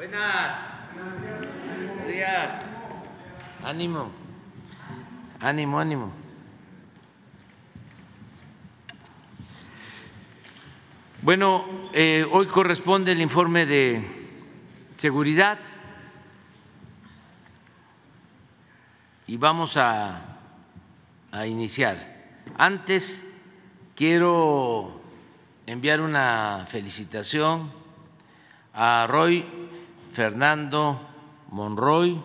Buenas. Buenos días. Ánimo. Ánimo, ánimo. Bueno, eh, hoy corresponde el informe de seguridad y vamos a, a iniciar. Antes quiero enviar una felicitación a Roy Fernando Monroy,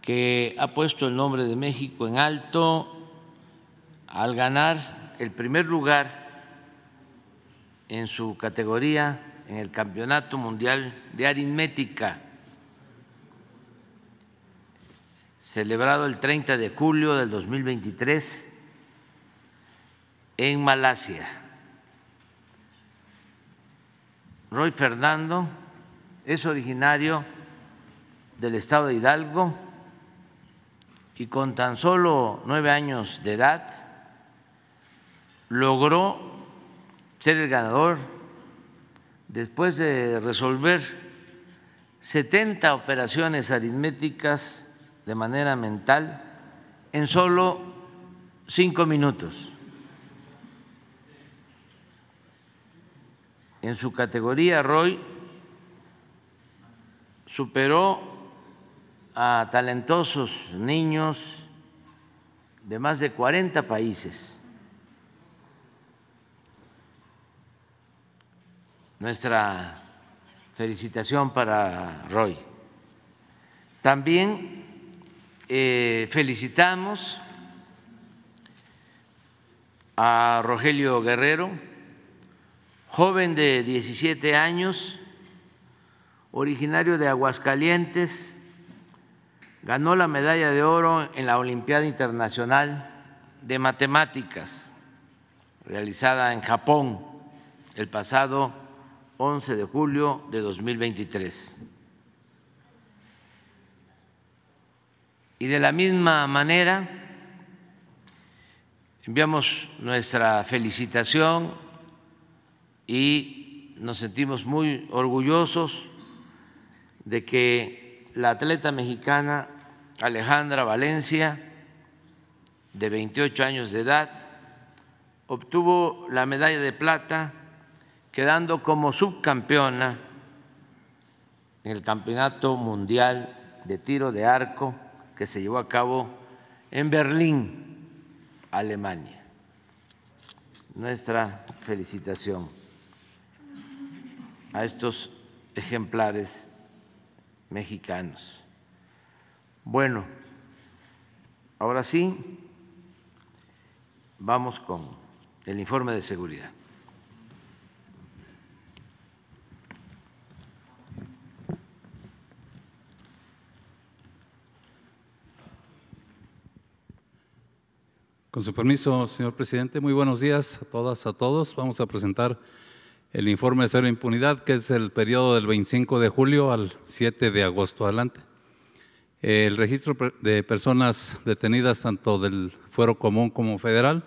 que ha puesto el nombre de México en alto al ganar el primer lugar en su categoría en el Campeonato Mundial de Aritmética, celebrado el 30 de julio del 2023 en Malasia. Roy Fernando es originario del estado de Hidalgo y con tan solo nueve años de edad logró ser el ganador después de resolver 70 operaciones aritméticas de manera mental en solo cinco minutos. En su categoría, Roy superó a talentosos niños de más de 40 países nuestra felicitación para Roy. También eh, felicitamos a Rogelio Guerrero, joven de 17 años, originario de Aguascalientes, ganó la medalla de oro en la Olimpiada Internacional de Matemáticas realizada en Japón el pasado 11 de julio de 2023. Y de la misma manera, enviamos nuestra felicitación y nos sentimos muy orgullosos de que la atleta mexicana Alejandra Valencia, de 28 años de edad, obtuvo la medalla de plata quedando como subcampeona en el Campeonato Mundial de Tiro de Arco que se llevó a cabo en Berlín, Alemania. Nuestra felicitación a estos ejemplares mexicanos. Bueno, ahora sí, vamos con el informe de seguridad. Con su permiso, señor presidente, muy buenos días a todas, a todos. Vamos a presentar el informe de cero impunidad, que es el periodo del 25 de julio al 7 de agosto adelante. El registro de personas detenidas tanto del fuero común como federal,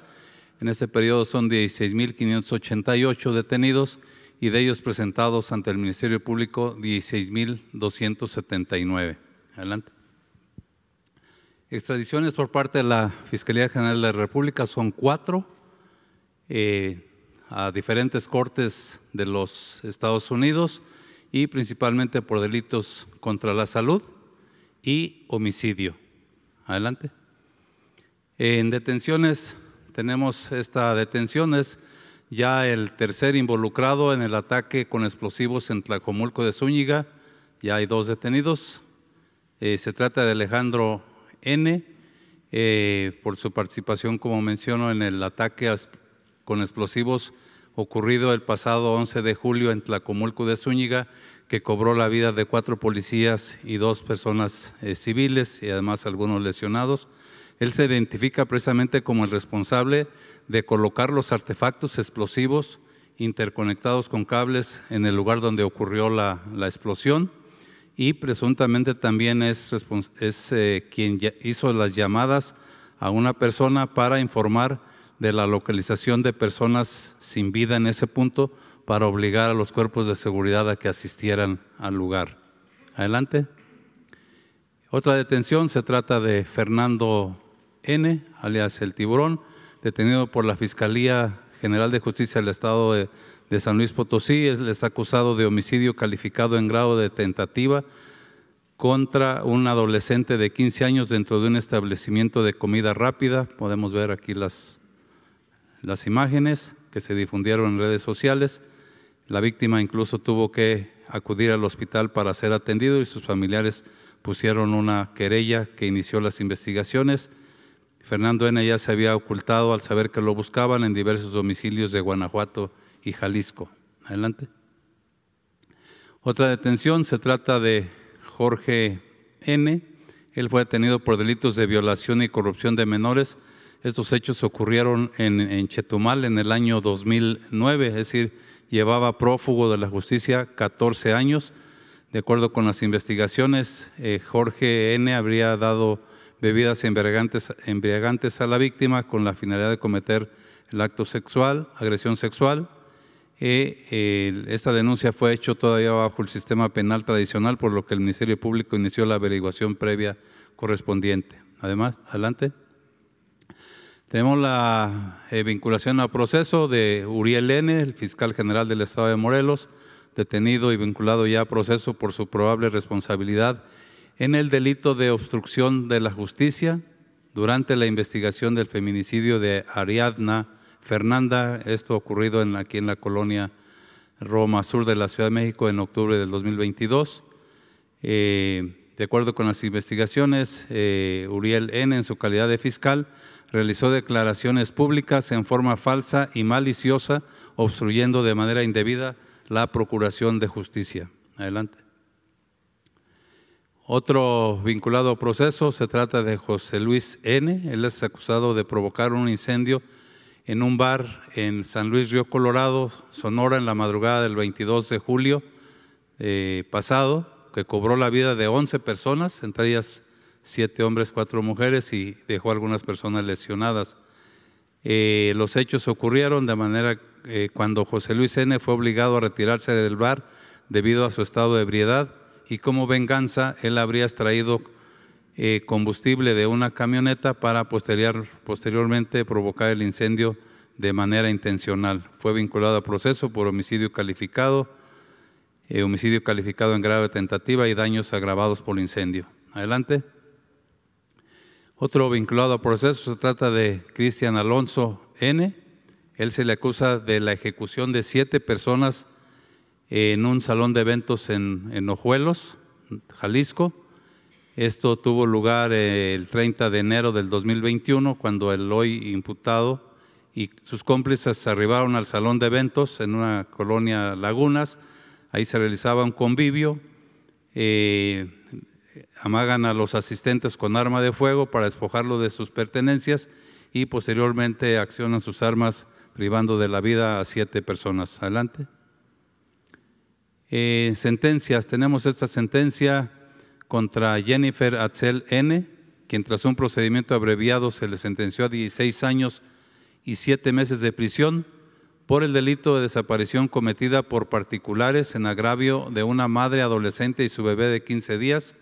en este periodo son 16.588 detenidos y de ellos presentados ante el Ministerio Público 16.279. Adelante. Extradiciones por parte de la Fiscalía General de la República son cuatro eh, a diferentes cortes de los Estados Unidos y principalmente por delitos contra la salud y homicidio. Adelante. En detenciones tenemos esta detención, es ya el tercer involucrado en el ataque con explosivos en Tlacomulco de Zúñiga, ya hay dos detenidos. Eh, se trata de Alejandro N eh, por su participación, como menciono, en el ataque con explosivos ocurrido el pasado 11 de julio en Tlacomulco de Zúñiga, que cobró la vida de cuatro policías y dos personas eh, civiles y además algunos lesionados. Él se identifica precisamente como el responsable de colocar los artefactos explosivos interconectados con cables en el lugar donde ocurrió la explosión y presuntamente también es, es eh, quien hizo las llamadas a una persona para informar de la localización de personas sin vida en ese punto para obligar a los cuerpos de seguridad a que asistieran al lugar. Adelante. Otra detención se trata de Fernando N., alias el tiburón, detenido por la Fiscalía General de Justicia del Estado de, San Luis Potosí. Él está acusado de homicidio calificado en grado de tentativa contra un adolescente de 15 años dentro de un establecimiento de comida rápida. Podemos ver aquí las, las imágenes que se difundieron en redes sociales. La víctima incluso tuvo que acudir al hospital para ser atendido y sus familiares pusieron una querella que inició las investigaciones. Fernando N. ya se había ocultado al saber que lo buscaban en diversos domicilios de Guanajuato y Jalisco. Adelante. Otra detención se trata de Jorge N. Él fue detenido por delitos de violación y corrupción de menores. Estos hechos ocurrieron en, Chetumal en el año 2009, es decir, llevaba prófugo de la justicia 14 años. De acuerdo con las investigaciones, eh, Jorge N. habría dado bebidas embriagantes, embriagantes a la víctima con la finalidad de cometer el acto sexual, agresión sexual. Eh, esta denuncia fue hecha todavía bajo el sistema penal tradicional, por lo que el Ministerio Público inició la averiguación previa correspondiente. Además, adelante. Tenemos la eh, vinculación a proceso de Uriel N., el fiscal general del Estado de Morelos, detenido y vinculado ya a proceso por su probable responsabilidad en el delito de obstrucción de la justicia durante la investigación del feminicidio de Ariadna Fernanda, esto ocurrido aquí en la colonia Roma Sur de la Ciudad de México en octubre del 2022. Eh, de acuerdo con las investigaciones, eh, Uriel N., en su calidad de fiscal, realizó declaraciones públicas en forma falsa y maliciosa, obstruyendo de manera indebida la Procuración de Justicia. Adelante. Otro vinculado a proceso se trata de José Luis N. Él es acusado de provocar un incendio en un bar en San Luis Río Colorado, Sonora, en la madrugada del 22 de julio eh, pasado, que cobró la vida de 11 personas, entre ellas siete hombres, cuatro mujeres, y dejó algunas personas lesionadas. Eh, los hechos ocurrieron de manera eh, cuando José Luis N. fue obligado a retirarse del bar debido a su estado de ebriedad y como venganza él habría extraído eh, combustible de una camioneta para posterior, posteriormente provocar el incendio de manera intencional. Fue vinculado a proceso por homicidio calificado, eh, homicidio calificado en grado de tentativa y daños agravados por incendio. Adelante. Otro vinculado a proceso se trata de Cristian Alonso N. Él se le acusa de la ejecución de siete personas en un salón de eventos en, en Ojuelos, Jalisco esto tuvo lugar eh, el 30 de enero del 2021, cuando el hoy imputado y sus cómplices arribaron al salón de eventos en una colonia Lagunas. Ahí se realizaba un convivio. Eh, amagan a los asistentes con arma de fuego para despojarlo de sus pertenencias y posteriormente accionan sus armas privando de la vida a siete personas. Adelante. Eh, sentencias. Tenemos esta sentencia contra Jennifer Atzel N., quien tras un procedimiento abreviado se le sentenció a 16 años y 7 meses de prisión por el delito de desaparición cometida por particulares en agravio de una madre adolescente y su bebé de 15 días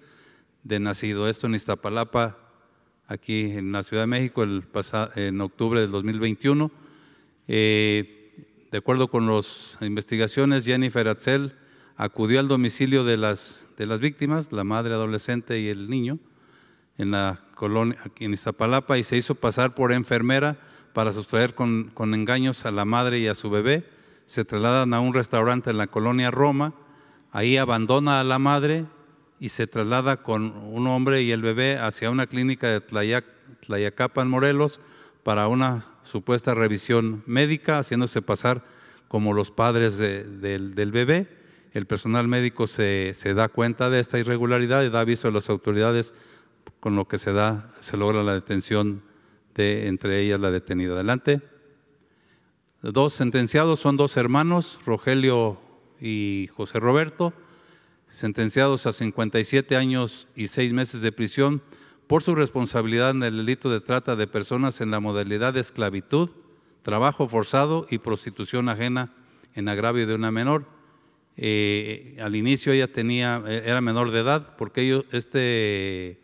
de nacido. Esto en Iztapalapa, aquí en la Ciudad de México, el en octubre del 2021. Eh, de acuerdo con las investigaciones, Jennifer Atzel acudió al domicilio de las, de las víctimas, la madre adolescente y el niño, en la colonia, aquí en Iztapalapa, y se hizo pasar por enfermera para sustraer con, con engaños a la madre y a su bebé. Se trasladan a un restaurante en la colonia Roma, ahí abandona a la madre y se traslada con un hombre y el bebé hacia una clínica de Tlayac, Tlayacapan, Morelos, para una supuesta revisión médica, haciéndose pasar como los padres del, bebé el personal médico se, da cuenta de esta irregularidad y da aviso a las autoridades, con lo que se da, se logra la detención de entre ellas la detenida. Adelante. Dos sentenciados son dos hermanos, Rogelio y José Roberto, sentenciados a 57 años y seis meses de prisión por su responsabilidad en el delito de trata de personas en la modalidad de esclavitud, trabajo forzado y prostitución ajena en agravio de una menor. Eh, al inicio ella tenía, eh, era menor de edad porque este,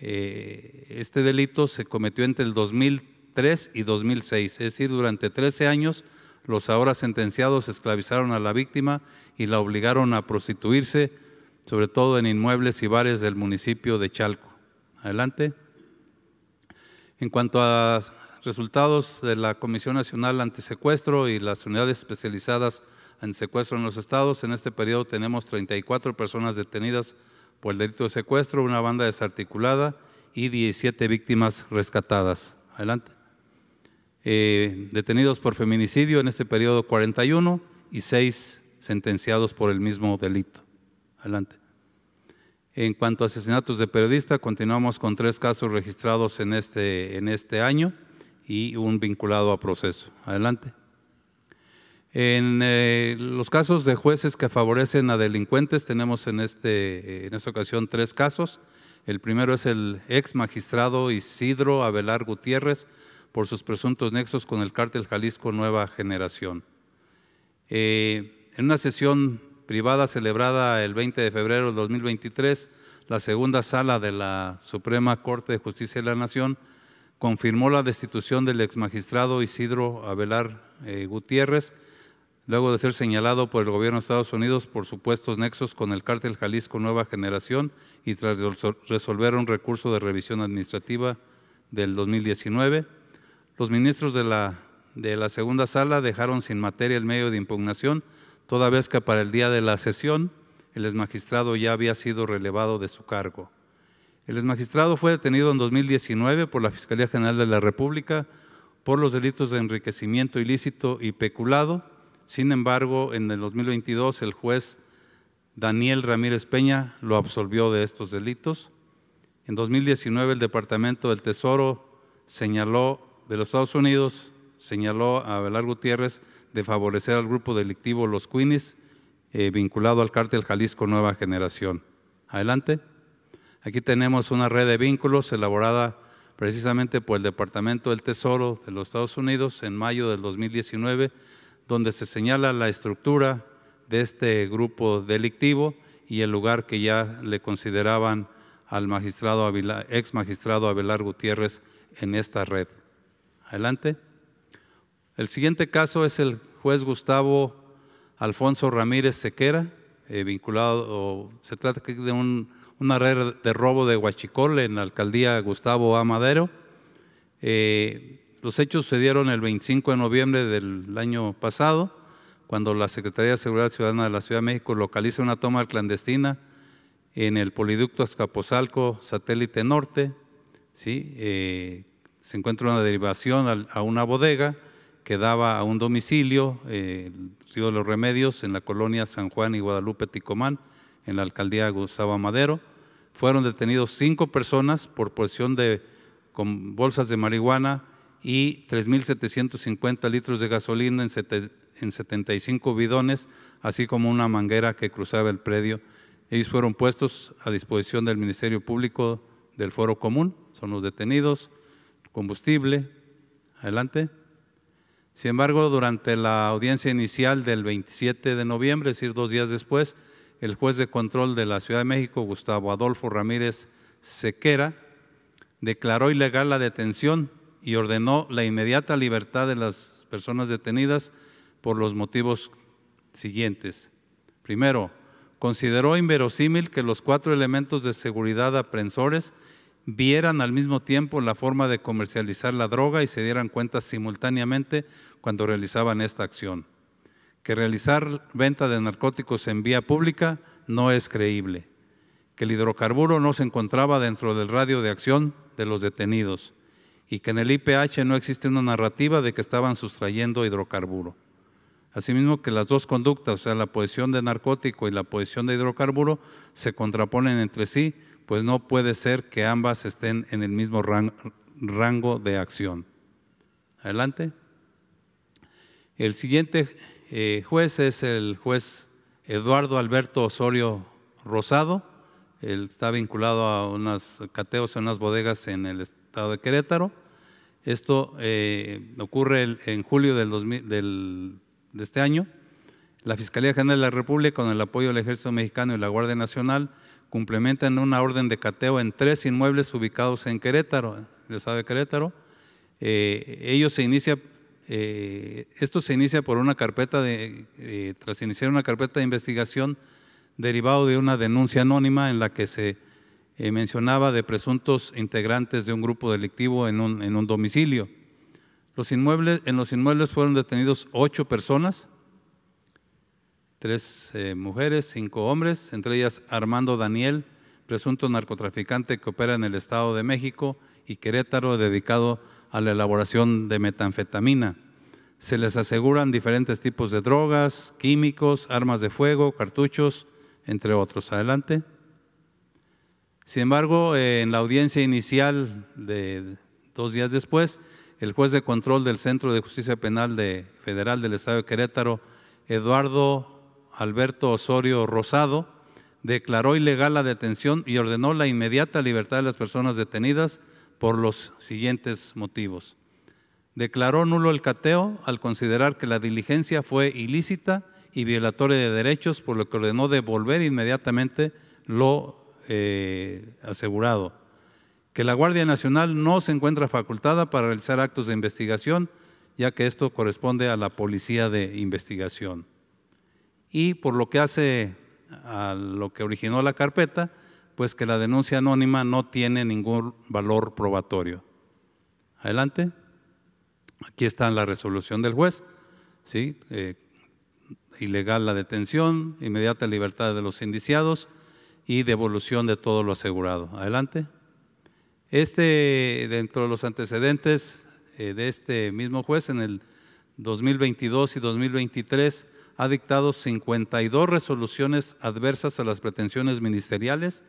eh, este delito se cometió entre el 2003 y 2006, es decir, durante 13 años los ahora sentenciados esclavizaron a la víctima y la obligaron a prostituirse, sobre todo en inmuebles y bares del municipio de Chalco. Adelante. En cuanto a resultados de la Comisión Nacional Antisecuestro y las unidades especializadas en secuestro en los estados, en este periodo tenemos 34 personas detenidas por el delito de secuestro, una banda desarticulada y 17 víctimas rescatadas. Adelante. Eh, detenidos por feminicidio en este periodo 41 y 6 sentenciados por el mismo delito. Adelante. En cuanto a asesinatos de periodistas, continuamos con tres casos registrados en este, en este año y un vinculado a proceso. Adelante. En eh, los casos de jueces que favorecen a delincuentes, tenemos en, este, en esta ocasión tres casos. El primero es el ex magistrado Isidro Abelar Gutiérrez por sus presuntos nexos con el cártel Jalisco Nueva Generación. Eh, en una sesión privada celebrada el 20 de febrero de 2023, la segunda sala de la Suprema Corte de Justicia de la Nación confirmó la destitución del ex magistrado Isidro Abelar eh, Gutiérrez, luego de ser señalado por el gobierno de Estados Unidos por supuestos nexos con el cártel Jalisco Nueva Generación y tras resolver un recurso de revisión administrativa del 2019. Los ministros de la, de la segunda sala dejaron sin materia el medio de impugnación, toda vez que para el día de la sesión el exmagistrado ya había sido relevado de su cargo. El exmagistrado fue detenido en 2019 por la Fiscalía General de la República por los delitos de enriquecimiento ilícito y peculado. Sin embargo, en el 2022 el juez Daniel Ramírez Peña lo absolvió de estos delitos. En 2019 el Departamento del Tesoro señaló de los Estados Unidos señaló a Abelar Gutiérrez de favorecer al grupo delictivo Los Queenies eh, vinculado al cártel Jalisco Nueva Generación. Adelante. Aquí tenemos una red de vínculos elaborada precisamente por el Departamento del Tesoro de los Estados Unidos en mayo del 2019, donde se señala la estructura de este grupo delictivo y el lugar que ya le consideraban al magistrado ex magistrado Abelar Gutiérrez en esta red. Adelante. El siguiente caso es el juez Gustavo Alfonso Ramírez Sequera, eh, vinculado, se trata de una red de robo de Huachicol en la alcaldía Gustavo Amadero. Eh, los hechos sucedieron el 25 de noviembre del año pasado cuando la Secretaría de Seguridad Ciudadana de la Ciudad de México localiza una toma clandestina en el poliducto Azcapotzalco Satélite Norte, ¿sí? Eh, se encuentra una derivación a una bodega que daba a un domicilio, eh, Río de los Remedios, en la colonia San Juan y Guadalupe Ticomán, en la alcaldía Gustavo Madero. Fueron detenidos cinco personas por posesión de con bolsas de marihuana y 3.750 litros de gasolina en en 75 bidones, así como una manguera que cruzaba el predio. Ellos fueron puestos a disposición del Ministerio Público del Foro Común, son los detenidos, combustible. Adelante. Sin embargo, durante la audiencia inicial del 27 de noviembre, es decir, dos días después, el juez de control de la Ciudad de México, Gustavo Adolfo Ramírez Sequera, declaró ilegal la detención y ordenó la inmediata libertad de las personas detenidas por los motivos siguientes. Primero, consideró inverosímil que los cuatro elementos de seguridad aprensores vieran al mismo tiempo la forma de comercializar la droga y se dieran cuenta simultáneamente cuando realizaban esta acción. Que realizar venta de narcóticos en vía pública no es creíble. Que el hidrocarburo no se encontraba dentro del radio de acción de los detenidos y que en el IPH no existe una narrativa de que estaban sustrayendo hidrocarburo. Asimismo que las dos conductas, o sea, la posesión de narcótico y la posesión de hidrocarburo, se contraponen entre sí, pues no puede ser que ambas estén en el mismo rango de acción. Adelante. El siguiente eh, juez es el juez Eduardo Alberto Osorio Rosado. Él está vinculado a unas cateos en unas bodegas en el estado de Querétaro. Esto eh, ocurre en julio del, 2000, del de este año, La Fiscalía General de la República, con el apoyo del Ejército Mexicano y la Guardia Nacional, complementan una orden de cateo en tres inmuebles ubicados en Querétaro, el estado de Querétaro. Eh, ellos se inicia, eh, esto se inicia por una carpeta de, eh, tras iniciar una carpeta de investigación derivado de una denuncia anónima en la que se mencionaba de presuntos integrantes de un grupo delictivo en un, en un domicilio. Los inmuebles, en los inmuebles fueron detenidos ocho personas, tres eh, mujeres, cinco hombres, entre ellas Armando Daniel, presunto narcotraficante que opera en el Estado de México y Querétaro, dedicado a la elaboración de metanfetamina. Se les aseguran diferentes tipos de drogas, químicos, armas de fuego, cartuchos, entre otros. Adelante. Sin embargo, eh, en la audiencia inicial de dos días después, el juez de control del Centro de Justicia Penal de, Federal del Estado de Querétaro, Eduardo Alberto Osorio Rosado, declaró ilegal la detención y ordenó la inmediata libertad de las personas detenidas por los siguientes motivos. Declaró nulo el cateo al considerar que la diligencia fue ilícita y violatoria de derechos, por lo que ordenó devolver inmediatamente lo eh, asegurado. Que la Guardia Nacional no se encuentra facultada para realizar actos de investigación, ya que esto corresponde a la Policía de Investigación y por lo que hace a lo que originó la carpeta, pues que la denuncia anónima no tiene ningún valor probatorio. Adelante. Aquí está la resolución del juez. ¿sí? Eh, ilegal la detención, inmediata libertad de los indiciados y devolución de todo lo asegurado. Adelante. Este, dentro de los antecedentes eh, de este mismo juez, en el 2022 y 2023, ha dictado 52 resoluciones adversas a las pretensiones ministeriales,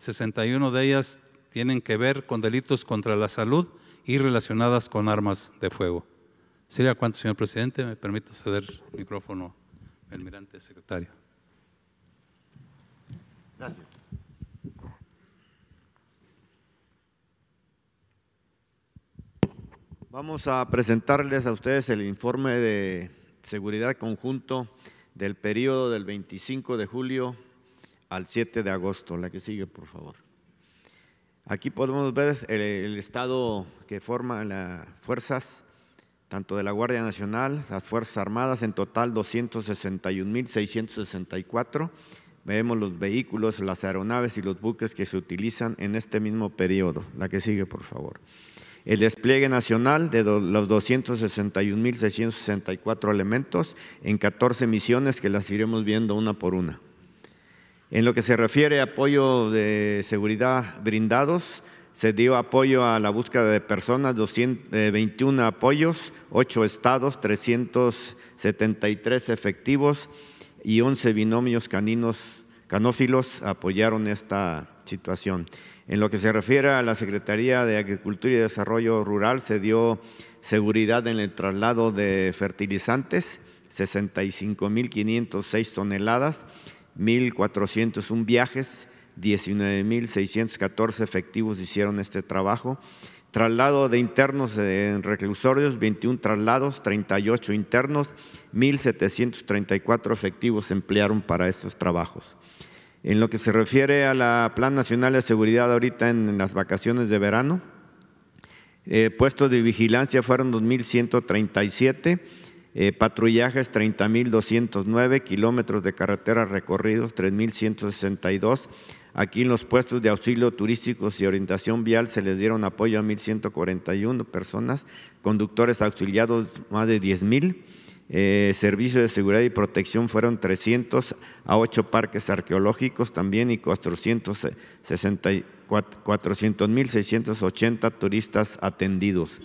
61 de ellas tienen que ver con delitos contra la salud y relacionadas con armas de fuego. ¿Sería cuánto, señor presidente? Me permito ceder el micrófono al almirante secretario. Gracias. Vamos a presentarles a ustedes el informe de seguridad conjunto del periodo del 25 de julio al 7 de agosto. La que sigue, por favor. Aquí podemos ver el, estado que forman las fuerzas, tanto de la Guardia Nacional, las Fuerzas Armadas, en total 261.664. Vemos los vehículos, las aeronaves y los buques que se utilizan en este mismo periodo. La que sigue, por favor el despliegue nacional de los 261.664 elementos en 14 misiones que las iremos viendo una por una. En lo que se refiere a apoyo de seguridad brindados, se dio apoyo a la búsqueda de personas, 221 eh, apoyos, 8 estados, 373 efectivos y 11 binomios caninos, canófilos apoyaron esta situación. En lo que se refiere a la Secretaría de Agricultura y Desarrollo Rural, se dio seguridad en el traslado de fertilizantes, 65.506 toneladas, 1.401 viajes, 19.614 efectivos hicieron este trabajo. Traslado de internos en reclusorios, 21 traslados, 38 internos, 1.734 efectivos emplearon para estos trabajos. En lo que se refiere a la Plan Nacional de Seguridad ahorita en las vacaciones de verano, eh, puestos de vigilancia fueron 2.137, eh, patrullajes 30.209, kilómetros de carretera recorridos 3.162. Aquí en los puestos de auxilio turísticos y orientación vial se les dieron apoyo a 1.141 personas, conductores auxiliados más de 10.000 eh, servicios de seguridad y protección fueron 300 a 8 parques arqueológicos también y 400.680 turistas atendidos.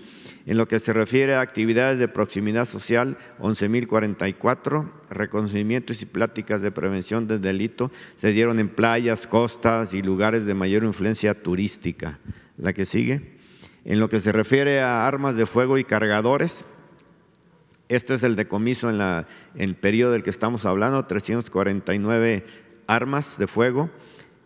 En lo que se refiere a actividades de proximidad social, 11.044 reconocimientos y pláticas de prevención del delito se dieron en playas, costas y lugares de mayor influencia turística. La que sigue. En lo que se refiere a armas de fuego y cargadores, este es el decomiso en, el periodo del que estamos hablando, 349 armas de fuego,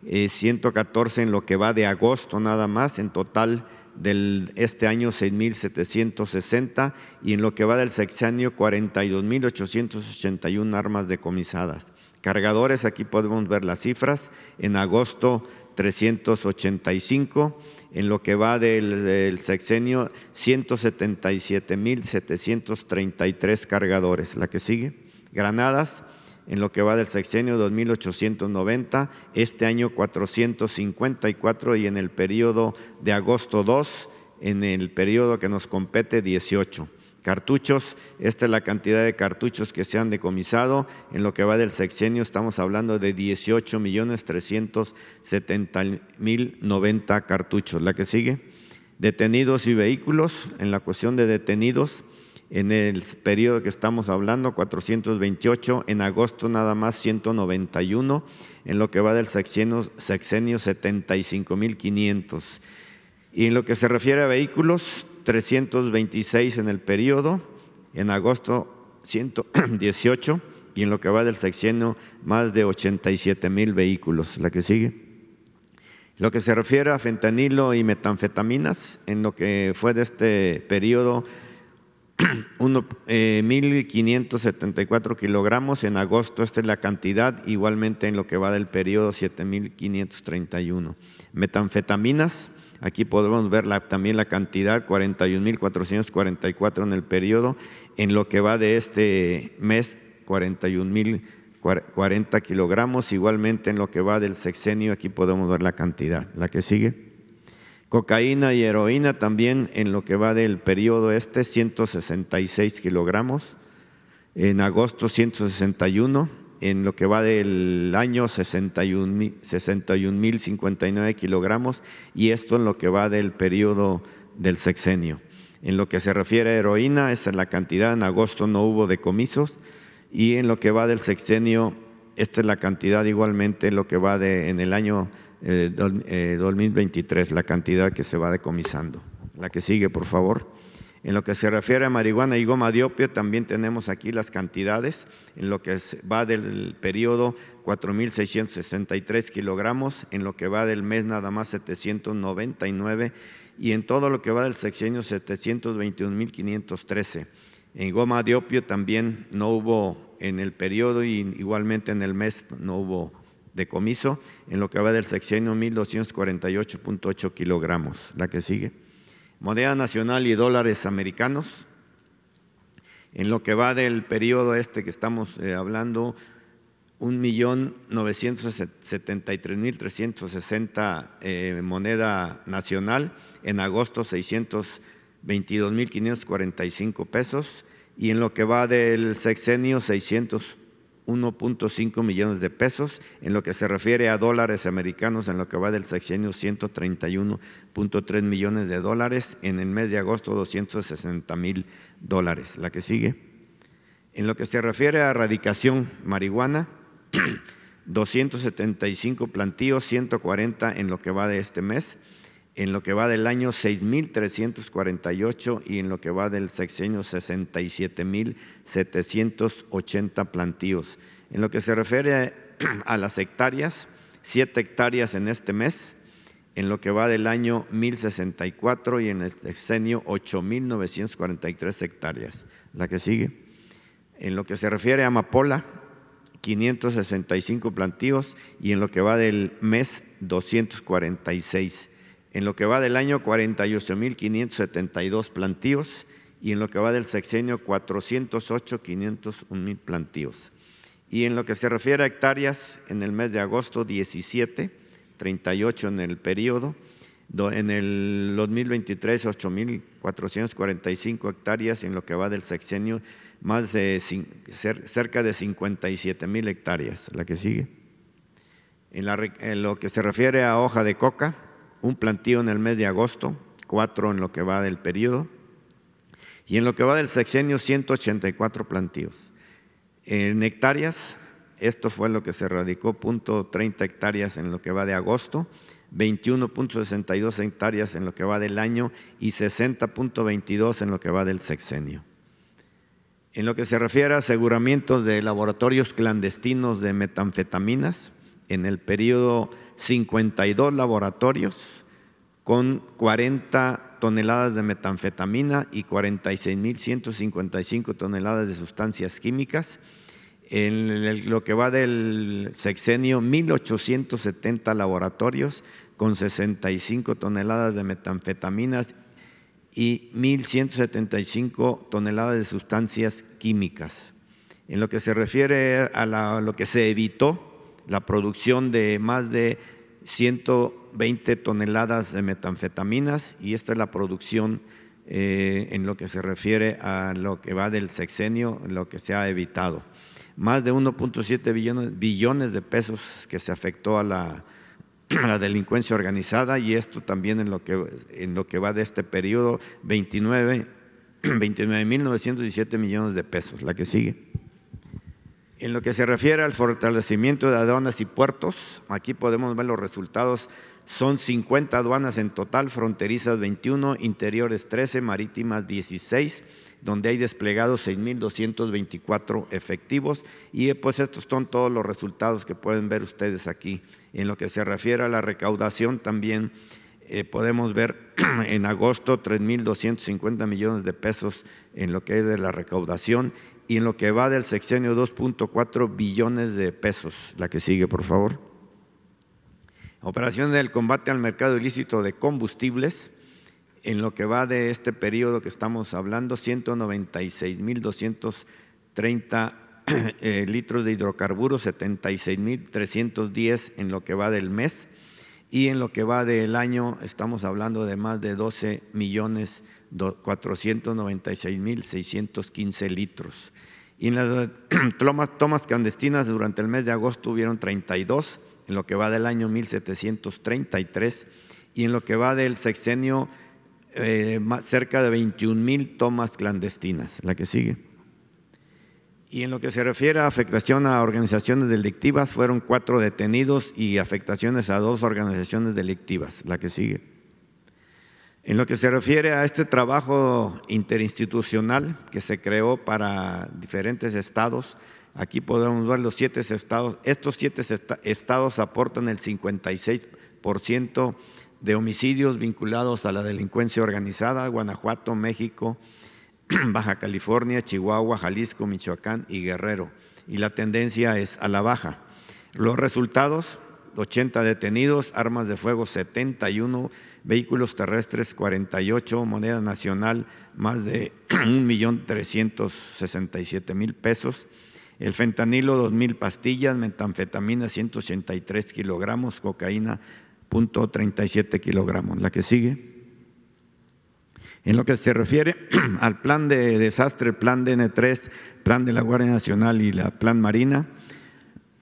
114 eh, en lo que va de agosto nada más, en total del este año 6.760 y en lo que va del sexenio 42.881 armas decomisadas. Cargadores, aquí podemos ver las cifras, en agosto 385, en lo que va del, del sexenio 177.733 cargadores. La que sigue, granadas, en lo que va del sexenio 2890, este año 454 y en el periodo de agosto 2, en el periodo que nos compete 18. Cartuchos, esta es la cantidad de cartuchos que se han decomisado. En lo que va del sexenio estamos hablando de 18 millones 370 mil 90 cartuchos. La que sigue, detenidos y vehículos. En la cuestión de detenidos, en el periodo que estamos hablando, 428, en agosto nada más 191, en lo que va del sexenio, sexenio 75.500. Y en lo que se refiere a vehículos, 326 en el periodo, en agosto 118 y en lo que va del sexenio más de 87 mil vehículos. La que sigue. Lo que se refiere a fentanilo y metanfetaminas, en lo que fue de este periodo, 1.574 eh, kilogramos en agosto, esta es la cantidad, igualmente en lo que va del periodo 7.531. Metanfetaminas, aquí podemos ver también la cantidad, 41.444 en el periodo, en lo que va de este mes, 41.040 kilogramos, igualmente en lo que va del sexenio, aquí podemos ver la cantidad. La que sigue. Cocaína y heroína también en lo que va del periodo este, 166 kilogramos. En agosto 161, en lo que va del año 61.059 kilogramos y esto en lo que va del periodo del sexenio. En lo que se refiere a heroína, esa es la cantidad, en agosto no hubo decomisos y en lo que va del sexenio, esta es la cantidad igualmente, en lo que va de, en el año 2023, eh, la cantidad que se va decomisando. La que sigue, por favor. En lo que se refiere a marihuana y goma de opio, también tenemos aquí las cantidades. En lo que va del periodo, 4.663 kilogramos. En lo que va del mes, nada más 799. Y en todo lo que va del sexenio, 721.513. En goma de opio también no hubo en el periodo y igualmente en el mes no hubo decomiso en lo que va del sexenio 1.248.8 kilogramos. La que sigue. Moneda nacional y dólares americanos. En lo que va del periodo este que estamos eh, hablando, 1.973.360 eh, moneda nacional. En agosto, 622.545 pesos. Y en lo que va del sexenio, 600 1.5 millones de pesos. En lo que se refiere a dólares americanos, en lo que va del sexenio, 131.3 millones de dólares. En el mes de agosto, 260 mil dólares. La que sigue. En lo que se refiere a erradicación marihuana, 275 plantíos, 140 en lo que va de este mes en lo que va del año 6.348 y en lo que va del sexenio 67.780 plantíos. En lo que se refiere a las hectáreas, 7 hectáreas en este mes, en lo que va del año 1064 y en el sexenio 8.943 hectáreas. La que sigue. En lo que se refiere a amapola, 565 plantíos y en lo que va del mes 246 en lo que va del año 48.572 plantíos y en lo que va del sexenio 408.501 plantíos. Y en lo que se refiere a hectáreas, en el mes de agosto 17, 38 en el periodo, en el 2023 8.445 hectáreas, en lo que va del sexenio más de cerca de 57.000 hectáreas. La que sigue. En lo que se refiere a hoja de coca, un plantío en el mes de agosto, cuatro en lo que va del periodo, y en lo que va del sexenio 184 plantíos. En hectáreas, esto fue lo que se radicó, punto 30 hectáreas en lo que va de agosto, 21.62 hectáreas en lo que va del año y 60.22 en lo que va del sexenio. En lo que se refiere a aseguramientos de laboratorios clandestinos de metanfetaminas, en el periodo 52 laboratorios con 40 toneladas de metanfetamina y 46.155 toneladas de sustancias químicas. En lo que va del sexenio, 1.870 laboratorios con 65 toneladas de metanfetaminas y 1.175 toneladas de sustancias químicas. En lo que se refiere a lo que se evitó, la producción de más de 120 toneladas de metanfetaminas y esta es la producción eh, en lo que se refiere a lo que va del sexenio, lo que se ha evitado. Más de 1.7 billones, billones de pesos que se afectó a la, delincuencia organizada y esto también en lo que, en lo que va de este periodo, 29 29.917 millones de pesos. La que sigue. En lo que se refiere al fortalecimiento de aduanas y puertos, aquí podemos ver los resultados. Son 50 aduanas en total, fronterizas 21, interiores 13, marítimas 16, donde hay desplegados 6.224 efectivos y pues estos son todos los resultados que pueden ver ustedes aquí. En lo que se refiere a la recaudación también eh, podemos ver en agosto 3.250 millones de pesos en lo que es de la recaudación y en lo que va del sexenio 2.4 billones de pesos. La que sigue, por favor. Operación del combate al mercado ilícito de combustibles. En lo que va de este periodo que estamos hablando, 196.230 eh, litros de hidrocarburos, 76.310 en lo que va del mes. Y en lo que va del año estamos hablando de más de 12 millones 496.615 litros. Y en las tomas, clandestinas durante el mes de agosto hubieron 32, en lo que va del año 1733, y en lo que va del sexenio eh, cerca de 21 mil tomas clandestinas. La que sigue. Y en lo que se refiere a afectación a organizaciones delictivas, fueron cuatro detenidos y afectaciones a dos organizaciones delictivas. La que sigue. En lo que se refiere a este trabajo interinstitucional que se creó para diferentes estados, aquí podemos ver los siete estados. Estos siete estados aportan el 56% de homicidios vinculados a la delincuencia organizada, Guanajuato, México, Baja California, Chihuahua, Jalisco, Michoacán y Guerrero. Y la tendencia es a la baja. Los resultados, 80 detenidos, armas de fuego 71, vehículos terrestres 48, moneda nacional más de 1.367.000 pesos, el fentanilo 2.000 pastillas, metanfetamina 183 kilogramos, cocaína 0.37 kilogramos. La que sigue. En lo que se refiere al plan de desastre, plan DN3, plan de la Guardia Nacional y la plan Marina,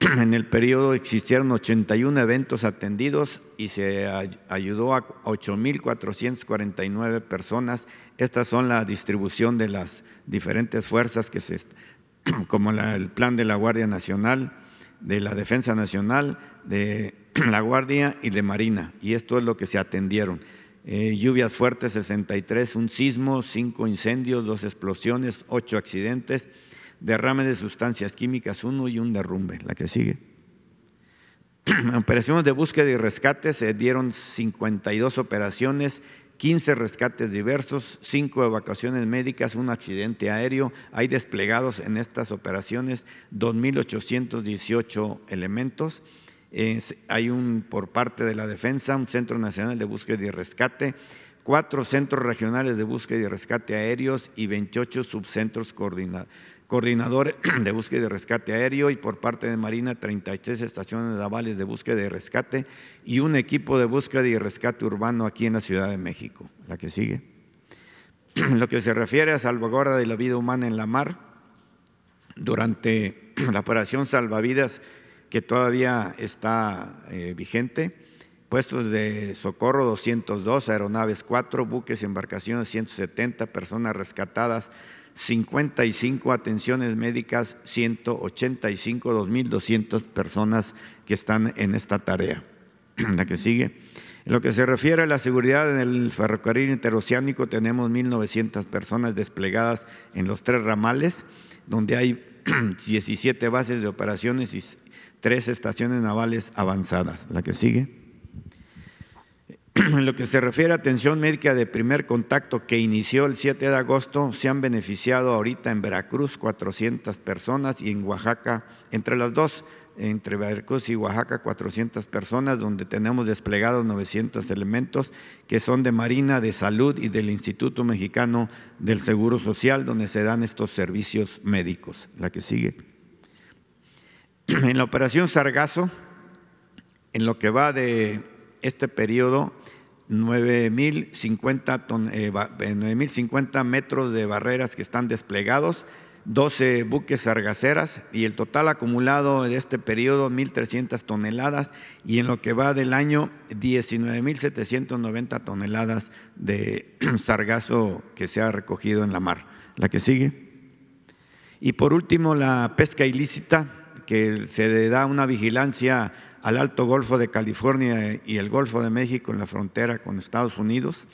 en el periodo existieron 81 eventos atendidos y se ayudó a 8.449 personas. Estas son la distribución de las diferentes fuerzas que se, como el plan de la Guardia Nacional, de la Defensa Nacional, de la Guardia y de Marina. Y esto es lo que se atendieron. Eh, lluvias fuertes 63, un sismo, cinco incendios, dos explosiones, ocho accidentes derrame de sustancias químicas uno y un derrumbe. La que sigue. Operaciones de búsqueda y rescate se dieron 52 operaciones, 15 rescates diversos, 5 evacuaciones médicas, un accidente aéreo. Hay desplegados en estas operaciones 2.818 elementos. hay un por parte de la defensa, un Centro Nacional de Búsqueda y Rescate, cuatro centros regionales de búsqueda y rescate aéreos y 28 subcentros coordinados coordinador de búsqueda y rescate aéreo y por parte de Marina 33 estaciones navales de búsqueda y rescate y un equipo de búsqueda y rescate urbano aquí en la Ciudad de México. La que sigue. Lo que se refiere a salvaguarda de la vida humana en la mar, durante la operación Salvavidas que todavía está eh, vigente, puestos de socorro 202, aeronaves 4, buques y embarcaciones 170, personas rescatadas 55 atenciones médicas, 185, 2.200 personas que están en esta tarea. La que sigue. En lo que se refiere a la seguridad en el ferrocarril interoceánico, tenemos 1.900 personas desplegadas en los tres ramales, donde hay 17 bases de operaciones y tres estaciones navales avanzadas. La que sigue. en lo que se refiere a atención médica de primer contacto que inició el 7 de agosto, se han beneficiado ahorita en Veracruz 400 personas y en Oaxaca, entre las dos, entre Veracruz y Oaxaca 400 personas, donde tenemos desplegados 900 elementos que son de Marina, de Salud y del Instituto Mexicano del Seguro Social, donde se dan estos servicios médicos. La que sigue. En la operación Sargazo, en lo que va de este periodo, 9.050 eh, eh, metros de barreras que están desplegados, 12 buques sargaceras y el total acumulado de este periodo 1.300 toneladas y en lo que va del año 19.790 toneladas de sargazo que se ha recogido en la mar. La que sigue. Y por último, la pesca ilícita, que se da una vigilancia al Alto Golfo de California y el Golfo de México en la frontera con Estados Unidos.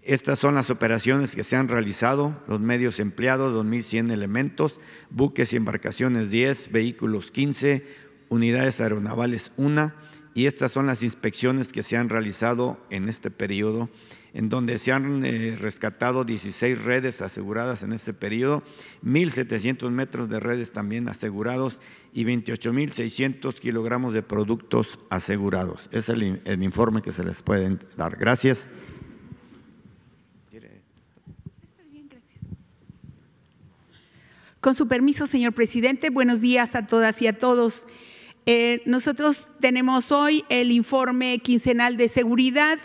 Estas son las operaciones que se han realizado, los medios empleados, 2.100 elementos, buques y embarcaciones 10, vehículos 15, unidades aeronavales 1, y estas son las inspecciones que se han realizado en este periodo en donde se han eh, rescatado 16 redes aseguradas en ese periodo, 1.700 metros de redes también asegurados y 28.600 kilogramos de productos asegurados. Es el, informe que se les puede dar. Gracias. Con su permiso, señor presidente, buenos días a todas y a todos. Eh, nosotros tenemos hoy el informe quincenal de seguridad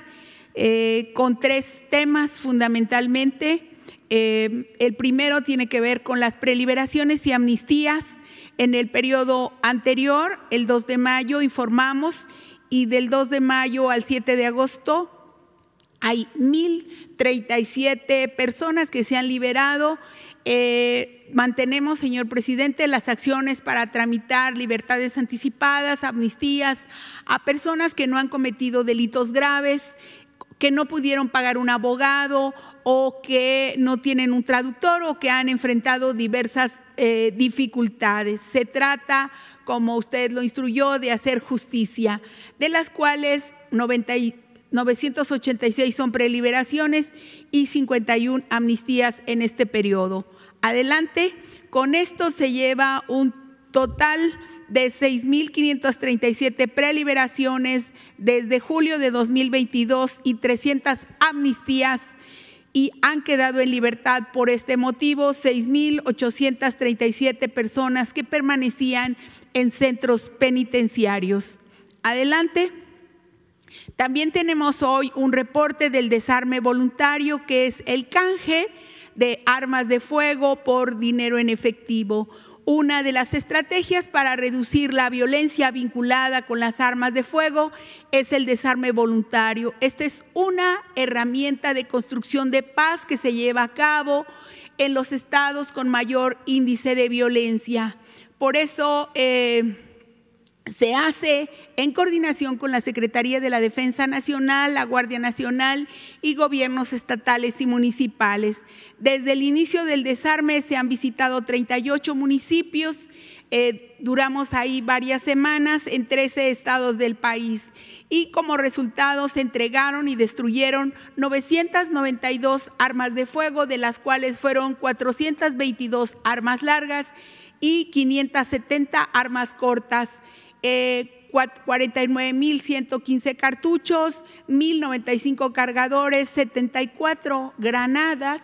eh, con tres temas fundamentalmente. Eh, el primero tiene que ver con las preliberaciones y amnistías. En el periodo anterior, el 2 de mayo, informamos y del 2 de mayo al 7 de agosto hay 1.037 personas que se han liberado. Eh, mantenemos, señor presidente, las acciones para tramitar libertades anticipadas, amnistías a personas que no han cometido delitos graves que no pudieron pagar un abogado o que no tienen un traductor o que han enfrentado diversas eh, dificultades. Se trata, como usted lo instruyó, de hacer justicia, de las cuales 986 son preliberaciones y 51 amnistías en este periodo. Adelante, con esto se lleva un total de 6.537 preliberaciones desde julio de 2022 y 300 amnistías y han quedado en libertad por este motivo 6.837 personas que permanecían en centros penitenciarios. Adelante. También tenemos hoy un reporte del desarme voluntario que es el canje de armas de fuego por dinero en efectivo. Una de las estrategias para reducir la violencia vinculada con las armas de fuego es el desarme voluntario. Esta es una herramienta de construcción de paz que se lleva a cabo en los estados con mayor índice de violencia. Por eso... Eh, se hace en coordinación con la Secretaría de la Defensa Nacional, la Guardia Nacional y gobiernos estatales y municipales. Desde el inicio del desarme se han visitado 38 municipios, eh, duramos ahí varias semanas en 13 estados del país y como resultado se entregaron y destruyeron 992 armas de fuego, de las cuales fueron 422 armas largas y 570 armas cortas. 49.115 eh, cartuchos, 1.095 cargadores, 74 granadas,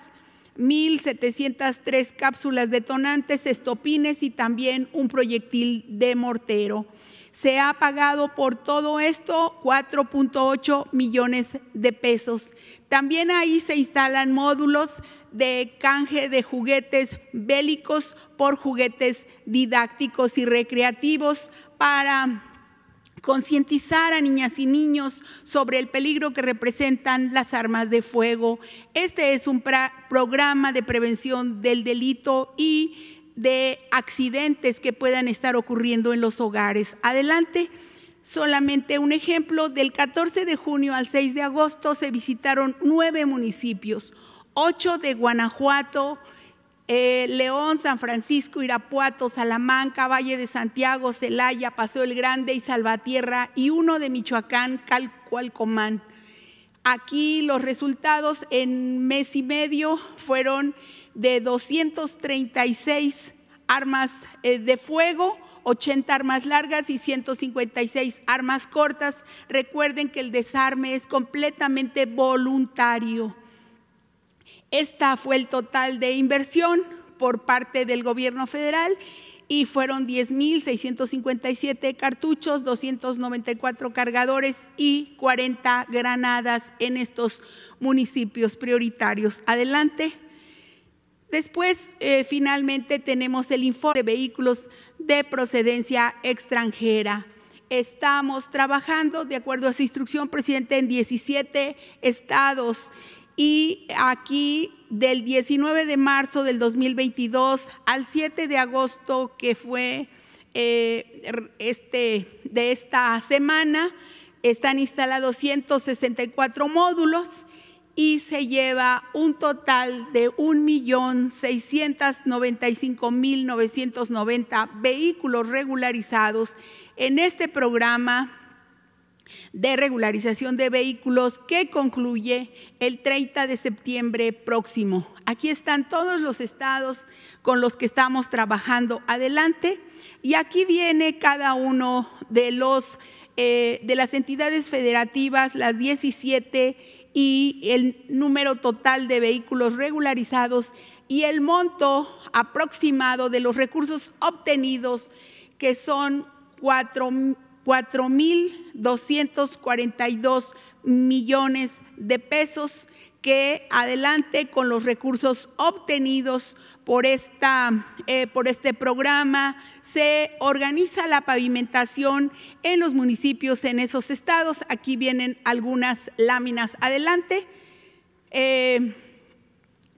1.703 cápsulas detonantes, estopines y también un proyectil de mortero. Se ha pagado por todo esto 4.8 millones de pesos. También ahí se instalan módulos de canje de juguetes bélicos por juguetes didácticos y recreativos para concientizar a niñas y niños sobre el peligro que representan las armas de fuego. Este es un programa de prevención del delito y de accidentes que puedan estar ocurriendo en los hogares. Adelante. Solamente un ejemplo, del 14 de junio al 6 de agosto se visitaron nueve municipios, ocho de Guanajuato, eh, León, San Francisco, Irapuato, Salamanca, Valle de Santiago, Celaya, Paseo el Grande y Salvatierra, y uno de Michoacán, Calcualcomán. Aquí los resultados en mes y medio fueron de 236 armas eh, de fuego, 80 armas largas y 156 armas cortas. Recuerden que el desarme es completamente voluntario. Esta fue el total de inversión por parte del gobierno federal y fueron 10.657 cartuchos, 294 cargadores y 40 granadas en estos municipios prioritarios. Adelante. Después, eh, finalmente, tenemos el informe de vehículos de procedencia extranjera. Estamos trabajando, de acuerdo a su instrucción, presidente, en 17 estados y aquí del 19 de marzo del 2022 al 7 de agosto, que fue eh, este, de esta semana, están instalados 164 módulos y se lleva un total de 1.695.990 vehículos regularizados en este programa de regularización de vehículos que concluye el 30 de septiembre próximo. Aquí están todos los estados con los que estamos trabajando adelante y aquí viene cada uno de los eh, de las entidades federativas, las 17 y el número total de vehículos regularizados y el monto aproximado de los recursos obtenidos que son cuatro 4.242 millones de pesos que adelante con los recursos obtenidos por, esta, eh, por este programa se organiza la pavimentación en los municipios en esos estados. Aquí vienen algunas láminas adelante. Eh,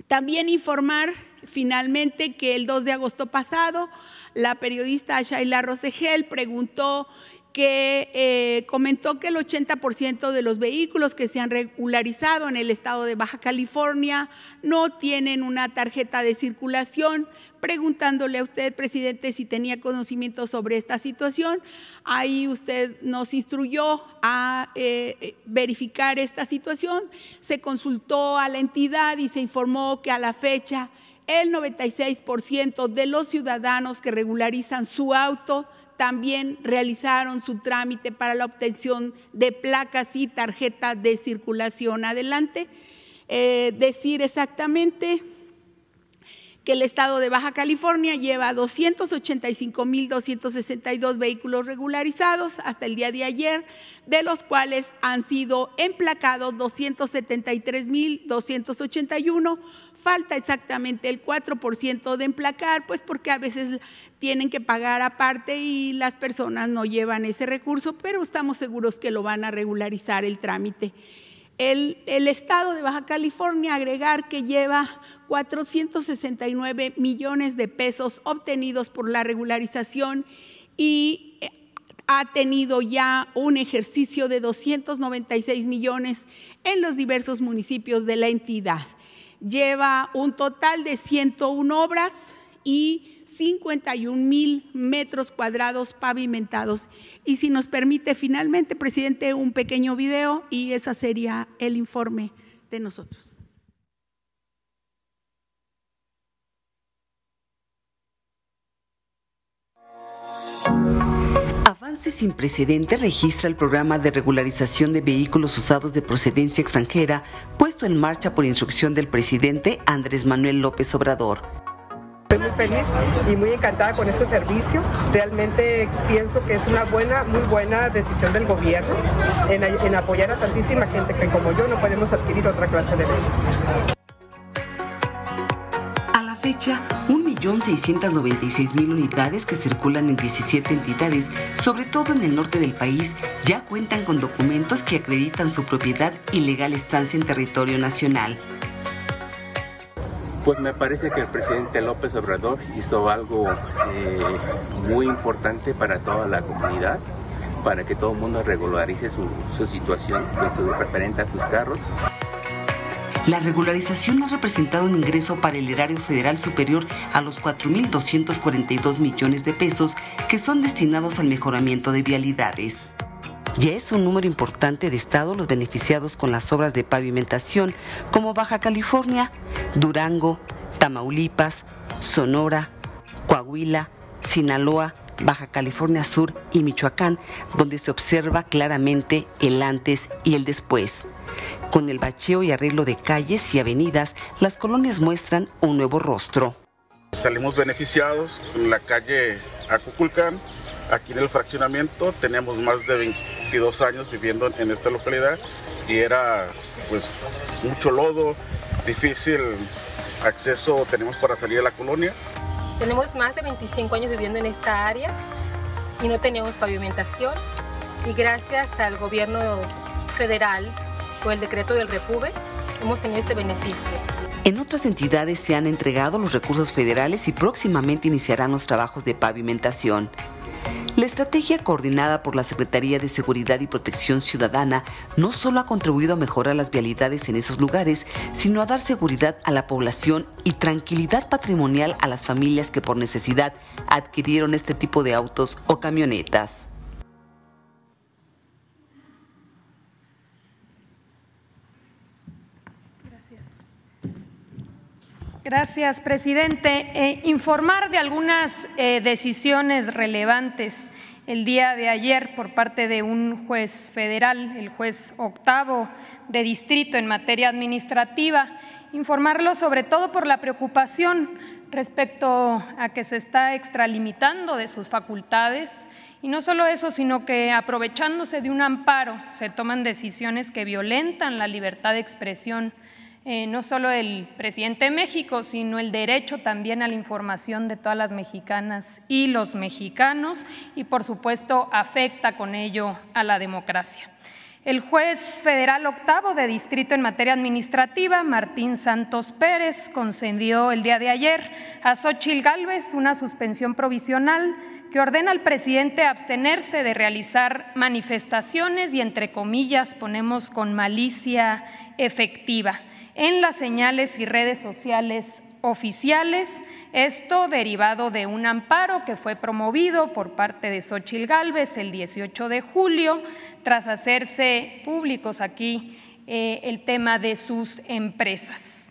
también informar finalmente que el 2 de agosto pasado la periodista Shaila Rosegel preguntó que eh, comentó que el 80% de los vehículos que se han regularizado en el estado de Baja California no tienen una tarjeta de circulación. Preguntándole a usted, presidente, si tenía conocimiento sobre esta situación, ahí usted nos instruyó a eh, verificar esta situación. Se consultó a la entidad y se informó que a la fecha el 96% de los ciudadanos que regularizan su auto también realizaron su trámite para la obtención de placas y tarjeta de circulación. Adelante, eh, decir exactamente que el estado de Baja California lleva 285.262 vehículos regularizados hasta el día de ayer, de los cuales han sido emplacados 273.281 falta exactamente el 4% de emplacar, pues porque a veces tienen que pagar aparte y las personas no llevan ese recurso, pero estamos seguros que lo van a regularizar el trámite. El, estado de Baja California agregar que lleva 469 millones de pesos obtenidos por la regularización y eh, ha tenido ya un ejercicio de 296 millones en los diversos municipios de la entidad lleva un total de 101 obras y 51 mil metros cuadrados pavimentados. Y si nos permite finalmente, presidente, un pequeño video y ese sería el informe de nosotros. Avance sin precedente registra el programa de regularización de vehículos usados de procedencia extranjera puesto en marcha por instrucción del presidente Andrés Manuel López Obrador. Estoy muy feliz y muy encantada con este servicio. Realmente pienso que es una buena, muy buena decisión del gobierno en, en apoyar a tantísima gente que como yo no podemos adquirir otra clase de vehículos. Fecha, 1.696.000 unidades que circulan en 17 entidades, sobre todo en el norte del país, ya cuentan con documentos que acreditan su propiedad y legal estancia en territorio nacional. Pues me parece que el presidente López Obrador hizo algo eh, muy importante para toda la comunidad, para que todo el mundo regularice su, su situación con su referente a sus carros. La regularización ha representado un ingreso para el erario federal superior a los 4.242 millones de pesos que son destinados al mejoramiento de vialidades. Ya es un número importante de estados los beneficiados con las obras de pavimentación, como Baja California, Durango, Tamaulipas, Sonora, Coahuila, Sinaloa, Baja California Sur y Michoacán, donde se observa claramente el antes y el después. Con el bacheo y arreglo de calles y avenidas, las colonias muestran un nuevo rostro. Salimos beneficiados en la calle Acuculcán, aquí en el fraccionamiento, teníamos más de 22 años viviendo en esta localidad y era pues mucho lodo, difícil acceso tenemos para salir de la colonia. Tenemos más de 25 años viviendo en esta área y no teníamos pavimentación y gracias al gobierno federal con el decreto del Repube hemos tenido este beneficio. En otras entidades se han entregado los recursos federales y próximamente iniciarán los trabajos de pavimentación. La estrategia coordinada por la Secretaría de Seguridad y Protección Ciudadana no solo ha contribuido a mejorar las vialidades en esos lugares, sino a dar seguridad a la población y tranquilidad patrimonial a las familias que por necesidad adquirieron este tipo de autos o camionetas. Gracias, presidente. Eh, informar de algunas eh, decisiones relevantes el día de ayer por parte de un juez federal, el juez octavo de distrito en materia administrativa. Informarlo sobre todo por la preocupación respecto a que se está extralimitando de sus facultades y no solo eso, sino que aprovechándose de un amparo se toman decisiones que violentan la libertad de expresión eh, no solo el presidente de México, sino el derecho también a la información de todas las mexicanas y los mexicanos y por supuesto afecta con ello a la democracia. El juez federal octavo de distrito en materia administrativa, Martín Santos Pérez, concedió el día de ayer a Xochil Gálvez una suspensión provisional que ordena al presidente abstenerse de realizar manifestaciones y, entre comillas, ponemos con malicia efectiva en las señales y redes sociales oficiales, esto derivado de un amparo que fue promovido por parte de Xochil Gálvez el 18 de julio, tras hacerse públicos aquí eh, el tema de sus empresas.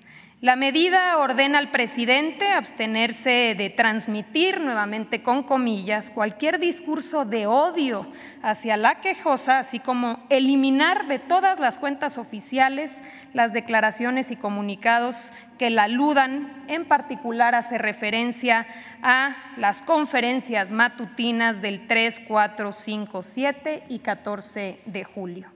La medida ordena al presidente abstenerse de transmitir, nuevamente con comillas, cualquier discurso de odio hacia la quejosa, así como eliminar de todas las cuentas oficiales las declaraciones y comunicados que la aludan, en particular hace referencia a las conferencias matutinas del 3, 4, 5, 7 y 14 de julio.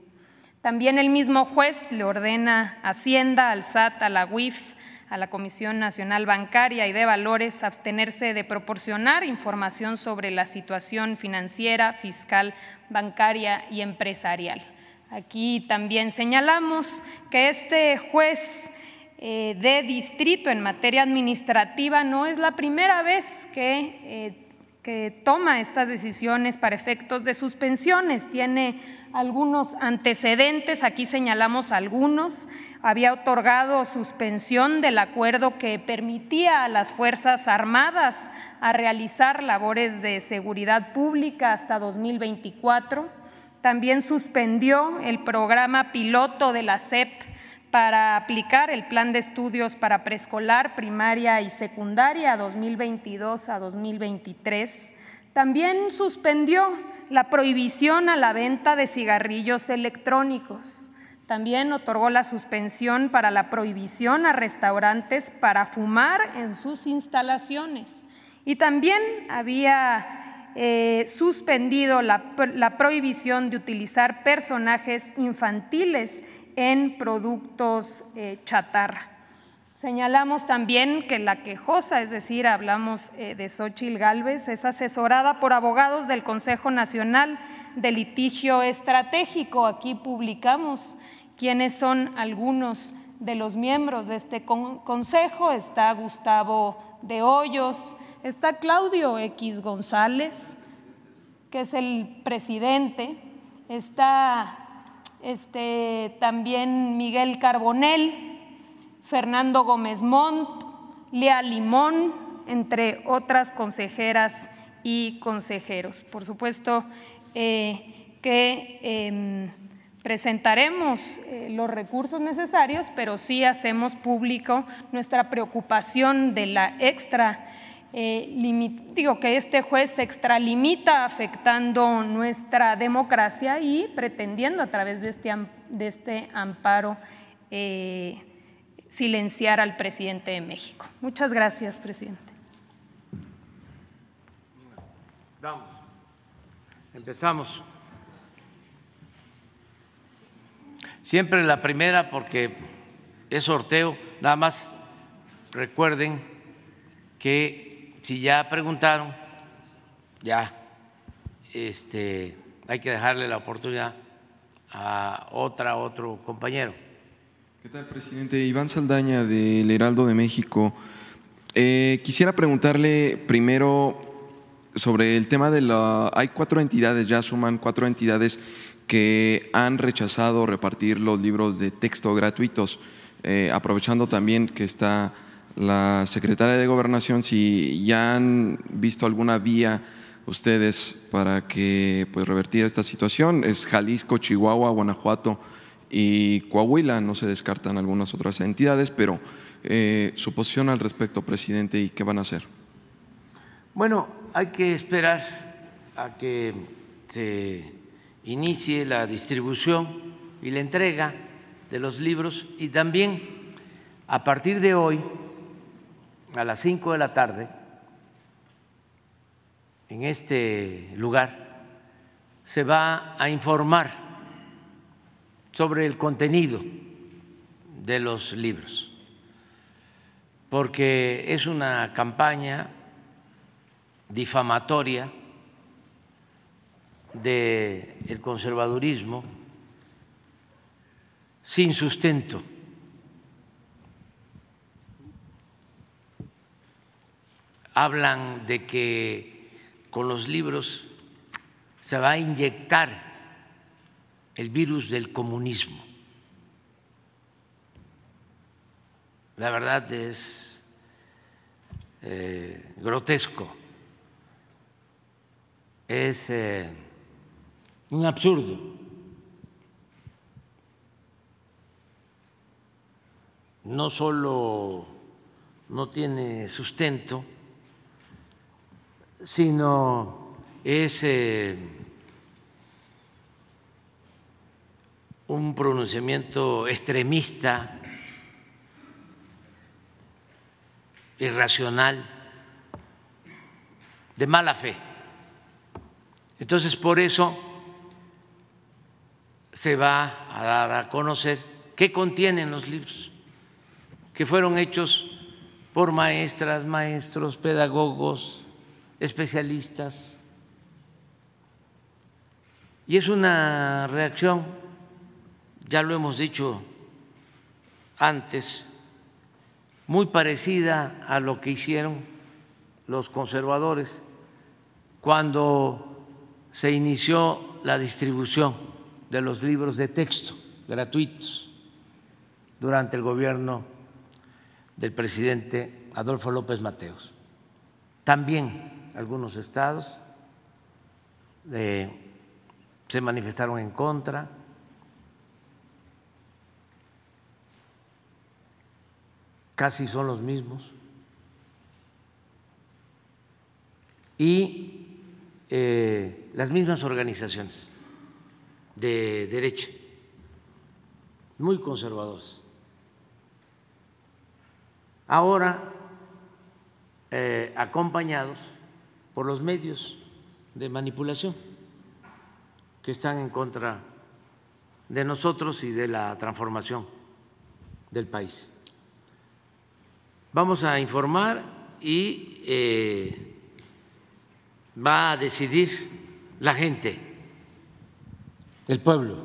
También el mismo juez le ordena a Hacienda, al SAT, a la UIF, a la Comisión Nacional Bancaria y de Valores abstenerse de proporcionar información sobre la situación financiera, fiscal, bancaria y empresarial. Aquí también señalamos que este juez eh, de distrito en materia administrativa no es la primera vez que eh, que toma estas decisiones para efectos de suspensiones. Tiene algunos antecedentes, aquí señalamos algunos. Había otorgado suspensión del acuerdo que permitía a las Fuerzas Armadas a realizar labores de seguridad pública hasta 2024. También suspendió el programa piloto de la CEP para aplicar el plan de estudios para preescolar, primaria y secundaria 2022 a 2023. También suspendió la prohibición a la venta de cigarrillos electrónicos. También otorgó la suspensión para la prohibición a restaurantes para fumar en sus instalaciones. Y también había eh, suspendido la, prohibición de utilizar personajes infantiles en productos eh, chatarra. Señalamos también que la quejosa, es decir, hablamos eh, de Xochil Gálvez, es asesorada por abogados del Consejo Nacional de Litigio Estratégico. Aquí publicamos quiénes son algunos de los miembros de este consejo. Está Gustavo de Hoyos, está Claudio X González, que es el presidente, está este, también Miguel Carbonel, Fernando Gómez Montt, Lea Limón, entre otras consejeras y consejeros. Por supuesto, eh, que em, presentaremos eh, los recursos necesarios, pero sí hacemos público nuestra preocupación de la extra eh, digo que este juez se extralimita afectando nuestra democracia y pretendiendo a través de este, de este amparo eh, silenciar al presidente de México. Muchas gracias, presidente. Vamos. Empezamos. Siempre la primera porque es sorteo, nada más recuerden que si ya preguntaron, ya este, hay que dejarle la oportunidad a otra, otro compañero. ¿Qué tal, presidente? Iván Saldaña del Heraldo de México. Eh, quisiera preguntarle primero sobre el tema de la... Hay cuatro entidades, ya suman cuatro entidades que han rechazado repartir los libros de texto gratuitos, eh, aprovechando también que está la secretaria de Gobernación si ya han visto alguna vía ustedes para que pues revertir esta situación. Es Jalisco, Chihuahua, Guanajuato y Coahuila. No se descartan algunas otras entidades, pero eh, su posición al respecto, presidente, y qué van a hacer. Bueno, hay que esperar a que se inicie la distribución y la entrega de los libros y también a partir de hoy a las 5 de la tarde en este lugar se va a informar sobre el contenido de los libros, porque es una campaña difamatoria del conservadurismo sin sustento hablan de que con los libros se va a inyectar el virus del comunismo. La verdad es eh, grotesco, es eh, un absurdo. No solo no tiene sustento, sino es eh, un pronunciamiento extremista, irracional, de mala fe. Entonces, por eso se va a dar a conocer qué contienen los libros, que fueron hechos por maestras, maestros, pedagogos, especialistas. Y es una reacción, ya lo hemos dicho antes, muy parecida a lo que hicieron los conservadores cuando se inició la distribución de los libros de texto gratuitos durante el gobierno del presidente Adolfo López Mateos. También algunos estados se manifestaron en contra. Casi son los mismos. Y eh, las mismas organizaciones de derecha, muy conservadores. Ahora, eh, acompañados por los medios de manipulación que están en contra de nosotros y de la transformación del país. Vamos a informar y eh, va a decidir la gente, el pueblo.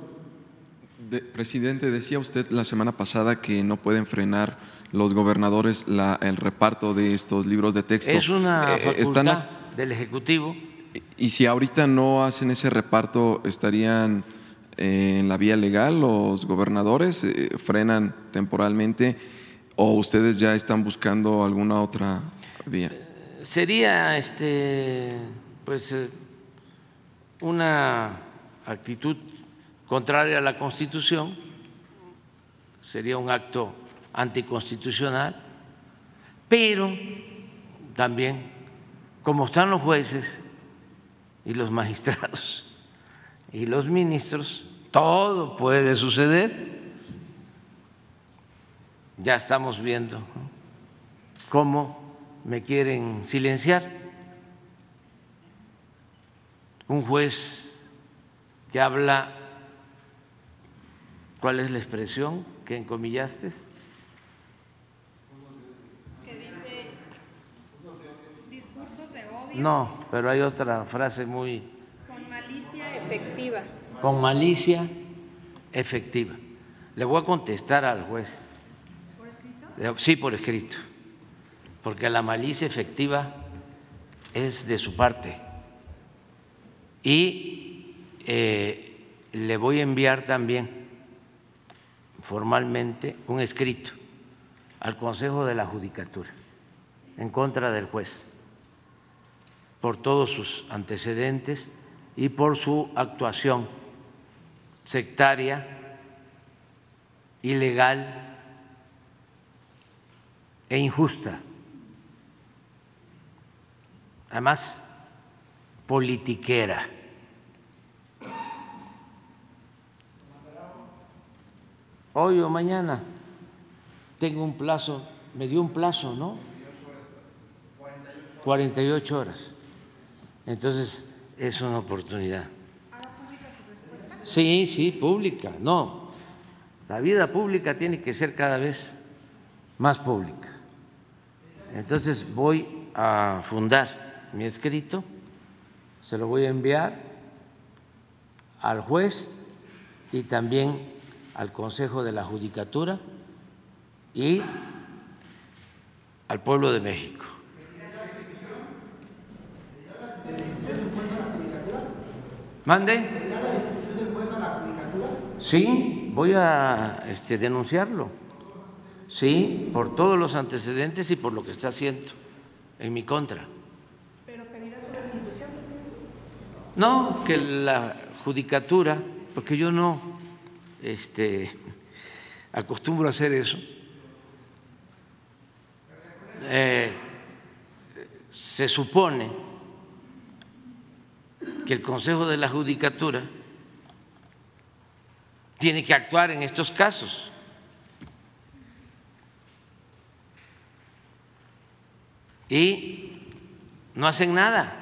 presidente, decía usted la semana pasada que no pueden frenar los gobernadores el reparto de estos libros de texto. Es una eh, facultad del Ejecutivo. Y si ahorita no hacen ese reparto, ¿estarían eh, en la vía legal los gobernadores? Eh, ¿Frenan temporalmente? ¿O ustedes ya están buscando alguna otra vía? Sería este, pues, una actitud contraria a la Constitución, sería un acto anticonstitucional, pero también, como están los jueces y los magistrados y los ministros, todo puede suceder. Ya estamos viendo cómo me quieren silenciar. Un juez que habla, ¿cuál es la expresión que encomillaste? Que dice discursos de odio. No, pero hay otra frase muy... Con malicia efectiva. Con malicia efectiva. Le voy a contestar al juez. ¿Por escrito? Sí, por escrito. Porque la malicia efectiva es de su parte. Y eh, le voy a enviar también formalmente un escrito al Consejo de la Judicatura en contra del juez por todos sus antecedentes y por su actuación sectaria, ilegal e injusta. Además, politiquera. Hoy o mañana tengo un plazo, me dio un plazo, ¿no? 48 horas. Entonces, es una oportunidad. Sí, sí, pública. No, la vida pública tiene que ser cada vez más pública. Entonces voy a fundar mi escrito, se lo voy a enviar al juez y también al Consejo de la Judicatura y al pueblo de México. ¿Mande? Sí, voy a este, denunciarlo. Sí, por todos los antecedentes y por lo que está haciendo en mi contra. ¿Pero pedirá su restitución? No, que la judicatura, porque yo no este, acostumbro a hacer eso, eh, se supone que el Consejo de la Judicatura tiene que actuar en estos casos. Y no hacen nada.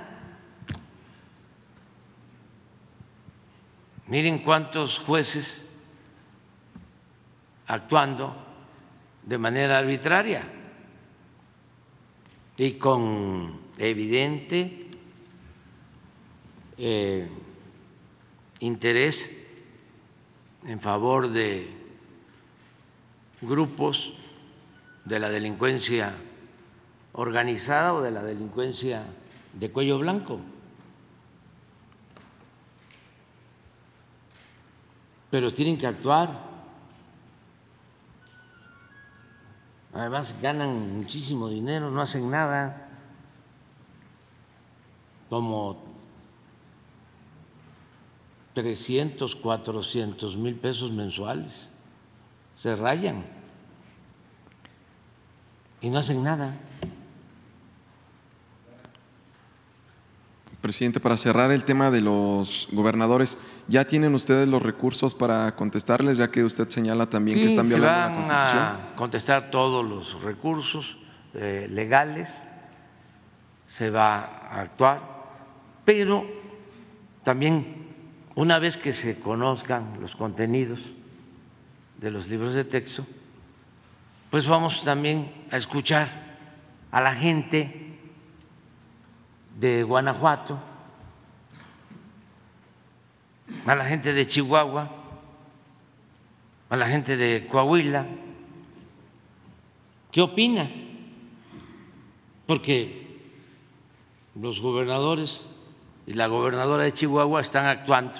Miren cuántos jueces actuando de manera arbitraria y con evidente eh, interés en favor de grupos de la delincuencia organizada o de la delincuencia de cuello blanco. Pero tienen que actuar. Además ganan muchísimo dinero, no hacen nada, como 300, 400 mil pesos mensuales. Se rayan y no hacen nada. Presidente, para cerrar el tema de los gobernadores, ¿ya tienen ustedes los recursos para contestarles, ya que usted señala también que están violando la Constitución? a contestar todos los recursos eh, legales, se va a actuar, pero también una vez que se conozcan los contenidos de los libros de texto, pues vamos también a escuchar a la gente de Guanajuato, a la gente de Chihuahua, a la gente de Coahuila, ¿qué opina? Porque los gobernadores y la gobernadora de Chihuahua están actuando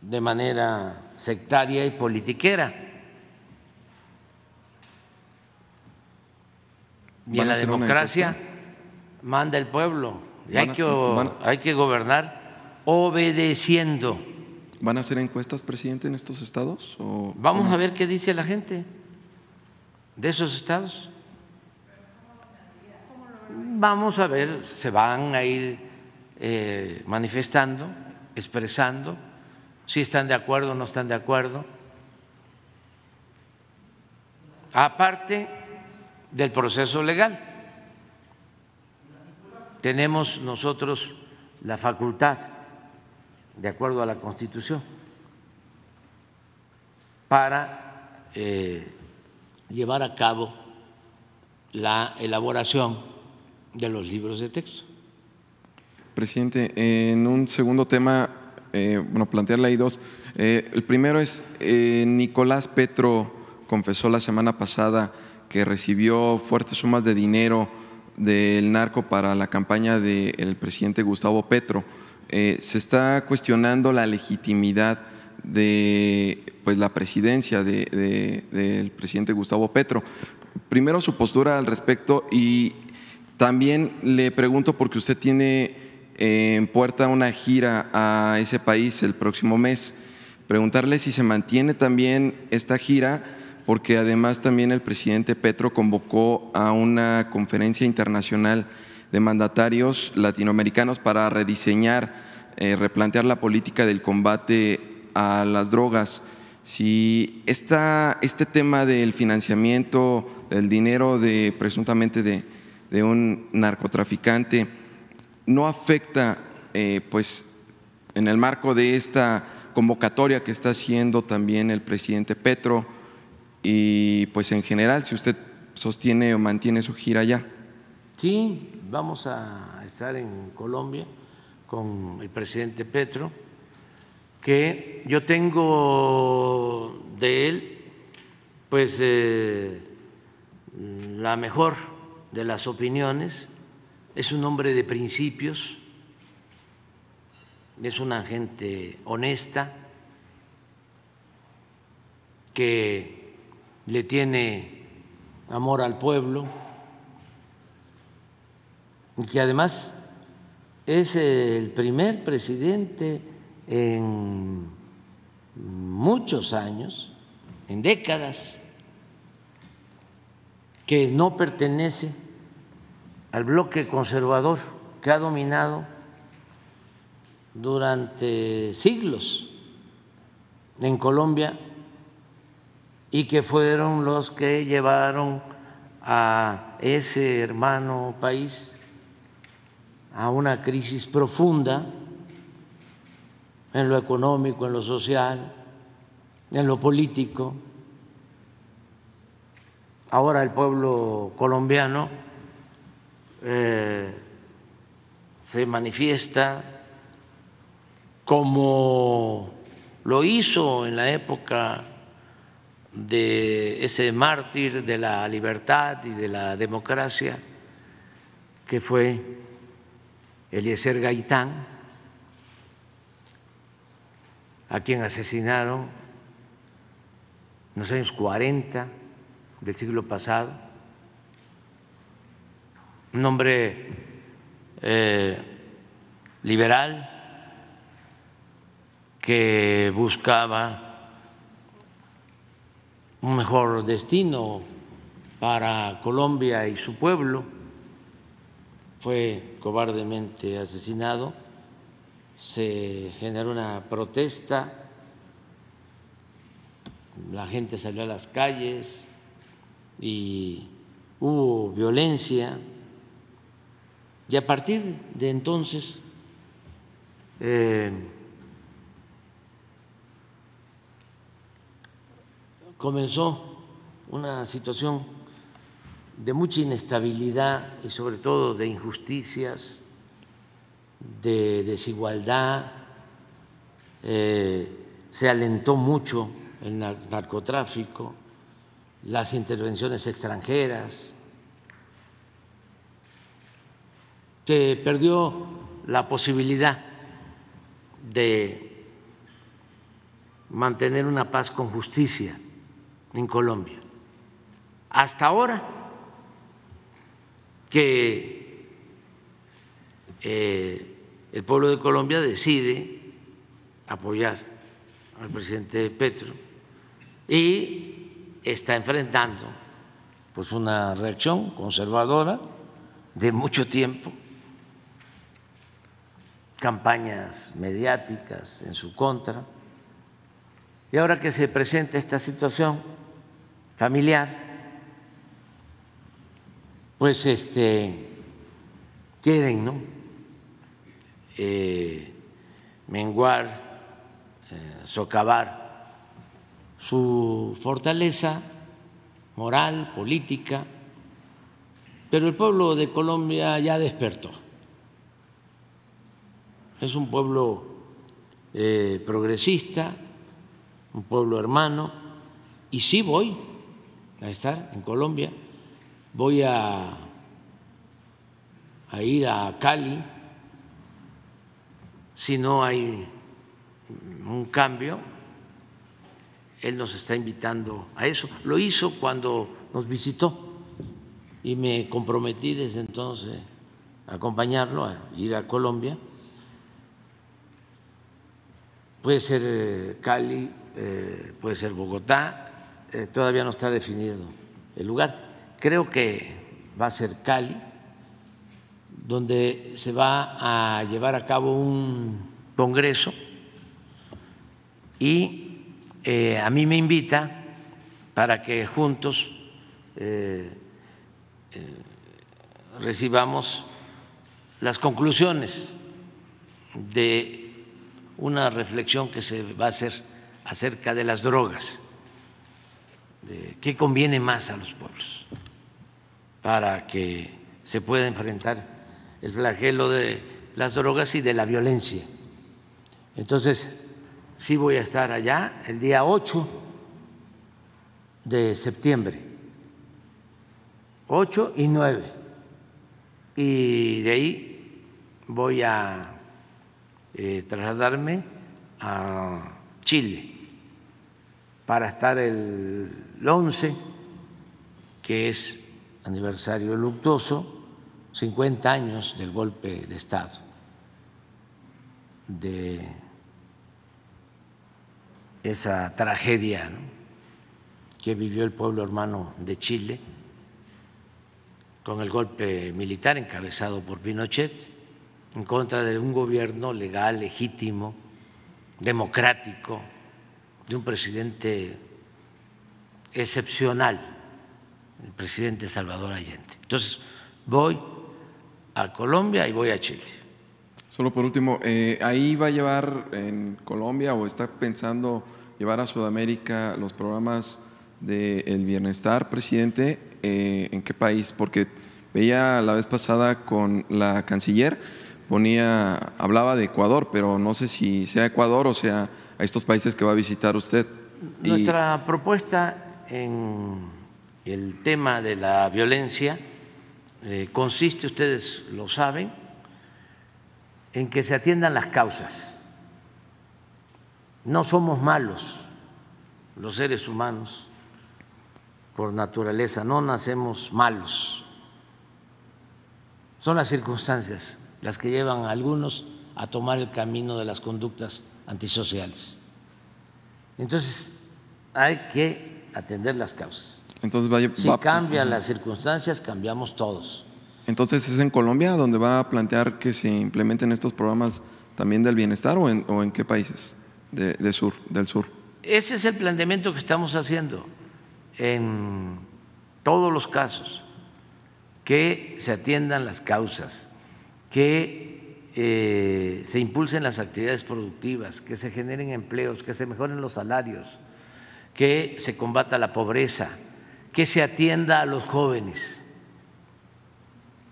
de manera sectaria y politiquera. Y en la democracia manda el pueblo y hay que, hay que gobernar obedeciendo. ¿Van a hacer encuestas, presidente, en estos estados? O Vamos a ver qué dice la gente de esos estados. Vamos a ver, se van a ir eh, manifestando, expresando, si están de acuerdo o no están de acuerdo. Aparte del proceso legal, tenemos nosotros la facultad, de acuerdo a la Constitución, para eh, llevar a cabo la elaboración de los libros de texto. Presidente, en un segundo tema, eh, bueno, plantearle ahí dos. Eh, el primero es, Nicolás Petro confesó la semana pasada que recibió fuertes sumas de dinero del narco para la campaña del presidente Gustavo Petro. se está cuestionando la legitimidad de pues, la presidencia del presidente Gustavo Petro. Primero su postura al respecto y también le pregunto porque usted tiene en puerta una gira a ese país el próximo mes. Preguntarle si se mantiene también esta gira, porque además también el presidente Petro convocó a una conferencia internacional de mandatarios latinoamericanos para rediseñar, eh, replantear la política del combate a las drogas. Si esta, este tema del financiamiento, del dinero de presuntamente de, de un narcotraficante, no afecta, eh, pues, en el marco de esta convocatoria que está haciendo también el presidente Petro y, pues, en general, si usted sostiene o mantiene su gira allá. Sí, vamos a estar en Colombia con el presidente Petro, que yo tengo de él, pues, eh, la mejor de las opiniones es un hombre de principios, es una gente honesta que le tiene amor al pueblo y que además es el primer presidente en muchos años, en décadas, que no pertenece al bloque conservador que ha dominado durante siglos en Colombia y que fueron los que llevaron a ese hermano país a una crisis profunda en lo económico, en lo social, en lo político. Ahora el pueblo colombiano eh, se manifiesta como lo hizo en la época de ese mártir de la libertad y de la democracia, que fue Eliezer Gaitán, a quien asesinaron en los años 40 del siglo pasado. Un hombre eh, liberal que buscaba un mejor destino para Colombia y su pueblo, fue cobardemente asesinado, se generó una protesta, la gente salió a las calles y hubo violencia. Y a partir de entonces eh, comenzó una situación de mucha inestabilidad y sobre todo de injusticias, de desigualdad, eh, se alentó mucho el narcotráfico, las intervenciones extranjeras, se perdió la posibilidad de mantener una paz con justicia en Colombia. Hasta ahora que eh, el pueblo de Colombia decide apoyar al presidente Petro y está enfrentando pues una reacción conservadora de mucho tiempo, campañas mediáticas en su contra. Y ahora que se presenta esta situación familiar, pues este quieren, ¿no? Eh, menguar, eh, socavar su fortaleza moral, política, pero el pueblo de Colombia ya despertó. Es un pueblo eh, progresista, un pueblo hermano, y sí voy a estar en Colombia, voy a, a ir a Cali, si no hay un cambio, él nos está invitando a eso. Lo hizo cuando nos visitó y me comprometí desde entonces a acompañarlo, a ir a Colombia. Puede ser eh, Cali, eh, puede ser Bogotá, eh, todavía no está definido el lugar. Creo que va a ser Cali, donde se va a llevar a cabo un congreso y a mí me invita para que juntos recibamos las conclusiones de una reflexión que se va a hacer acerca de las drogas, qué conviene más a los pueblos para que se pueda enfrentar el flagelo de las drogas y de la violencia. Entonces, sí voy a estar allá el día 8 de septiembre, 8 y 9 y de ahí voy a eh, trasladarme a Chile para estar el 11, que es aniversario luctuoso, 50 años del golpe de Estado, de esa tragedia que vivió el pueblo hermano de Chile con el golpe militar encabezado por Pinochet en contra de un gobierno legal, legítimo, democrático, de un presidente excepcional, el presidente Salvador Allende. Entonces, voy a Colombia y voy a Chile. Solo por último, eh, ¿ahí va a llevar en Colombia o está pensando llevar a Sudamérica los programas del bienestar, presidente? Eh, en qué país, porque veía la vez pasada con la canciller, ponía, hablaba de Ecuador, pero no sé si sea Ecuador o sea a estos países que va a visitar usted. Nuestra propuesta en el tema de la violencia eh, consiste, ustedes lo saben, en que se atiendan las causas. No somos malos los seres humanos por naturaleza, no nacemos malos. Son las circunstancias las que llevan a algunos a tomar el camino de las conductas antisociales. Entonces, hay que atender las causas. Entonces si cambian las circunstancias, cambiamos todos. Entonces, ¿es en Colombia donde va a plantear que se implementen estos programas también del bienestar o en, o en qué países de sur, del sur? Ese es el planteamiento que estamos haciendo en todos los casos, que se atiendan las causas, que eh, se impulsen las actividades productivas, que se generen empleos, que se mejoren los salarios, que se combata la pobreza, que se atienda a los jóvenes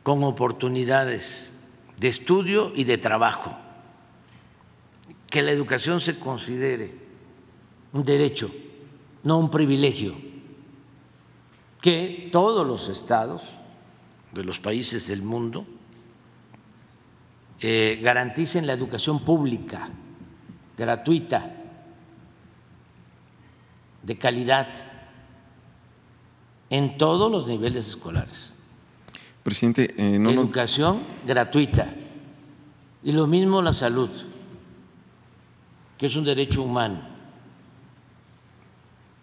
con oportunidades de estudio y de trabajo, que la educación se considere un derecho, no un privilegio. Que todos los estados de los países del mundo eh, garanticen la educación pública, gratuita, de calidad, en todos los niveles escolares. Presidente, eh, no educación gratuita Y lo mismo la salud, que es un derecho humano,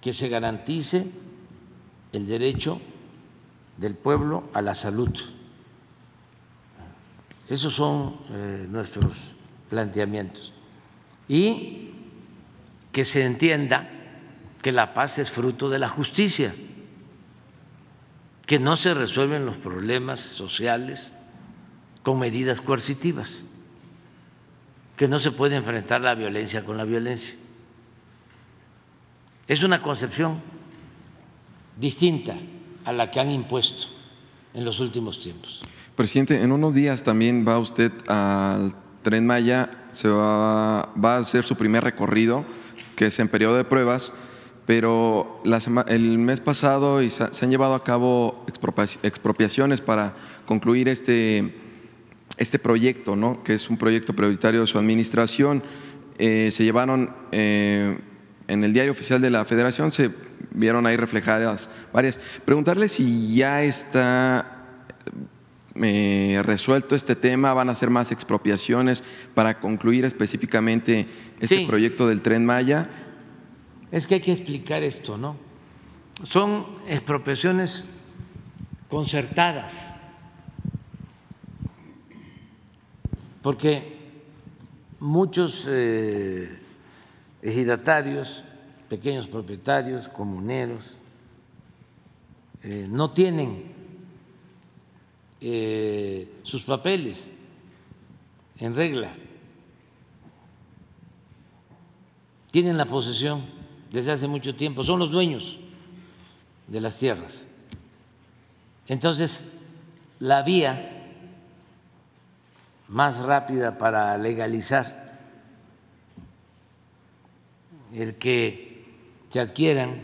que se garantice el derecho del pueblo a la salud. Esos son eh, nuestros planteamientos. Y que se entienda que la paz es fruto de la justicia, que no se resuelven los problemas sociales con medidas coercitivas, que no se puede enfrentar la violencia con la violencia. Es una concepción distinta a la que han impuesto en los últimos tiempos. Presidente, en unos días también va usted al Tren Maya, se va, va a hacer su primer recorrido, que es en periodo de pruebas, pero el mes pasado se han llevado a cabo expropiaciones para concluir este, este proyecto, ¿no? que es un proyecto prioritario de su administración. Eh, se llevaron eh, en el diario oficial de la Federación, se vieron ahí reflejadas varias. Preguntarle si ya está eh, resuelto este tema, van a hacer más expropiaciones para concluir específicamente este proyecto del tren Maya. Es que hay que explicar esto, ¿no? Son expropiaciones concertadas, porque muchos eh, ejidatarios, pequeños propietarios, comuneros, eh, no tienen eh, sus papeles en regla, tienen la posesión desde hace mucho tiempo, son los dueños de las tierras. Entonces, la vía más rápida para legalizar el que se adquieran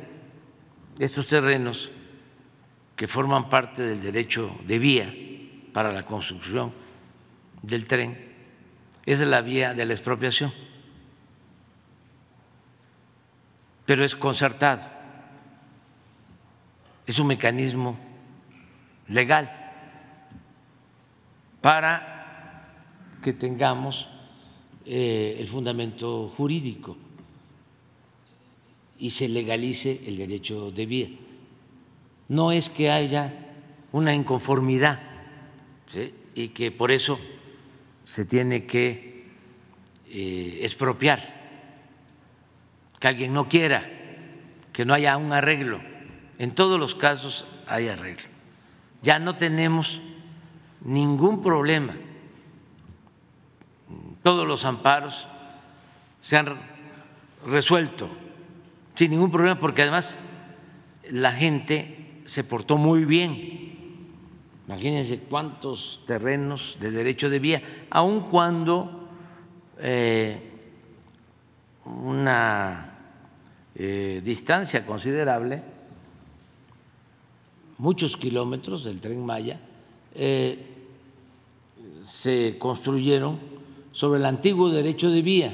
estos terrenos que forman parte del derecho de vía para la construcción del tren es la vía de la expropiación, pero es concertado, es un mecanismo legal para que tengamos eh, el fundamento jurídico y se legalice el derecho de vía. No es que haya una inconformidad y que por eso se tiene que eh, expropiar, que alguien no quiera, que no haya un arreglo. En todos los casos hay arreglo. Ya no tenemos ningún problema. Todos los amparos se han resuelto sin ningún problema porque además la gente se portó muy bien Imagínense cuántos terrenos de derecho de vía, aun cuando eh, una eh, distancia considerable, muchos kilómetros del tren Maya, eh, se construyeron sobre el antiguo derecho de vía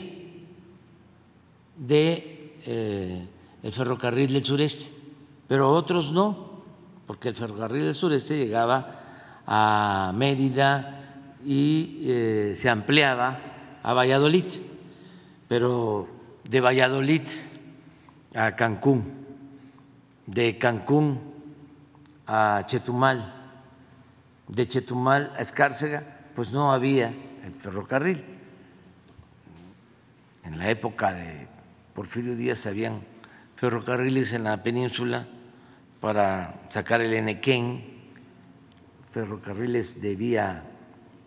de el ferrocarril del sureste, pero otros no, porque el ferrocarril del sureste llegaba a Mérida y eh, se ampliaba a Valladolid, pero de Valladolid a Cancún, de Cancún a Chetumal, de Chetumal a Escárcega, pues no había el ferrocarril. En la época de Porfirio Díaz habían ferrocarriles en la península para sacar el Enequén, ferrocarriles de vía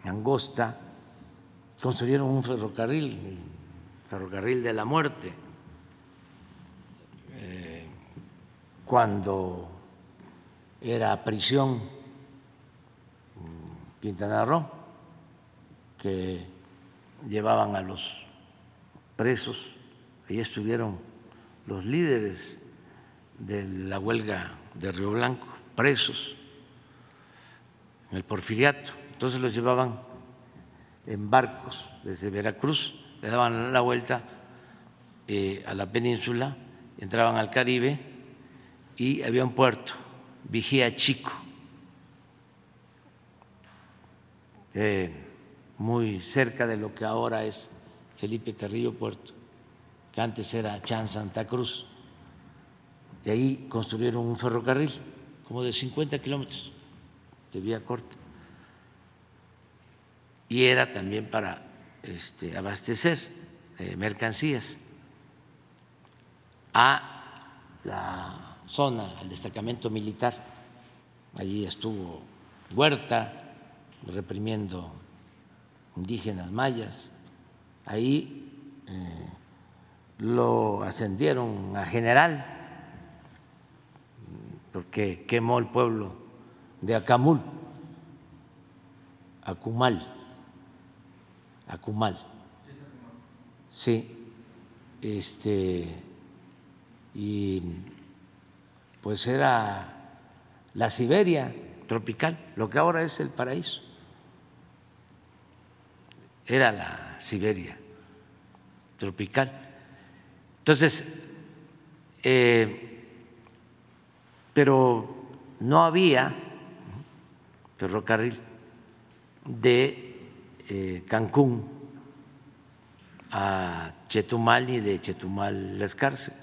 angosta, construyeron un ferrocarril, ferrocarril de la muerte, eh, cuando era prisión Quintana Roo, que llevaban a los presos, ahí estuvieron los líderes de la huelga de Río Blanco, presos el porfiriato. Entonces los llevaban en barcos desde Veracruz, le daban la vuelta eh, a la península, entraban al Caribe y había un puerto, Vigía Chico. muy cerca de lo que ahora es Felipe Carrillo Puerto, que antes era Chan Santa Cruz. Y ahí construyeron un ferrocarril como de 50 kilómetros de vía corta. Y era también para este, abastecer eh, mercancías a la zona, al destacamento militar. Allí estuvo Huerta reprimiendo indígenas mayas. Ahí eh, lo ascendieron a general porque quemó el pueblo de Acamul, Acumal, Acumal. Sí, este, y pues era la Siberia tropical, lo que ahora es el paraíso. Era la Siberia tropical. Entonces, eh, pero no había ferrocarril de Cancún a Chetumal y de Chetumal a Escárcel.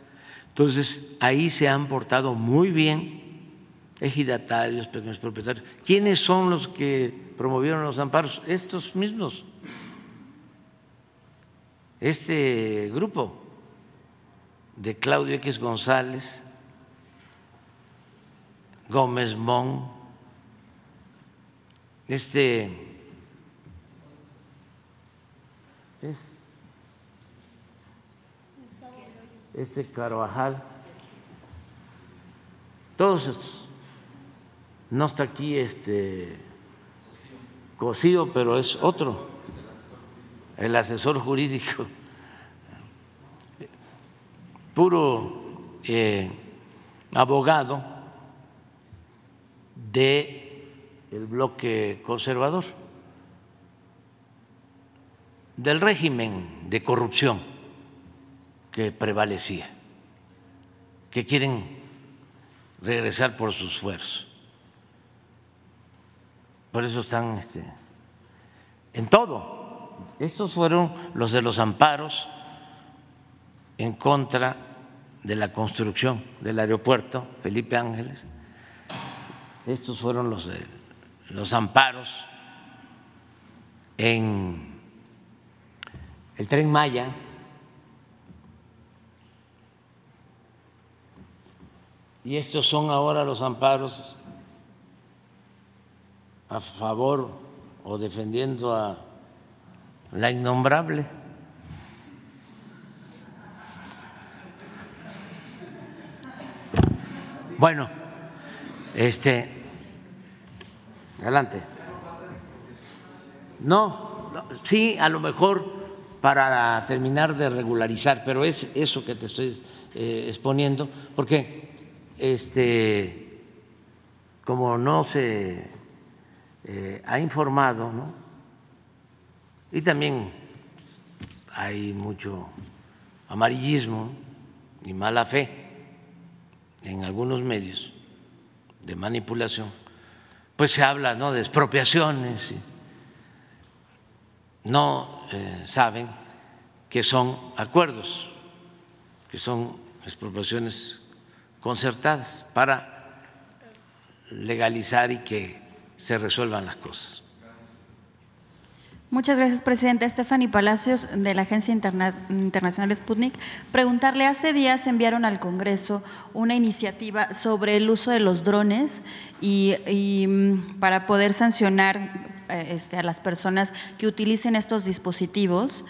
Entonces, ahí se han portado muy bien ejidatarios, pequeños propietarios. ¿Quiénes son los que promovieron los amparos? Estos mismos. Este grupo de Claudio X González, Gómez Mon, este este Carvajal, todos estos. No está aquí este cocido, pero es otro, el asesor jurídico, puro eh, abogado de el bloque conservador, del régimen de corrupción que prevalecía, que quieren regresar por sus esfuerzos. Por eso están este, en todo. Estos fueron los de los amparos en contra de la construcción del aeropuerto Felipe Ángeles. Estos fueron los de los amparos en el tren Maya. Y estos son ahora los amparos a favor o defendiendo a la innombrable. Bueno, este, adelante. No, sí, a lo mejor para terminar de regularizar, pero es eso que te estoy eh, exponiendo, porque este, como no se eh, ha informado, ¿no? y también hay mucho amarillismo y mala fe en algunos medios de manipulación, pues se habla ¿no? de expropiaciones, no eh, saben que son acuerdos, que son expropiaciones concertadas para legalizar y que se resuelvan las cosas. Muchas gracias, presidente. Stephanie Palacios, de la Agencia Internacional Sputnik. Preguntarle, hace días enviaron al Congreso una iniciativa sobre el uso de los drones y, mm, para poder sancionar este, a las personas que utilicen estos dispositivos.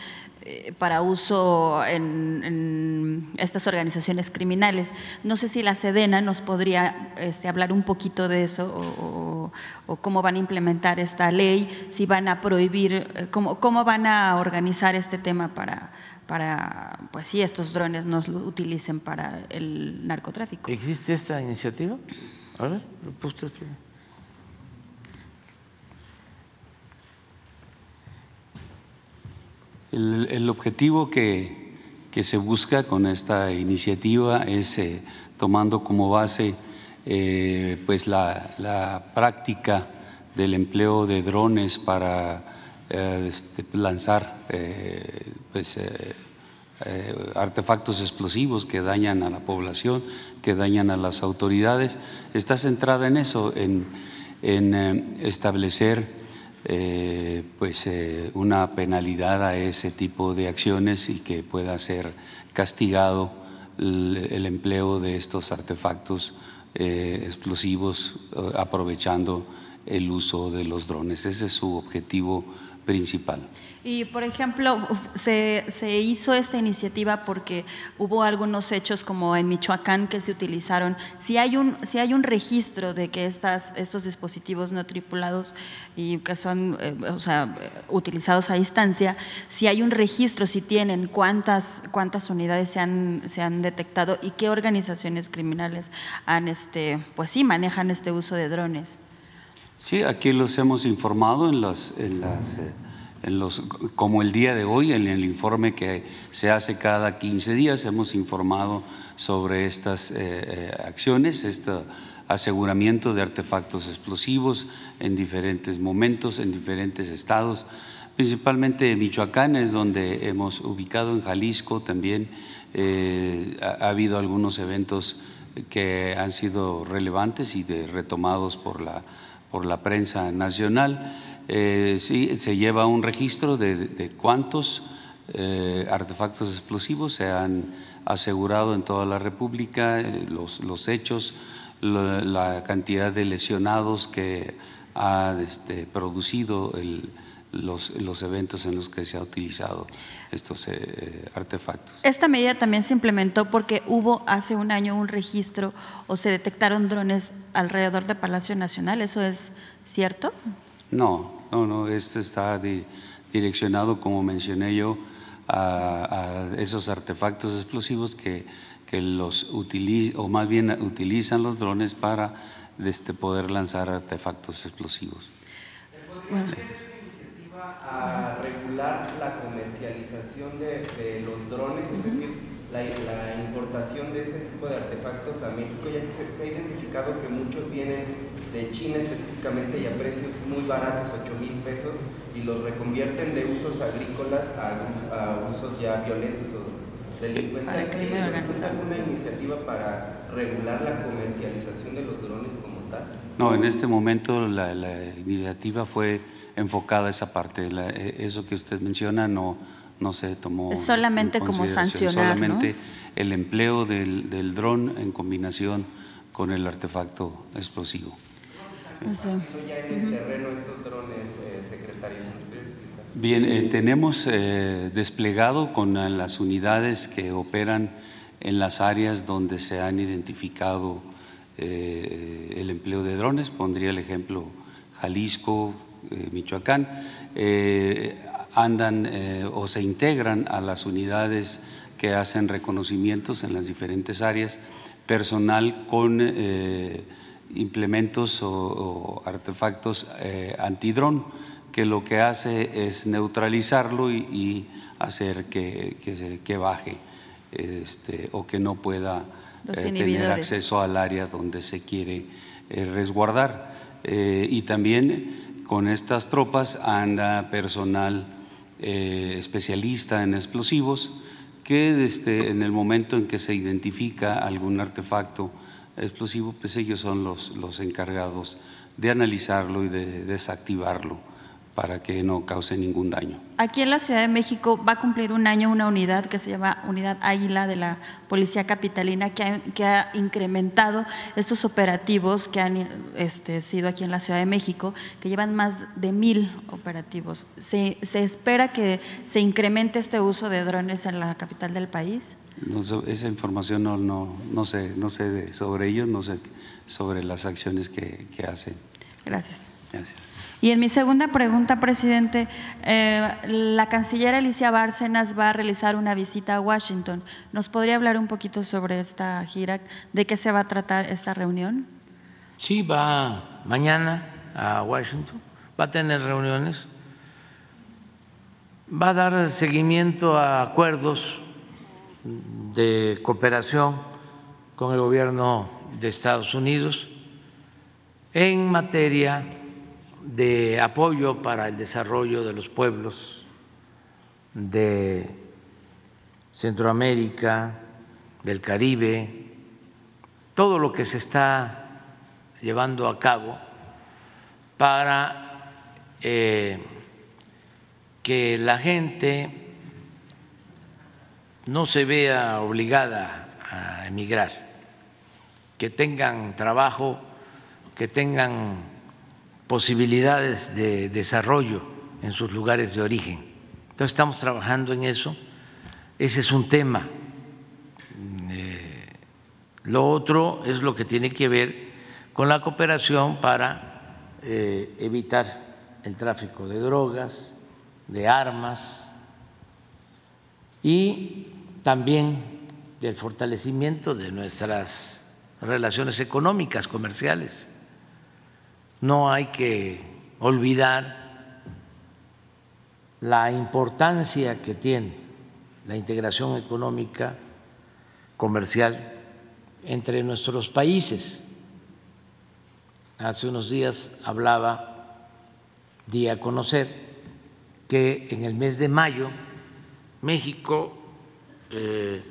Eh, para uso en, estas organizaciones criminales. No sé si la Sedena nos podría este, hablar un poquito de eso o, cómo van a implementar esta ley, si van a prohibir, eh, cómo, cómo van a organizar este tema para, para, pues sí, estos drones no lo utilicen para el narcotráfico. ¿Existe esta iniciativa? A ver, El, objetivo que, se busca con esta iniciativa es eh, tomando como base eh, pues la, práctica del empleo de drones para eh, este, lanzar pues, artefactos explosivos que dañan a la población, que dañan a las autoridades. Está centrada en eso, en, establecer pues, una penalidad a ese tipo de acciones y que pueda ser castigado el, empleo de estos artefactos explosivos aprovechando el uso de los drones. Ese es su objetivo principal. Y, por ejemplo, se, se, hizo esta iniciativa porque hubo algunos hechos como en Michoacán que se utilizaron. Si hay un, si hay un registro de que estas, estos dispositivos no tripulados y que son eh, o sea, utilizados a distancia, si hay un registro, si tienen cuántas, cuántas unidades se han, se han detectado y qué organizaciones criminales han, este, pues sí, manejan este uso de drones. Sí, aquí los hemos informado en las, en las eh, los, como el día de hoy, en el informe que se hace cada 15 días, hemos informado sobre estas eh, eh, acciones, este aseguramiento de artefactos explosivos en diferentes momentos, en diferentes estados, principalmente en Michoacán es donde hemos ubicado, en Jalisco también ha, habido algunos eventos que han sido relevantes y retomados por la por la prensa nacional. Eh, sí, se lleva un registro de, cuántos eh, artefactos explosivos se han asegurado en toda la República, eh, los, hechos, la, cantidad de lesionados que ha este, producido los, eventos en los que se ha utilizado estos eh, artefactos. Esta medida también se implementó porque hubo hace un año un registro o se detectaron drones alrededor de Palacio Nacional. ¿Eso es cierto? No, no, no. Esto está direccionado, como mencioné yo, a, esos artefactos explosivos que, que los utilizan, o más bien utilizan los drones para este, poder lanzar artefactos explosivos. Bueno a regular la comercialización de, los drones, es decir, la, importación de este tipo de artefactos a México, ya que se, ha identificado que muchos vienen de China específicamente y a precios muy baratos, 8 mil pesos, y los reconvierten de usos agrícolas a, usos ya violentos o delincuenciales. ¿Hay alguna iniciativa para regular la comercialización de los drones como tal? No, en este momento la, la iniciativa fue enfocada esa parte. Eh, eso que usted menciona no, no se tomó. Es solamente como sancionar. Solamente el empleo del, del dron en combinación con el artefacto explosivo. ¿Cómo se están ya en el terreno estos drones, eh, secretarios? Bien, eh, tenemos desplegado con las unidades que operan en las áreas donde se han identificado el empleo de drones. Pondría el ejemplo Jalisco, eh, Michoacán, eh, andan eh, o se integran a las unidades que hacen reconocimientos en las diferentes áreas, personal con implementos o, artefactos antidrón, que lo que hace es neutralizarlo y, hacer que, que, baje este, o que no pueda tener acceso al área donde se quiere resguardar. y también con estas tropas anda personal eh, especialista en explosivos que este, en el momento en que se identifica algún artefacto explosivo, pues ellos son los, los encargados de analizarlo y de desactivarlo para que no cause ningún daño. Aquí en la Ciudad de México va a cumplir un año una unidad que se llama Unidad Águila de la Policía Capitalina, que ha, que ha incrementado estos operativos que han este, sido aquí en la Ciudad de México, que llevan más de mil operativos. ¿Se, ¿Se, espera que se incremente este uso de drones en la capital del país? esa información no, no, no sé, no sé sobre ello, no sé sobre las acciones que, que hacen. Gracias. Gracias. Y en mi segunda pregunta, presidente, eh, la canciller Alicia Bárcenas va a realizar una visita a Washington. ¿Nos podría hablar un poquito sobre esta gira? ¿De qué se va a tratar esta reunión? Sí, va mañana a Washington, va a tener reuniones, va a dar seguimiento a acuerdos de cooperación con el gobierno de Estados Unidos en materia de apoyo para el desarrollo de los pueblos de Centroamérica, del Caribe, todo lo que se está llevando a cabo para eh, que la gente no se vea obligada a emigrar, que tengan trabajo, que tengan posibilidades de desarrollo en sus lugares de origen. Entonces estamos trabajando en eso. Ese es un tema. Eh, lo otro es lo que tiene que ver con la cooperación para eh, evitar el tráfico de drogas, de armas y también del fortalecimiento de nuestras relaciones económicas, comerciales. No hay que olvidar la importancia que tiene la integración económica, comercial entre nuestros países. Hace unos días hablaba, di a conocer que en el mes de mayo México eh,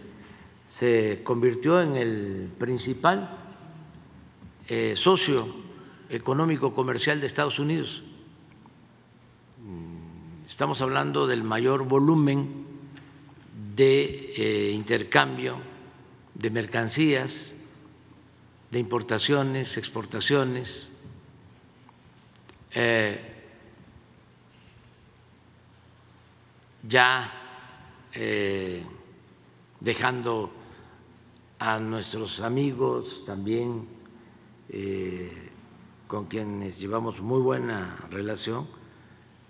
se convirtió en el principal eh, socio económico comercial de Estados Unidos. Estamos hablando del mayor volumen de eh, intercambio de mercancías, de importaciones, exportaciones. ya dejando a nuestros amigos también eh, con quienes llevamos muy buena relación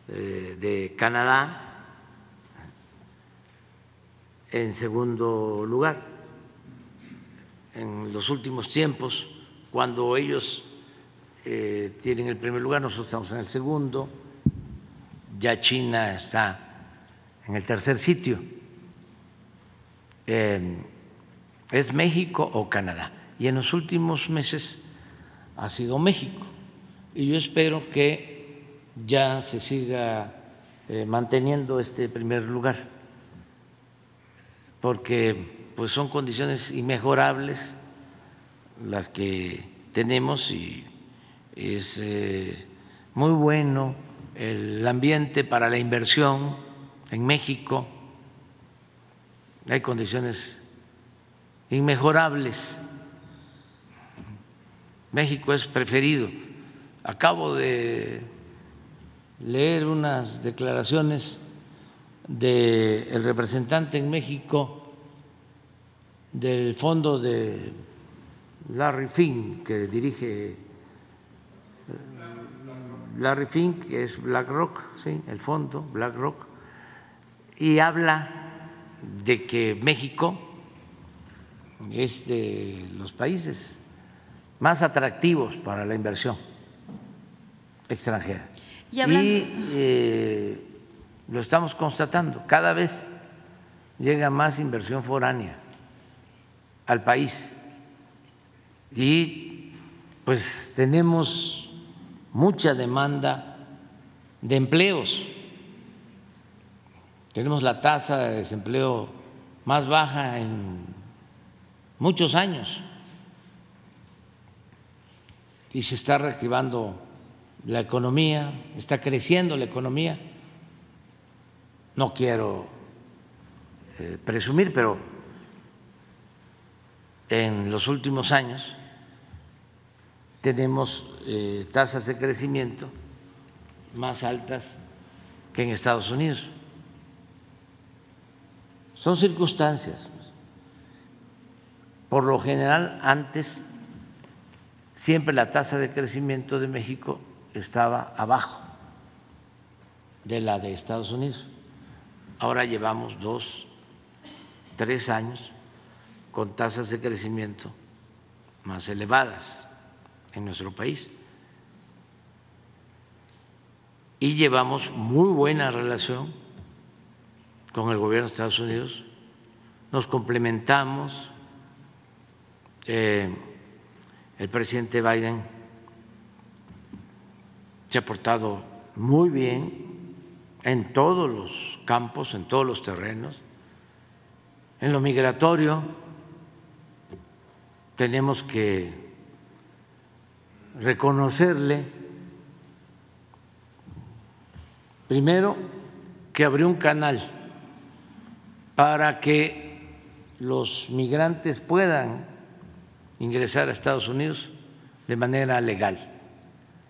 eh, de Canadá en segundo lugar. En los últimos tiempos, cuando ellos eh, tienen el primer lugar, nosotros estamos en el segundo, ya China está en el tercer sitio es México o Canadá. Y en los últimos meses ha sido México. Y yo espero que ya se siga eh, manteniendo este primer lugar, porque pues son condiciones inmejorables las que tenemos y es eh, muy bueno el ambiente para la inversión en México hay condiciones inmejorables. México es preferido. Acabo de leer unas declaraciones del representante en México del fondo de Larry Fink, que dirige Larry Fink, que es BlackRock, ¿sí? el fondo BlackRock, y habla de que México es de los países más atractivos para la inversión extranjera. Y, eh, lo estamos constatando, cada vez llega más inversión foránea al país. Y pues tenemos mucha demanda de empleos. Tenemos la tasa de desempleo más baja en muchos años. Y se está reactivando la economía, está creciendo la economía. No quiero eh, presumir, pero en los últimos años tenemos eh, tasas de crecimiento más altas que en Estados Unidos. Son circunstancias. Por lo general, antes siempre la tasa de crecimiento de México estaba abajo de la de Estados Unidos. Ahora llevamos dos, tres años con tasas de crecimiento más elevadas en nuestro país. Y llevamos muy buena relación con el gobierno de Estados Unidos, nos complementamos. Eh, el presidente Biden se ha portado muy bien en todos los campos, en todos los terrenos. En lo migratorio tenemos que reconocerle, primero, que abrió un canal para que los migrantes puedan ingresar a Estados Unidos de manera legal.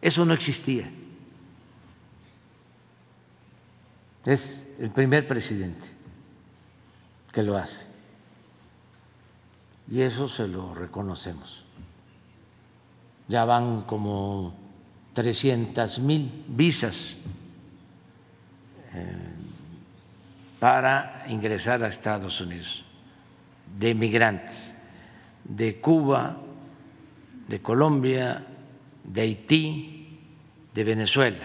Eso no existía. Es el primer presidente que lo hace. Y eso se lo reconocemos. Ya van como 300 mil visas eh, para ingresar a Estados Unidos de migrantes de Cuba, de Colombia, de Haití, de Venezuela.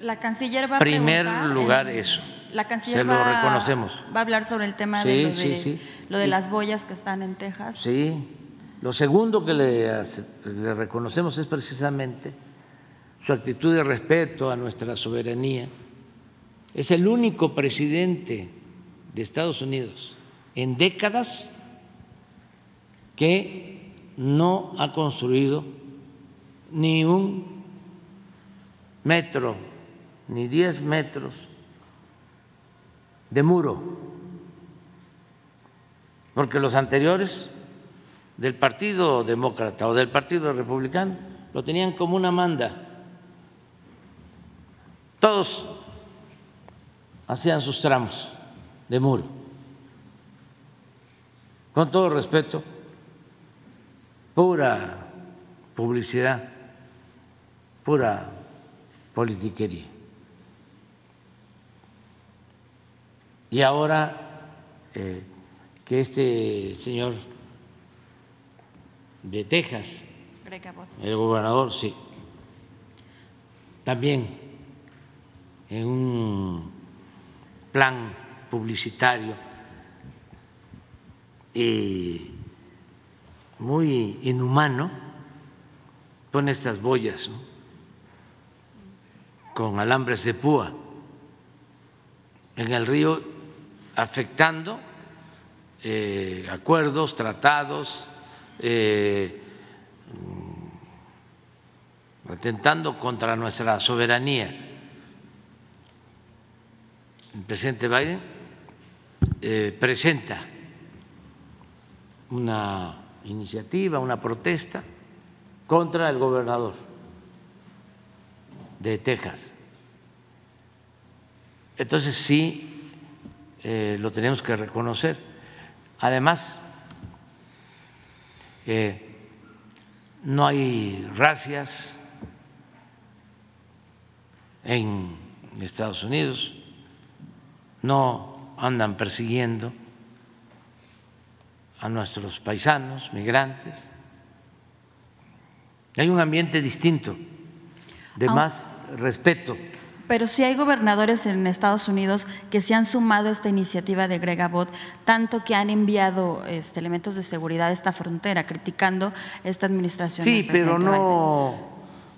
La canciller va a Primer lugar eso. La canciller Se lo va, reconocemos. va a hablar sobre el tema Sí, de, lo sí, de, sí. lo de las boyas que están en Texas. Sí. Lo segundo que le reconocemos es precisamente su actitud de respeto a nuestra soberanía. Es el único presidente de Estados Unidos en décadas que no ha construido ni un metro, ni diez metros de muro, porque los anteriores del Partido Demócrata o del Partido Republicano lo tenían como una manda. Todos hacían sus tramos de muro. Con todo respeto, pura publicidad, pura politiquería. Y ahora eh, que este señor de Texas, el gobernador, sí, también en un plan publicitario y muy inhumano, pone estas boyas con alambres de púa en el río, afectando eh, acuerdos, tratados, eh, atentando contra nuestra soberanía. El presidente Biden eh, presenta una iniciativa, una protesta contra el gobernador de Texas. Entonces sí eh, lo tenemos que reconocer. Además, eh, no hay racias en Estados Unidos, no andan persiguiendo a nuestros paisanos, migrantes. Hay un ambiente distinto, de más respeto. Pero sí hay gobernadores en Estados Unidos que se han sumado a esta iniciativa de Greg Abbott, tanto que han enviado este, elementos de seguridad a esta frontera, criticando esta administración. Sí, pero Biden. no,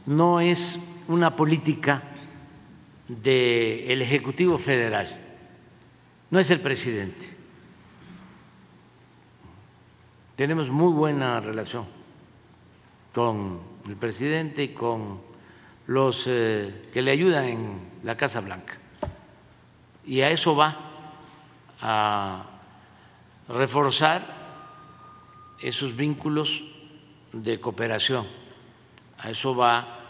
no es una política del Ejecutivo Federal, no es el presidente. Tenemos muy buena relación con el presidente y con los eh, que le ayudan en la Casa Blanca. Y a eso va, a reforzar esos vínculos de cooperación. A eso va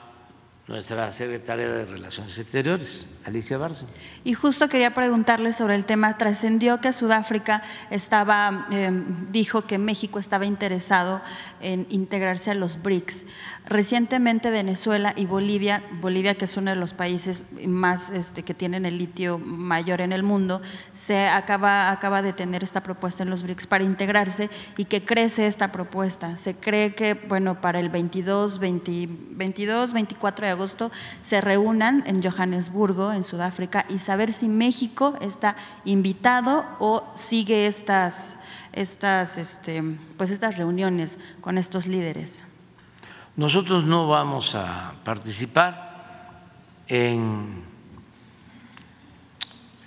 nuestra secretaria de Relaciones Exteriores, Alicia Bárcena. Y justo quería preguntarle sobre el tema. Trascendió que Sudáfrica estaba, eh, dijo que México estaba interesado en integrarse a los BRICS. Recientemente Venezuela y Bolivia, Bolivia que es uno de los países más este, que tienen el litio mayor en el mundo, se acaba, acaba de tener esta propuesta en los BRICS para integrarse y que crece esta propuesta. Se cree que, bueno, para el 22, 20 22 24 de agosto se reúnan en Johannesburgo, en Sudáfrica, y saber si México está invitado o sigue estas, estas, este, pues estas reuniones con estos líderes. Nosotros no vamos a participar en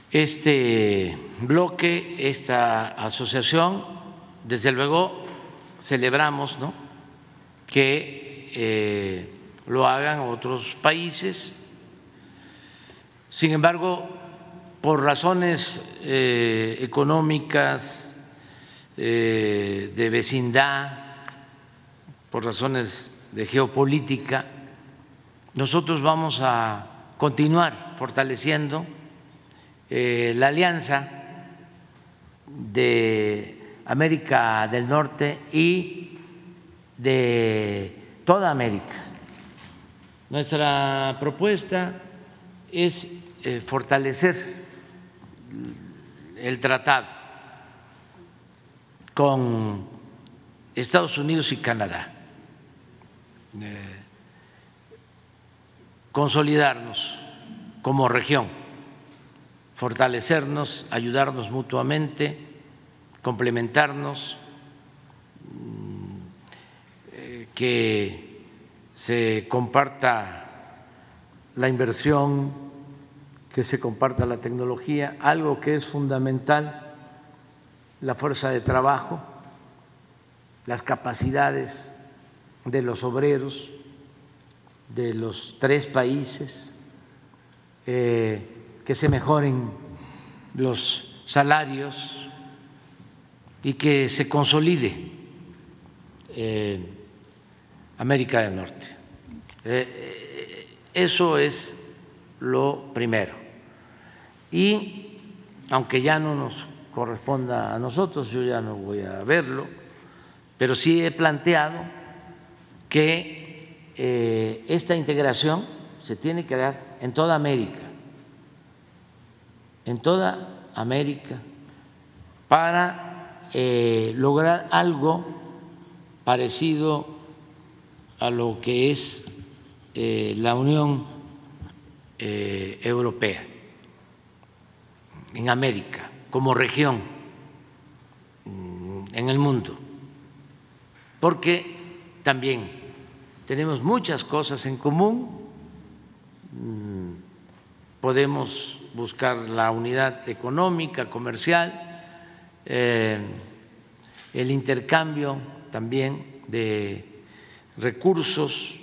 este bloque, esta asociación. Desde luego celebramos ¿no? que eh, lo hagan otros países. Sin embargo, por razones eh, económicas, eh, de vecindad, por razones de geopolítica, nosotros vamos a continuar fortaleciendo eh, la alianza de América del Norte y de toda América. Nuestra propuesta es fortalecer el tratado con Estados Unidos y Canadá, eh, consolidarnos como región, fortalecernos, ayudarnos mutuamente, complementarnos, mm, eh, que se comparta la inversión, que se comparta la tecnología, algo que es fundamental, la fuerza de trabajo, las capacidades de los obreros de los tres países, eh, que se mejoren los salarios y que se consolide eh, América del Norte. Eh, eso es lo primero. Y aunque ya no nos corresponda a nosotros, yo ya no voy a verlo, pero sí he planteado que eh, esta integración se tiene que dar en toda América, en toda América, para eh, lograr algo parecido a lo que es eh, la Unión Europea en América, como región mm, en el mundo, porque también tenemos muchas cosas en común, mm, podemos buscar la unidad económica, comercial, eh, el intercambio también de recursos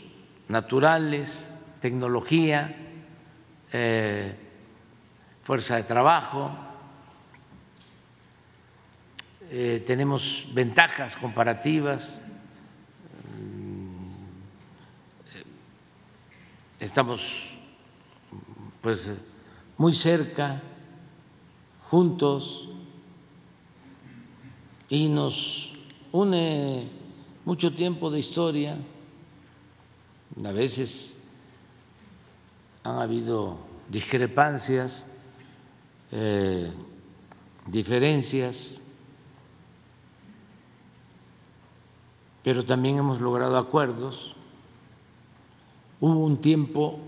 naturales, tecnología, eh, fuerza de trabajo, eh, tenemos ventajas comparativas, estamos pues muy cerca, juntos, y nos une mucho tiempo de historia, a veces han habido discrepancias, eh, diferencias, pero también hemos logrado acuerdos. Hubo un tiempo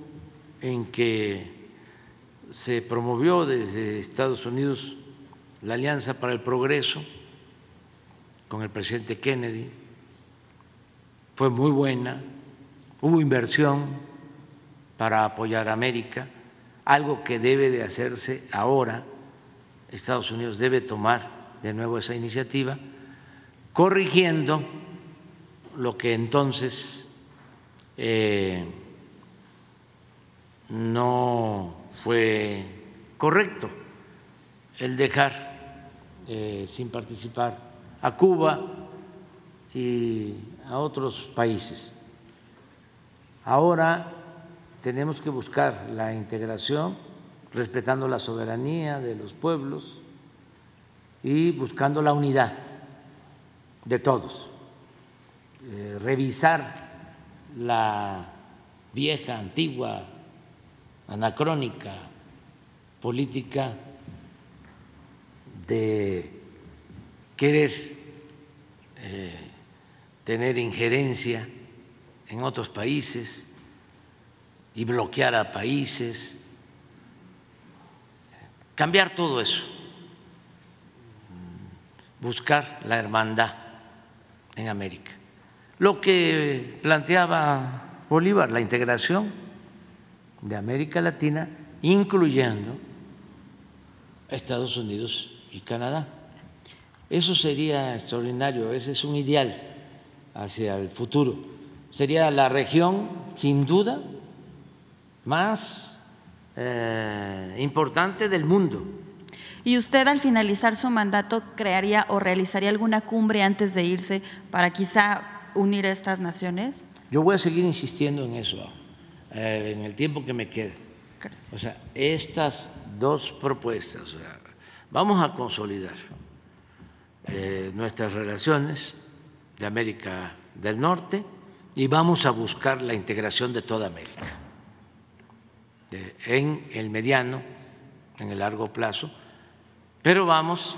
en que se promovió desde Estados Unidos la Alianza para el Progreso con el presidente Kennedy. Fue muy buena, hubo inversión para apoyar a América, algo que debe de hacerse ahora. Estados Unidos debe tomar de nuevo esa iniciativa, corrigiendo lo que entonces eh, no fue correcto el dejar eh, sin participar a Cuba y a otros países. Ahora tenemos que buscar la integración respetando la soberanía de los pueblos y buscando la unidad de todos, eh, revisar la vieja, antigua anacrónica política de querer eh, tener injerencia en otros países y bloquear a países, cambiar todo eso, buscar la hermandad en América. lo que planteaba Bolívar, la integración de América Latina, incluyendo Estados Unidos y Canadá. Eso sería extraordinario, ese es un ideal hacia el futuro. Sería la región, sin duda, más eh, importante del mundo. ¿Y usted al finalizar su mandato crearía o realizaría alguna cumbre antes de irse para quizá unir a estas naciones? Yo voy a seguir insistiendo en eso eh, en el tiempo que me quede. O sea, estas dos propuestas, o sea, vamos a consolidar eh, nuestras relaciones de América del Norte y vamos a buscar la integración de toda América en el mediano, en el largo plazo, pero vamos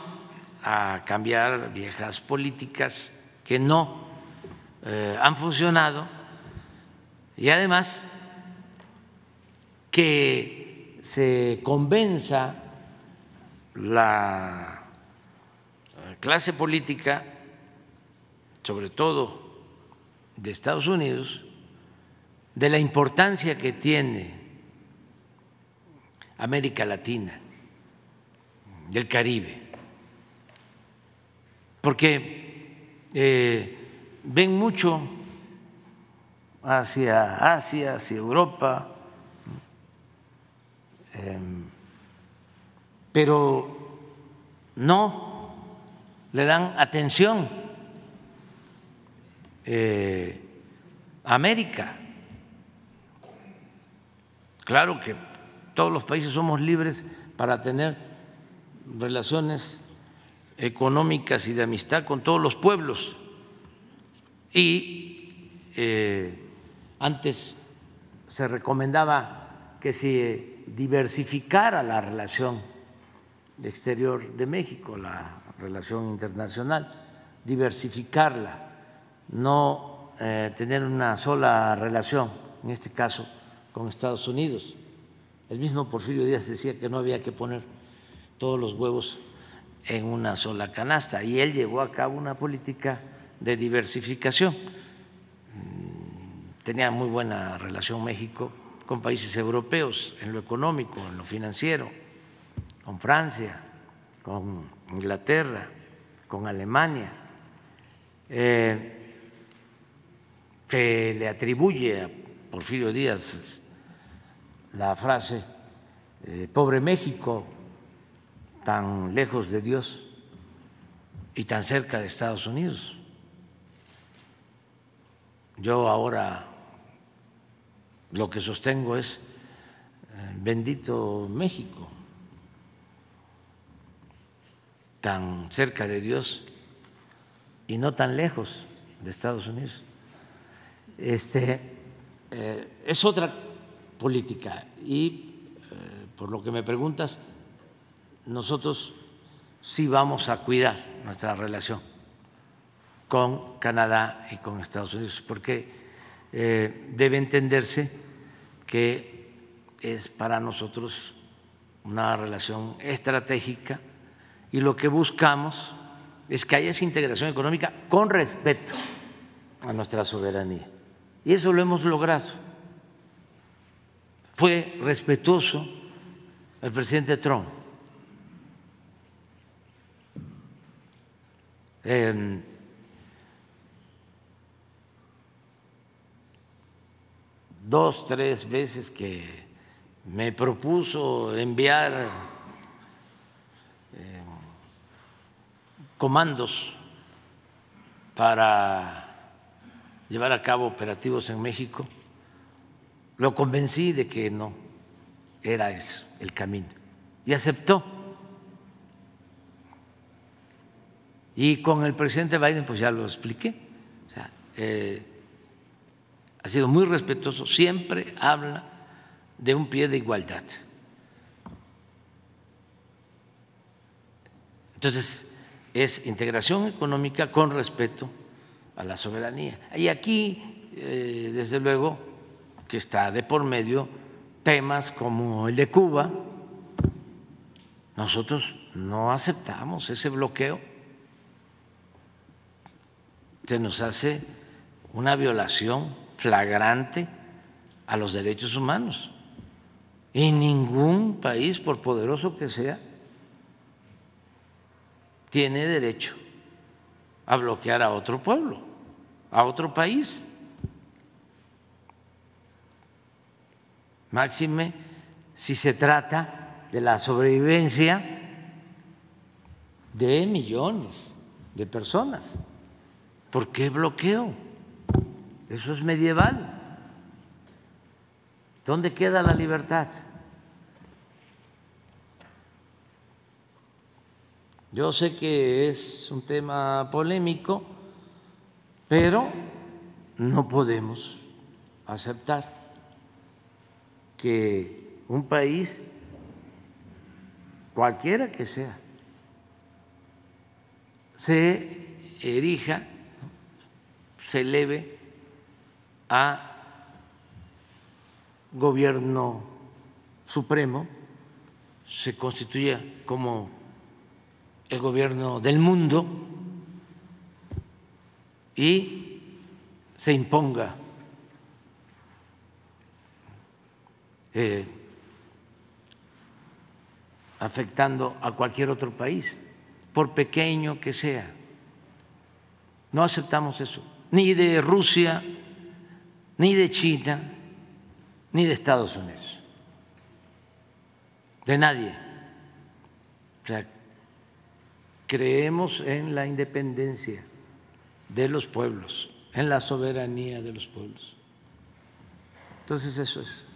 a cambiar viejas políticas que no eh, han funcionado y además que se convenza la eh, clase política, sobre todo de Estados Unidos, de la importancia que tiene América Latina, del Caribe, porque eh, ven mucho hacia Asia, hacia Europa, em, pero no le dan atención eh, a América. Claro que todos los países somos libres para tener relaciones económicas y de amistad con todos los pueblos. Y eh, antes se recomendaba que se diversificara la relación exterior de México, la relación internacional, diversificarla, no eh, tener una sola relación, en este caso con Estados Unidos. El mismo Porfirio Díaz decía que no había que poner todos los huevos en una sola canasta y él llevó a cabo una política de diversificación. Mm, tenía muy buena relación México con países europeos en lo económico, en lo financiero, con Francia, con Inglaterra, con Alemania. Eh, se le atribuye a Porfirio Díaz la frase, eh, pobre México, tan lejos de Dios y tan cerca de Estados Unidos. Yo ahora lo que sostengo es, eh, bendito México, tan cerca de Dios y no tan lejos de Estados Unidos. Este, eh, es otra política. Y eh, por lo que me preguntas, nosotros sí vamos a cuidar nuestra relación con Canadá y con Estados Unidos, porque eh, debe entenderse que es para nosotros una relación estratégica y lo que buscamos es que haya esa integración económica con respeto a nuestra soberanía. Y eso lo hemos logrado fue respetuoso el presidente Trump. dos, tres veces que me propuso enviar eh, comandos para llevar a cabo operativos en México lo convencí de que no era eso el camino y aceptó. Y con el presidente Biden, pues ya lo expliqué. O sea, eh, ha sido muy respetuoso, siempre habla de un pie de igualdad. Entonces, es integración económica con respeto a la soberanía. Y aquí, eh, desde luego, que está de por medio temas como el de Cuba. Nosotros no aceptamos ese bloqueo. Se nos hace una violación flagrante a los derechos humanos. Y ningún país, por poderoso que sea, tiene derecho a bloquear a otro pueblo, a otro país. Máxime si se trata de la sobrevivencia de millones de personas. ¿Por qué bloqueo? Eso es medieval. ¿Dónde queda la libertad? Yo sé que es un tema polémico, pero no podemos aceptar que un país, cualquiera que sea, se erija, se eleve a gobierno supremo, se constituya como el gobierno del mundo y se imponga eh, afectando a cualquier otro país, por pequeño que sea. No aceptamos eso, ni de Rusia, ni de China, ni de Estados Unidos, de nadie. O sea, creemos en la independencia de los pueblos, en la soberanía de los pueblos. Entonces eso es.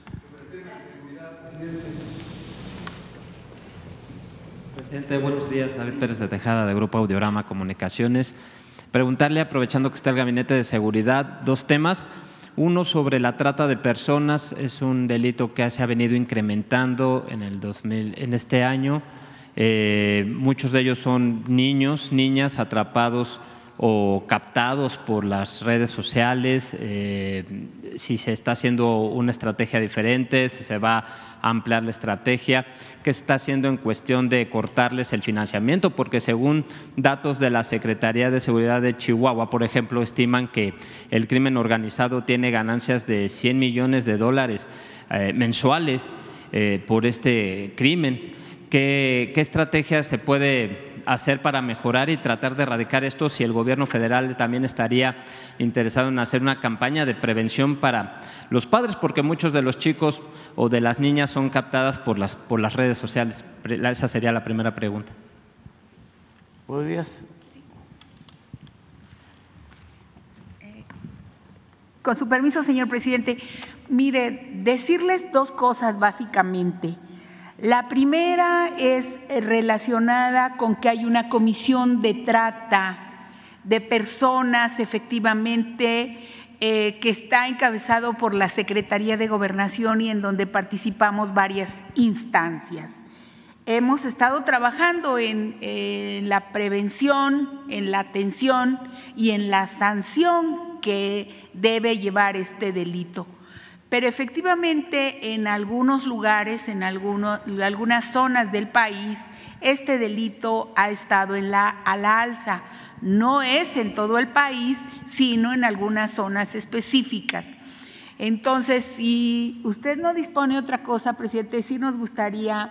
Presidente, buenos días. David Pérez de Tejada, de Grupo Audiorama Comunicaciones. Preguntarle, aprovechando que está el Gabinete de Seguridad, dos temas. Uno sobre la trata de personas, es un delito que se ha venido incrementando en, el 2000, en este año. Eh, muchos de ellos son niños, niñas atrapados o captados por las redes sociales, eh, si se está haciendo una estrategia diferente, si se va a ampliar la estrategia, qué se está haciendo en cuestión de cortarles el financiamiento, porque según datos de la Secretaría de Seguridad de Chihuahua, por ejemplo, estiman que el crimen organizado tiene ganancias de 100 millones de dólares eh, mensuales eh, por este crimen. ¿Qué, ¿Qué estrategia se puede hacer para mejorar y tratar de erradicar esto si el gobierno federal también estaría interesado en hacer una campaña de prevención para los padres, porque muchos de los chicos o de las niñas son captadas por las, por las redes sociales. Esa sería la primera pregunta. ¿Podrías? Con su permiso, señor presidente, mire, decirles dos cosas básicamente. La primera es eh, relacionada con que hay una comisión de trata de personas efectivamente eh, que está encabezado por la Secretaría de Gobernación y en donde participamos varias instancias. Hemos estado trabajando en la prevención, en la atención y en la sanción que debe llevar este delito. Pero efectivamente en algunos lugares, en algunas zonas del país, este delito ha estado a la alza. No es en todo el país, sino en algunas zonas específicas. Entonces, si usted no dispone de otra cosa, presidente, sí nos gustaría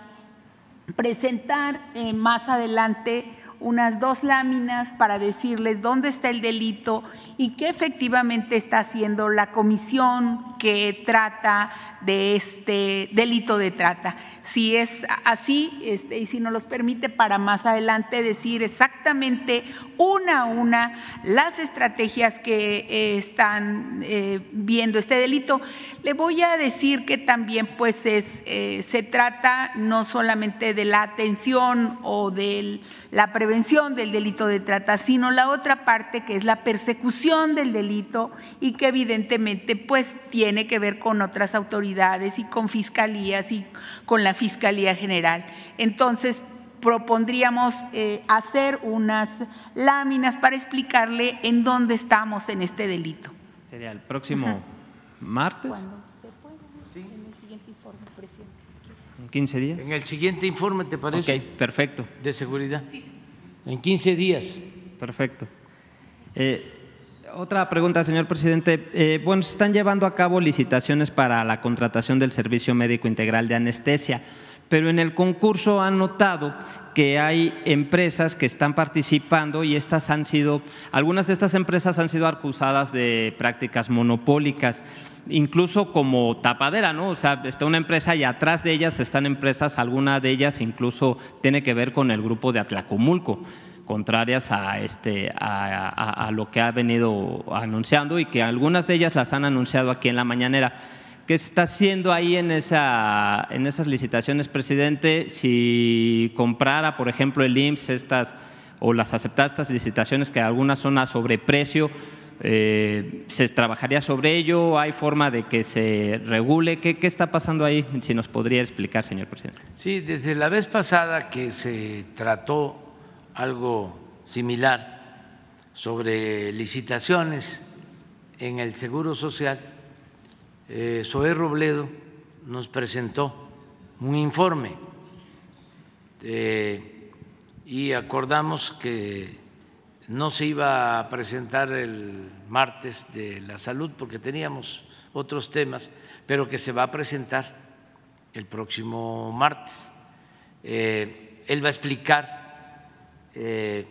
presentar eh, más adelante unas dos láminas para decirles dónde está el delito y qué efectivamente está haciendo la comisión que trata de este delito de trata. Si es así, este, y si nos los permite para más adelante decir exactamente una a una las estrategias que eh, están eh, viendo este delito, le voy a decir que también pues es, eh, se trata no solamente de la atención o de la prevención, prevención del delito de trata, sino la otra parte que es la persecución del delito y que evidentemente pues tiene que ver con otras autoridades y con fiscalías y con la Fiscalía General. Entonces, propondríamos eh, hacer unas láminas para explicarle en dónde estamos en este delito. Sería el próximo martes. Cuando se pueda, en el siguiente informe, presidente. ¿En 15 días? En el siguiente informe, ¿te parece? Ok, perfecto. De seguridad. Sí, sí en 15 días. Perfecto. Eh, Otra pregunta, señor presidente. Eh, bueno, se están llevando a cabo licitaciones para la contratación del servicio médico integral de anestesia, pero en el concurso han notado que hay empresas que están participando y estas han sido, algunas de estas empresas han sido acusadas de prácticas monopólicas incluso como tapadera, ¿no? O sea, está una empresa y atrás de ellas están empresas, alguna de ellas incluso tiene que ver con el grupo de Atlacomulco contrarias a, este, a, lo que ha venido anunciando y que algunas de ellas las han anunciado aquí en la mañanera. ¿Qué está haciendo ahí en, esa, en esas licitaciones, presidente? Si comprara, por ejemplo, el IMSS estas, o las aceptara estas licitaciones que algunas son a sobreprecio, eh, ¿se trabajaría sobre ello? ¿Hay forma de que se regule? ¿Qué, ¿Qué está pasando ahí? Si nos podría explicar, señor presidente. Sí, desde la vez pasada que se trató algo similar sobre licitaciones en el Seguro Social, eh, Robledo nos presentó un informe eh, y acordamos que no se iba a presentar el martes de la salud porque teníamos otros temas, pero que se va a presentar el próximo martes. Eh, él va a explicar eh,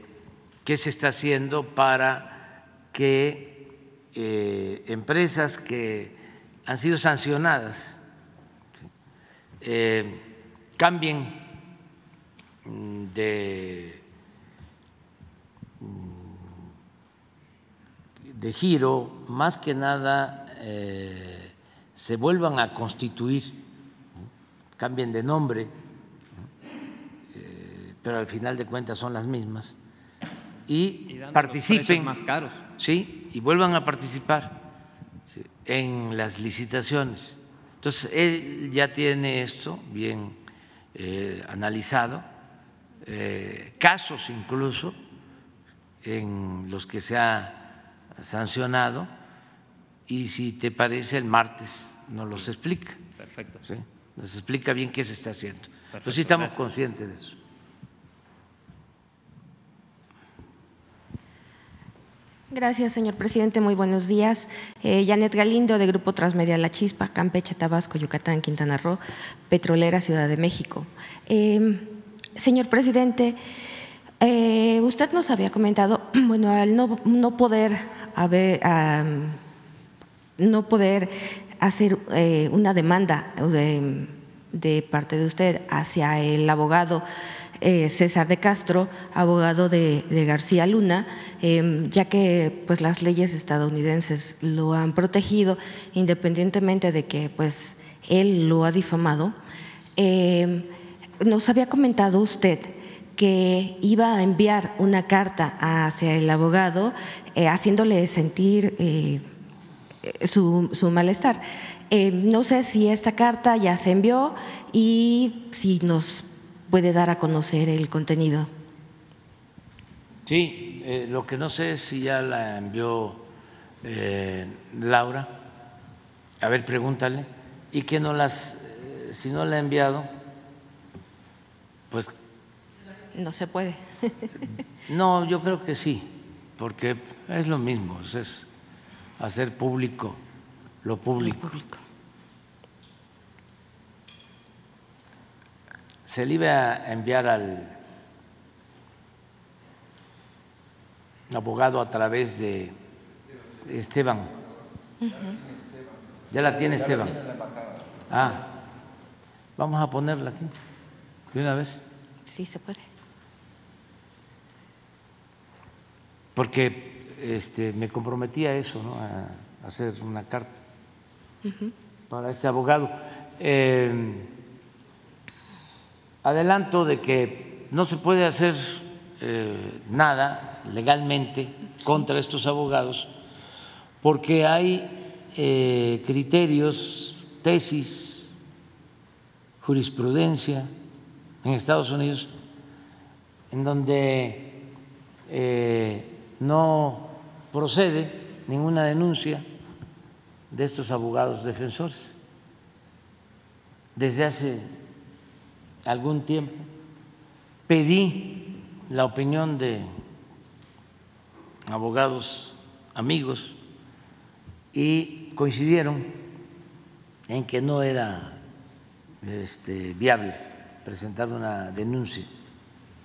qué se está haciendo para que eh, empresas que han sido sancionadas cambien de, de giro, más que nada se vuelvan a constituir, cambien de nombre pero al final de cuentas son las mismas, y, participen más caros. Sí, y vuelvan a participar en las licitaciones. Entonces, él ya tiene esto bien eh, analizado, eh, casos incluso en los que se ha sancionado, y si te parece, el martes nos los explica. Perfecto. ¿sí? Nos explica bien qué se está haciendo. Perfecto. sí estamos conscientes de eso. Gracias, señor presidente. Muy buenos días. Eh, Janet Galindo, de Grupo Transmedia La Chispa, Campeche, Tabasco, Yucatán, Quintana Roo, Petrolera, Ciudad de México. Em, señor presidente, eh, usted nos había comentado, bueno, al no, poder no poder hacer eh, una demanda de, parte de usted hacia el abogado eh, César de Castro, abogado de, García Luna, em, ya que pues, las leyes estadounidenses lo han protegido independientemente de que pues, él lo ha difamado. Nos había comentado usted que iba a enviar una carta hacia el abogado eh, haciéndole sentir eh, su, su, malestar. Em, no sé si esta carta ya se envió y si nos puede dar a conocer el contenido. Sí, eh, lo que no sé es si ya la envió eh, Laura. A ver, pregúntale. Y que no las, eh, si no la ha enviado, pues. No se puede. no, yo creo que sí, porque es lo mismo, es hacer público lo público. Lo público. se le iba a enviar al abogado a través de Esteban. Ya la tiene Esteban. Ah, vamos a ponerla aquí de una vez. Sí, se puede. Porque este, me comprometí a eso, ¿no? a hacer una carta para este abogado. Eh, adelanto de que no se puede hacer eh, nada legalmente contra estos abogados porque hay eh, criterios, tesis, jurisprudencia en Estados Unidos en donde eh, no procede ninguna denuncia de estos abogados defensores. Desde hace algún tiempo, pedí la opinión de abogados amigos y coincidieron en que no era este, viable presentar una denuncia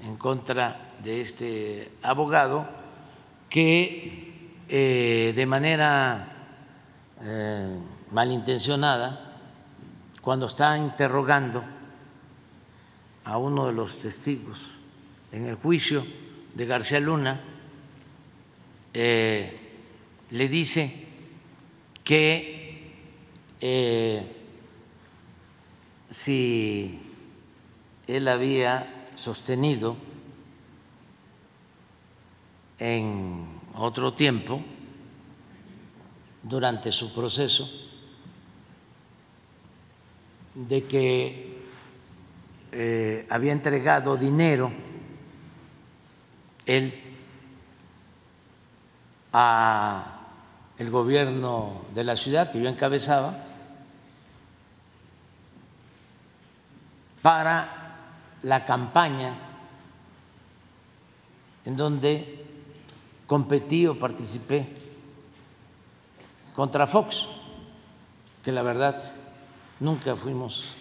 en contra de este abogado que eh, de manera eh, malintencionada, cuando está interrogando a uno de los testigos en el juicio de García Luna, eh, le dice que si él había sostenido en otro tiempo, durante su proceso, de que eh, había entregado dinero él a el gobierno de la ciudad que yo encabezaba para la campaña en donde competí o participé contra Fox, que la verdad nunca fuimos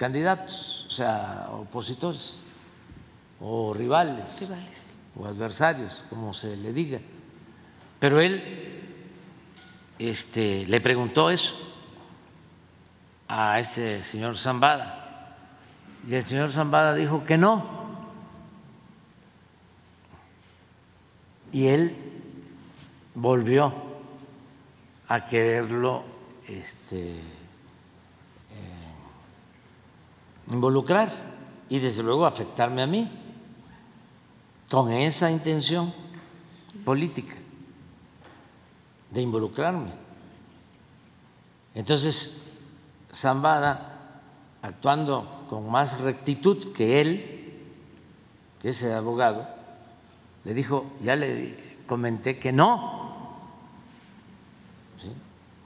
candidatos, o sea, opositores o rivales, Rivales. o adversarios, como se le diga. Pero él este, le preguntó eso a este señor Zambada y el señor Zambada dijo que no. Y él volvió a quererlo este, eh, involucrar y desde luego afectarme a mí con esa intención política de involucrarme. Entonces, Zambada, actuando con más rectitud que él, que ese abogado, le dijo, ya le comenté que no,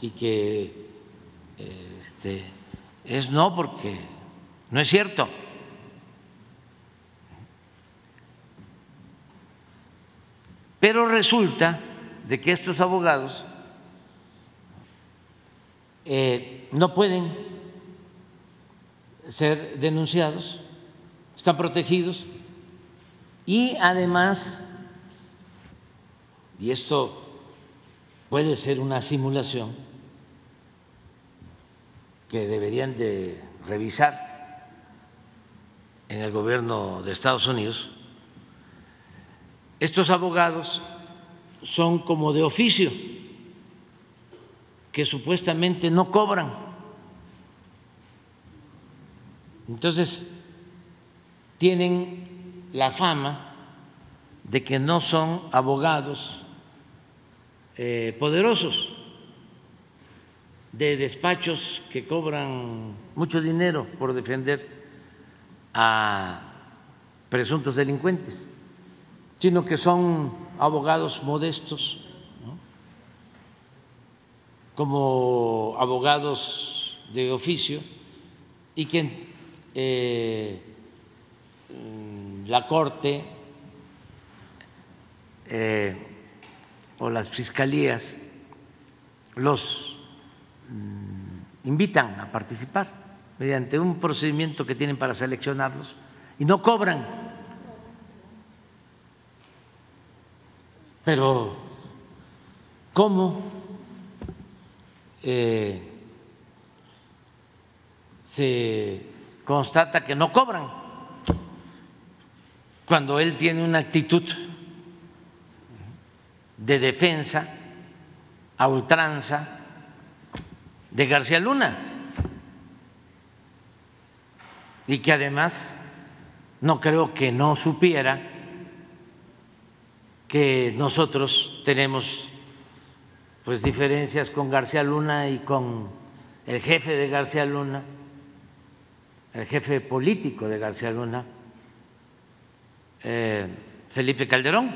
y que este, es no porque no es cierto. Pero resulta de que estos abogados eh, no pueden ser denunciados, están protegidos y además, y esto puede ser una simulación que deberían de revisar en el gobierno de Estados Unidos, estos abogados son como de oficio, que supuestamente no cobran. Entonces, tienen la fama de que no son abogados eh, poderosos, de despachos que cobran mucho dinero por defender a presuntos delincuentes sino que son abogados modestos, como abogados de oficio, y que eh, la Corte eh, o las fiscalías los mm, invitan a participar mediante un procedimiento que tienen para seleccionarlos y no cobran Pero, ¿cómo eh, se constata que no cobran? Cuando él tiene una actitud de defensa a ultranza de García Luna. Y que además no creo que no supiera que nosotros tenemos pues diferencias con García Luna y con el jefe de García Luna, el jefe político de García Luna, eh, Felipe Calderón.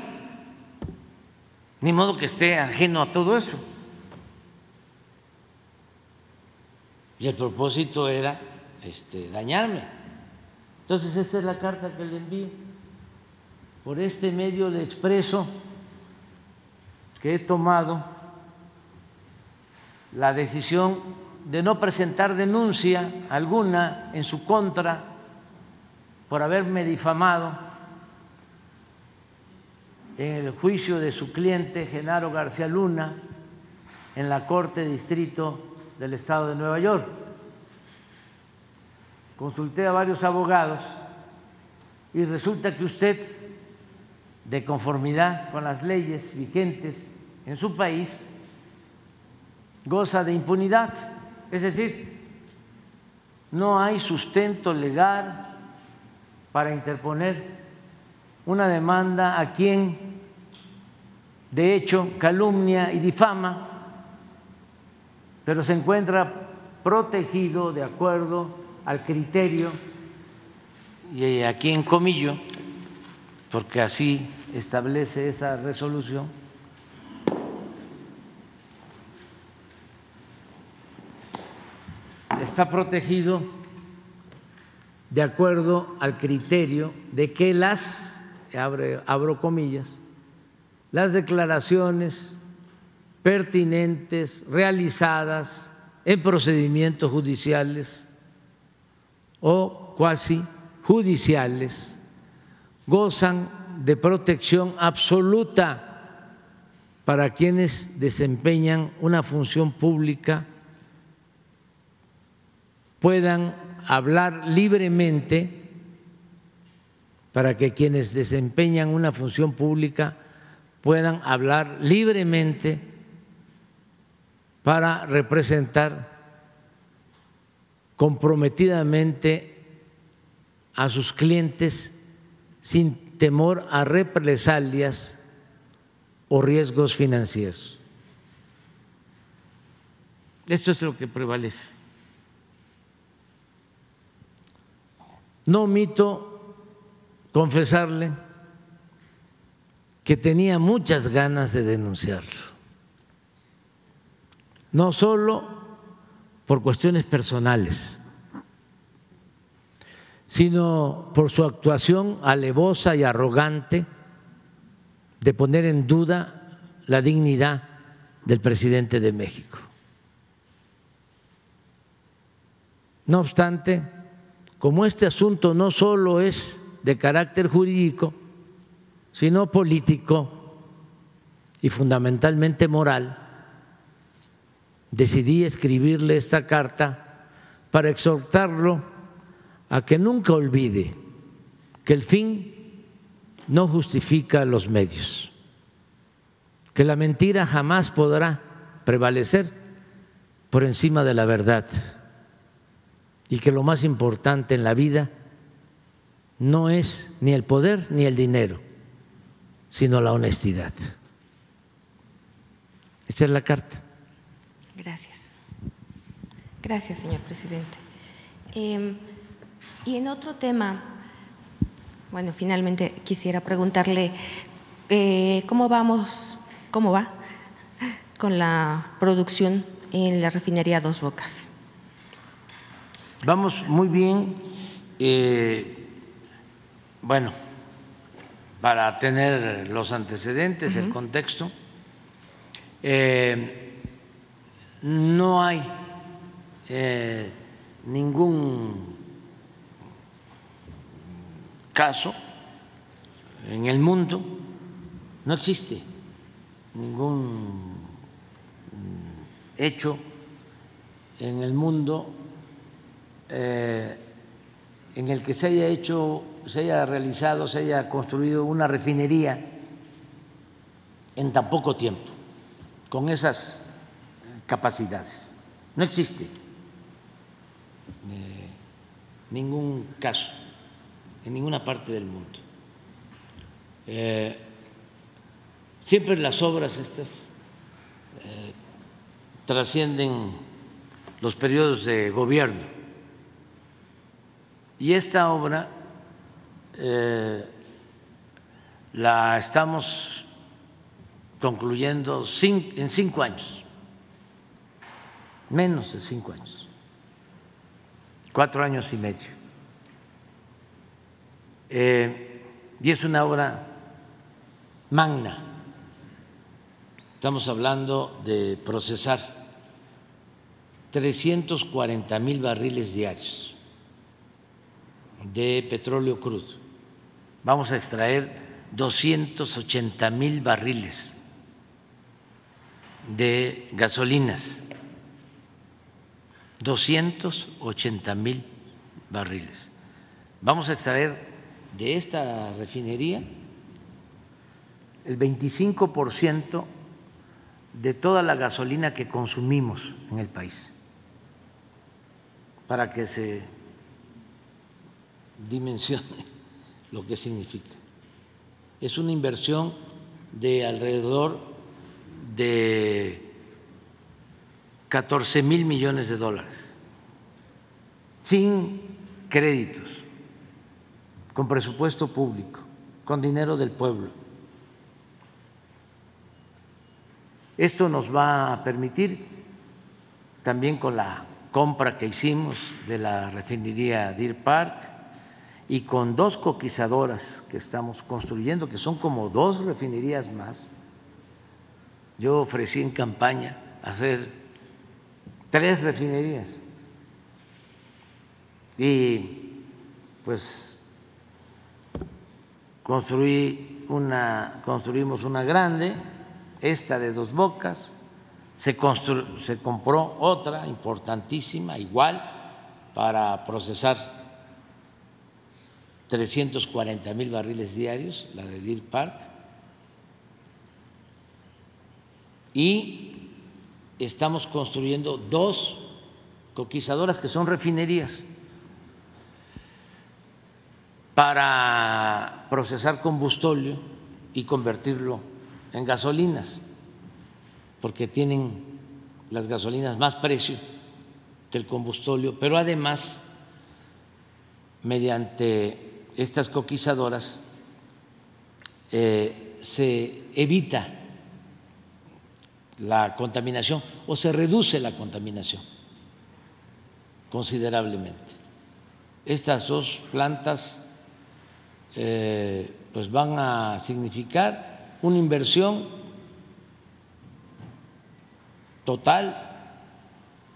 Ni modo que esté ajeno a todo eso. Y el propósito era este, dañarme. Entonces, esta es la carta que le envío por este medio le expreso que he tomado la decisión de no presentar denuncia alguna en su contra por haberme difamado en el juicio de su cliente Genaro García Luna en la Corte Distrito del Estado de Nueva York. Consulté a varios abogados y resulta que usted, de conformidad con las leyes vigentes en su país, goza de impunidad. Es decir, no hay sustento legal para interponer una demanda a quien de hecho calumnia y difama, pero se encuentra protegido de acuerdo al criterio, y aquí en comillo, porque así establece esa resolución, está protegido de acuerdo al criterio de que las, abro comillas, las declaraciones pertinentes realizadas en procedimientos judiciales o cuasi judiciales gozan de protección absoluta para quienes desempeñan una función pública puedan hablar libremente para que quienes desempeñan una función pública puedan hablar libremente para representar comprometidamente a sus clientes sin temor a represalias o riesgos financieros. Esto es lo que prevalece. No omito confesarle que tenía muchas ganas de denunciarlo, no solo por cuestiones personales, sino por su actuación alevosa y arrogante de poner en duda la dignidad del presidente de México. No obstante, como este asunto no solo es de carácter jurídico, sino político y fundamentalmente moral, decidí escribirle esta carta para exhortarlo a que nunca olvide que el fin no justifica los medios, que la mentira jamás podrá prevalecer por encima de la verdad y que lo más importante en la vida no es ni el poder ni el dinero, sino la honestidad. Esta es la carta. Gracias. Gracias, señor presidente. Em, y en otro tema, bueno, finalmente quisiera preguntarle eh, cómo vamos, cómo va con la producción en la refinería Dos Bocas. Vamos muy bien. Eh, bueno, para tener los antecedentes, el contexto, eh, no hay eh, ningún caso en el mundo, no existe ningún hecho en el mundo eh, en el que se haya hecho, se haya realizado, se haya construido una refinería en tan poco tiempo, con esas capacidades. No existe eh, ningún caso en ninguna parte del mundo. Eh, siempre las obras estas trascienden los periodos de gobierno y esta obra eh, la estamos concluyendo en cinco años, menos de cinco años, cuatro años y medio. Eh, y es una obra magna, Estamos hablando de procesar 340 mil barriles diarios de petróleo crudo. Vamos a extraer 280 mil barriles de gasolinas, 280 mil barriles. Vamos a extraer de esta refinería el 25 por ciento de toda la gasolina que consumimos en el país, para que se dimensione lo que significa. Es una inversión de alrededor de 14 mil millones de dólares, sin créditos, con presupuesto público, con dinero del pueblo Esto nos va a permitir, también con la compra que hicimos de la refinería Deer Park y con dos coquizadoras que estamos construyendo, que son como dos refinerías más. Yo ofrecí en campaña hacer tres refinerías y pues construí una, construimos una grande esta de dos bocas, se, se compró otra importantísima, igual, para procesar 340 mil barriles diarios, la de Deer Park, y estamos construyendo dos coquizadoras que son refinerías para procesar combustóleo y convertirlo en gasolinas, porque tienen las gasolinas más precio que el combustóleo, pero además, mediante estas coquizadoras, eh, se evita la contaminación o se reduce la contaminación considerablemente. Estas dos plantas eh, pues van a significar una inversión total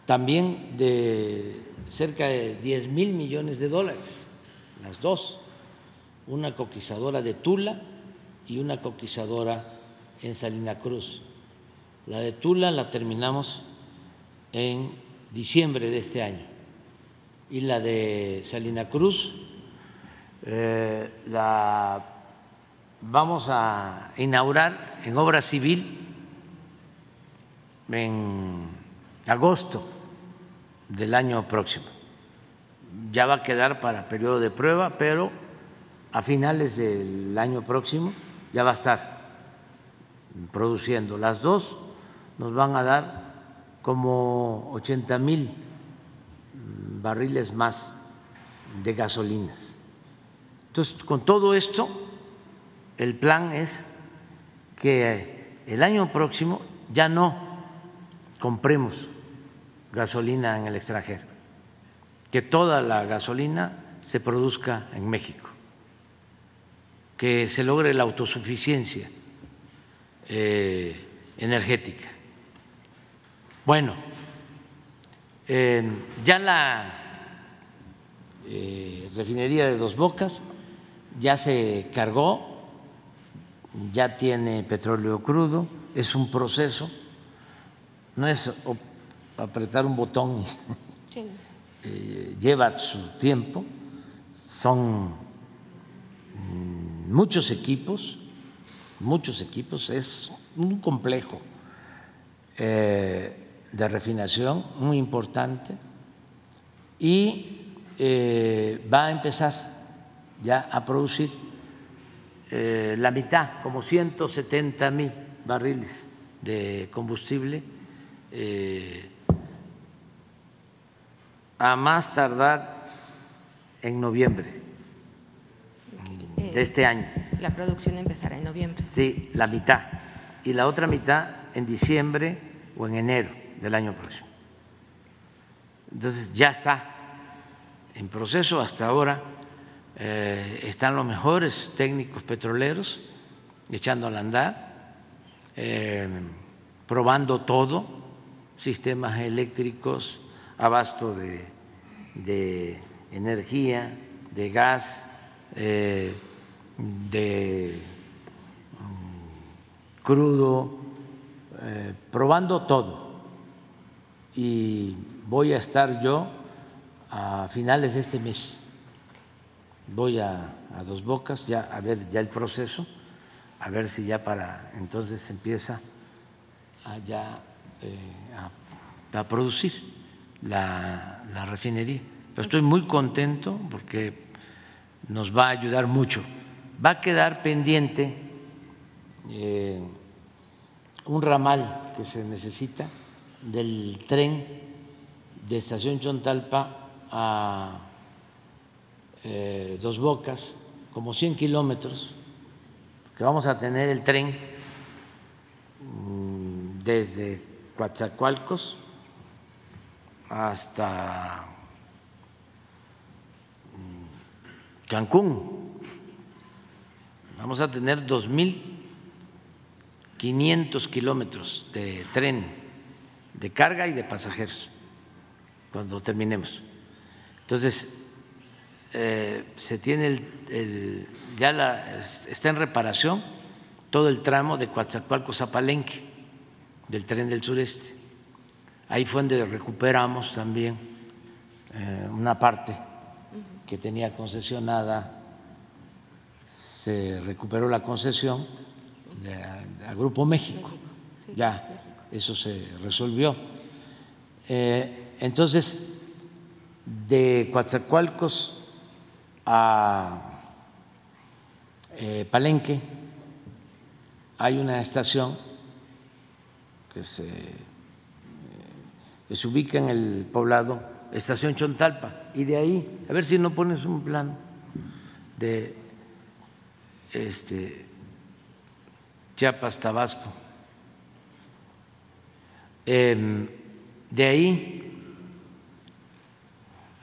también de cerca de 10 mil millones de dólares, las dos, una coquizadora de Tula y una coquizadora en Salina Cruz. La de Tula la terminamos en diciembre de este año y la de Salina Cruz eh, la vamos a inaugurar en obra civil en agosto del año próximo. Ya va a quedar para periodo de prueba, pero a finales del año próximo ya va a estar produciendo. Las dos nos van a dar como 80 mil barriles más de gasolinas. Entonces, con todo esto, el plan es que el año próximo ya no compremos gasolina en el extranjero, que toda la gasolina se produzca en México, que se logre la autosuficiencia eh, energética. Bueno, ya la eh, refinería de Dos Bocas ya se cargó ya tiene petróleo crudo, es un proceso, no es apretar un botón, eh, lleva su tiempo, son muchos equipos, muchos equipos, es un complejo eh, de refinación muy importante y eh, va a empezar ya a producir eh, la mitad, como 170 mil barriles de combustible, a más tardar en noviembre de este año. La producción empezará en noviembre. Sí, la mitad. Y la otra mitad en diciembre o en enero del año próximo. Entonces ya está en proceso hasta ahora eh, están los mejores técnicos petroleros echando al andar. Eh, probando todo, sistemas eléctricos, abasto de, de energía, de gas, eh, de um, crudo, eh, probando todo. Y voy a estar yo a finales de este mes. Voy a, dos bocas, ya a ver ya el proceso, a ver si ya para entonces empieza a eh, a, producir la, refinería. Pero estoy muy contento porque nos va a ayudar mucho. Va a quedar pendiente eh, un ramal que se necesita del tren de Estación Chontalpa a eh, Dos Bocas, como 100 kilómetros, que vamos a tener el tren mm, desde Coatzacoalcos hasta mm, Cancún. Vamos a tener 2.500 kilómetros de tren de carga y de pasajeros cuando terminemos. Entonces, eh, se tiene el, ya la, está en reparación todo el tramo de Coatzacoalcos a del tren del sureste. Ahí fue donde recuperamos también eh, una parte que tenía concesionada, se recuperó la concesión al Grupo México. Ya, eso se resolvió. Eh, entonces, de Coatzacoalcos a eh, Palenque hay una estación que se, eh, que se ubica en el poblado Estación Chontalpa y de ahí, a ver si no pones un plan de este, Chiapas, Tabasco. Em, de ahí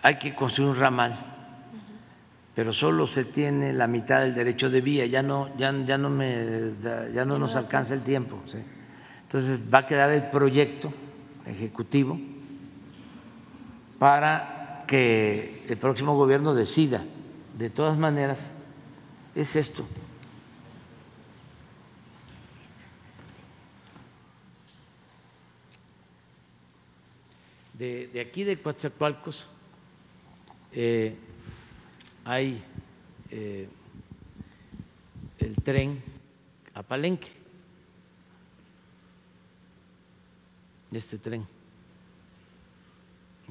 hay que construir un ramal, pero solo se tiene la mitad del derecho de vía, ya no, ya, ya no, me, ya no nos alcanza el tiempo. Entonces va a quedar el proyecto ejecutivo para que el próximo gobierno decida. De todas maneras, es esto. De, de aquí de Coatzacoalcos eh, hay eh, el tren a Palenque, este tren.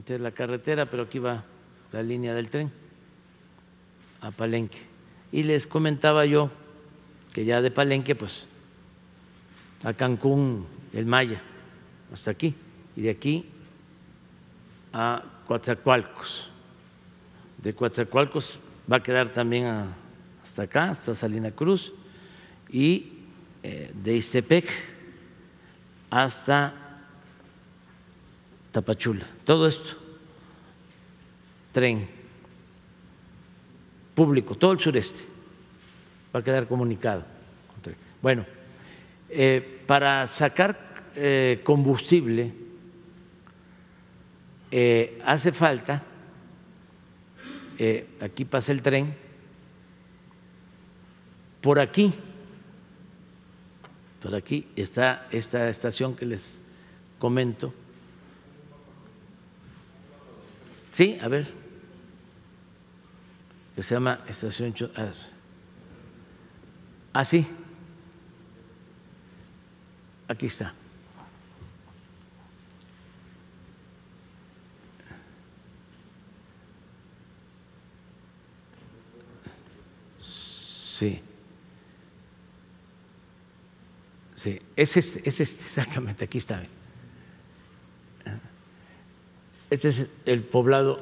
Entonces la carretera, pero aquí va la línea del tren a Palenque. Y les comentaba yo que ya de Palenque, pues a Cancún, el Maya, hasta aquí, y de aquí a Coatzacoalcos de Coatzacoalcos va a quedar también hasta acá, hasta Salina Cruz, y eh, de Istepec hasta Tapachula. Todo esto, tren público, todo el sureste, va a quedar comunicado. Bueno, eh, para sacar eh, combustible hace falta eh, aquí pasa el tren, por aquí, por aquí está esta estación que les comento. Sí, a ver, que se llama Estación ah, ah, sí, aquí está. Sí. Sí, es este, es este, exactamente, aquí está. Este es el poblado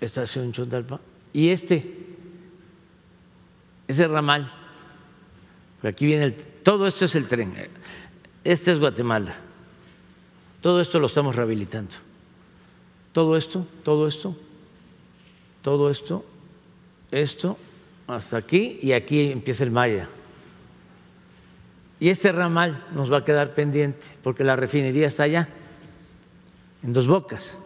Estación Chondalpa y este es el ramal. Aquí viene el, todo esto es el tren. Este es Guatemala. Todo esto lo estamos rehabilitando. Todo esto, todo esto, todo esto, esto hasta aquí y aquí empieza el Maya. Y este ramal nos va a quedar pendiente porque la refinería está allá, en dos bocas.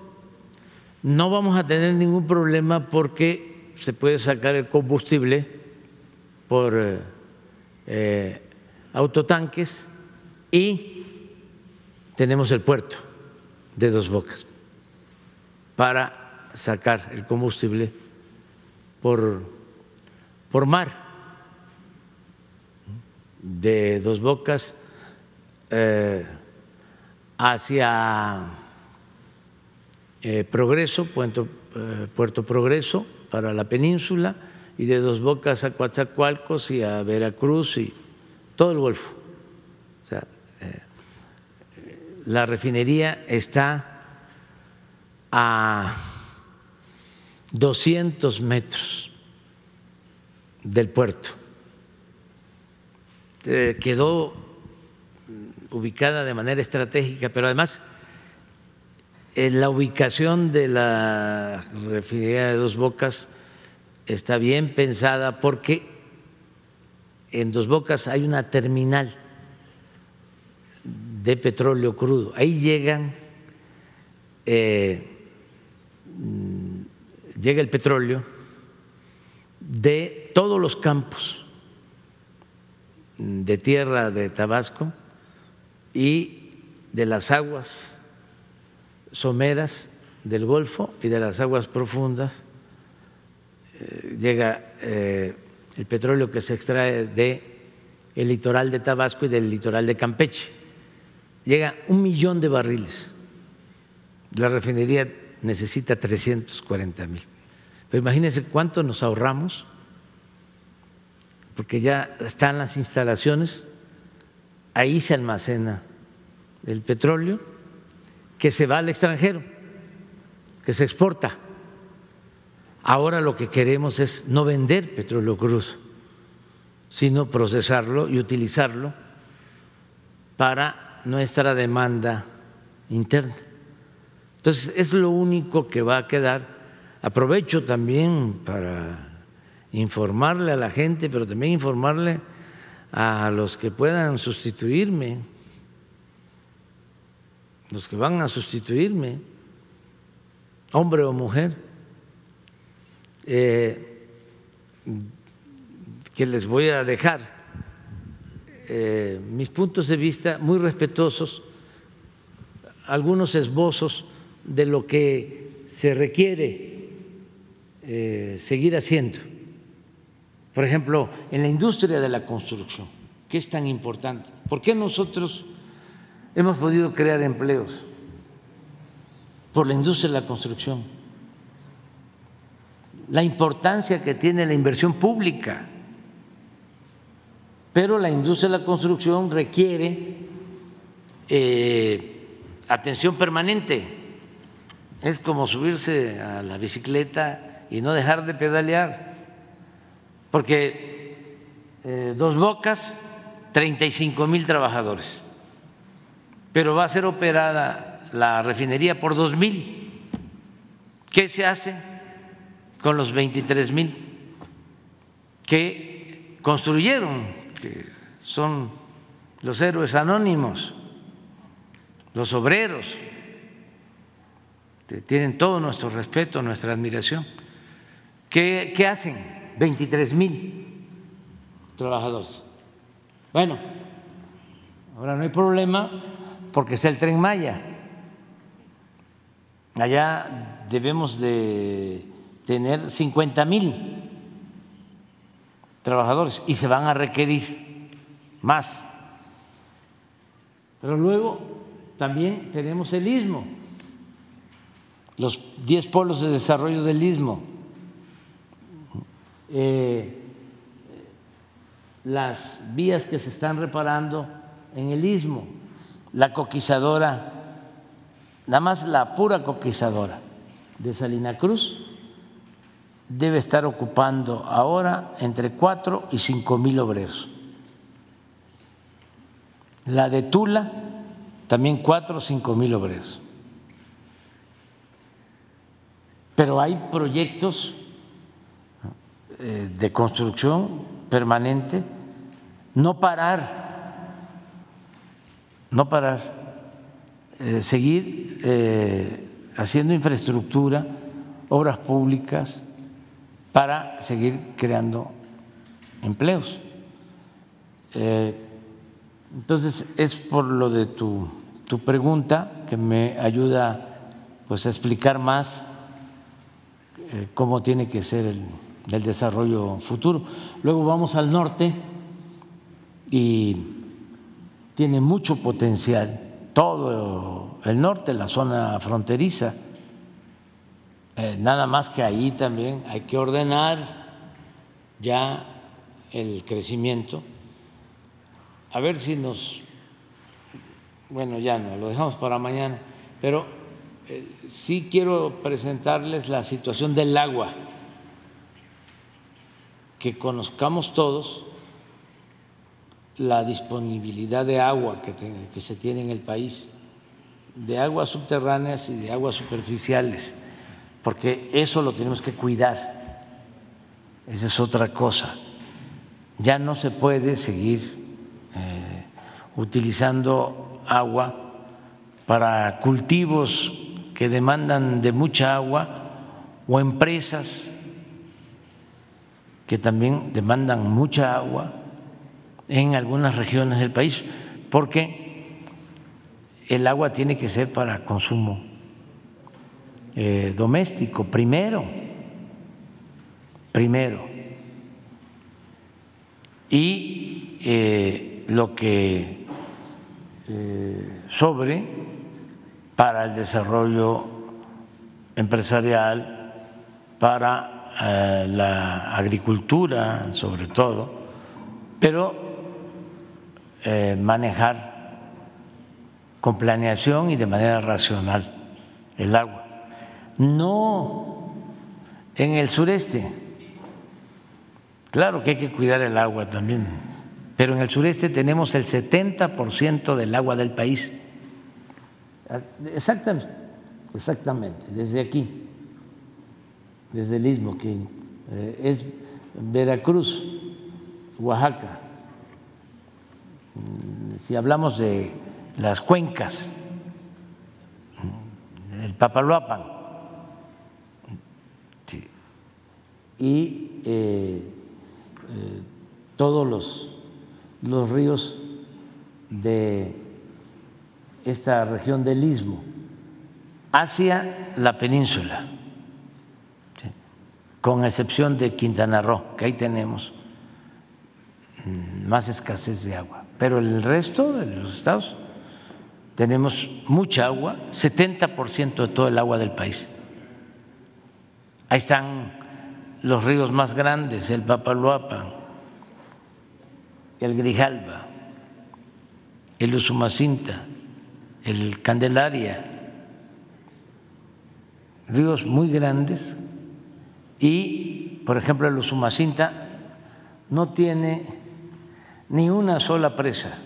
No vamos a tener ningún problema porque se puede sacar el combustible por eh, eh, autotanques y tenemos el puerto de dos bocas para sacar el combustible por, por mar de dos bocas eh, hacia eh, Progreso, Puerto, eh, Puerto Progreso para la península y de dos bocas a Coatzacoalcos y a Veracruz y todo el Golfo. Sea, la refinería está a 200 metros del puerto. Eh, quedó ubicada de manera estratégica, pero además la ubicación de la refinería de Dos Bocas está bien pensada porque en Dos Bocas hay una terminal de petróleo crudo. Ahí llegan, eh, llega el petróleo de todos los campos de tierra de Tabasco y de las aguas someras del Golfo y de las aguas profundas. Eh, llega eh, el petróleo que se extrae de el litoral de Tabasco y del litoral de Campeche llega un millón de barriles. La refinería necesita 340 mil. Pero imagínense cuánto nos ahorramos, porque ya están las instalaciones, ahí se almacena el petróleo que se va al extranjero, que se exporta. Ahora lo que queremos es no vender petróleo crudo, sino procesarlo y utilizarlo para nuestra demanda interna. Entonces, es lo único que va a quedar. Aprovecho también para informarle a la gente, pero también informarle a los que puedan sustituirme, los que van a sustituirme, hombre o mujer, eh, que les voy a dejar eh, mis puntos de vista muy respetuosos, algunos esbozos de lo que se requiere eh, seguir haciendo. Por ejemplo, en la industria de la construcción, que es tan importante. ¿Por qué nosotros hemos podido crear empleos? Por la industria de la construcción. La importancia que tiene la inversión pública pero la industria de la construcción requiere eh, atención permanente. Es como subirse a la bicicleta y no dejar de pedalear, porque eh, dos bocas, 35 mil trabajadores, pero va a ser operada la refinería por dos mil. ¿Qué se hace con los 23 mil que construyeron que son los héroes anónimos, los obreros, que tienen todo nuestro respeto, nuestra admiración. ¿Qué, qué hacen? 23 mil trabajadores. Bueno, ahora no hay problema porque está el tren Maya. Allá debemos de tener 50 mil trabajadores y se van a requerir más. Pero luego también tenemos el istmo, los 10 polos de desarrollo del istmo, eh, las vías que se están reparando en el istmo, la coquizadora, nada más la pura coquizadora de Salina Cruz debe estar ocupando ahora entre cuatro y cinco mil obreros. La de Tula, también cuatro o cinco mil obreros. Pero hay proyectos eh, de construcción permanente, no parar no parar, eh, seguir eh, haciendo infraestructura, obras públicas, para seguir creando empleos. Eh, entonces, es por lo de tu, tu pregunta que me ayuda pues, a explicar más cómo tiene que ser el, el desarrollo futuro. Luego vamos al norte y tiene mucho potencial todo el norte, la zona fronteriza. Eh, nada más que ahí también hay que ordenar ya el crecimiento. A ver si nos, bueno, ya no, lo dejamos para mañana, pero eh, sí quiero presentarles la situación del agua, que conozcamos todos la disponibilidad de agua que, se tiene en el país, de aguas subterráneas y de aguas superficiales, porque eso lo tenemos que cuidar. Esa es otra cosa. Ya no se puede seguir eh, utilizando agua para cultivos que demandan de mucha agua o empresas que también demandan mucha agua en algunas regiones del país, porque el agua tiene que ser para consumo eh, doméstico primero, primero. Y eh, lo que eh, sobre para el desarrollo empresarial, para la agricultura sobre todo, pero eh, manejar con planeación y de manera racional el agua. No en el sureste, claro que hay que cuidar el agua también, pero en el sureste tenemos el 70% del agua del país. Exactamente, exactamente, desde aquí, desde el istmo, que eh, es Veracruz, Oaxaca, si hablamos de las cuencas, el Papaloapan y eh, eh, todos los, los ríos de esta región del istmo hacia la península, con excepción de Quintana Roo, que ahí tenemos más escasez de agua pero el resto de los estados tenemos mucha agua, 70% de todo el agua del país. Ahí están los ríos más grandes, el Papaloapan, el Grijalba, el Usumacinta, el Candelaria, ríos muy grandes y, por ejemplo, el Usumacinta no tiene ni una sola presa.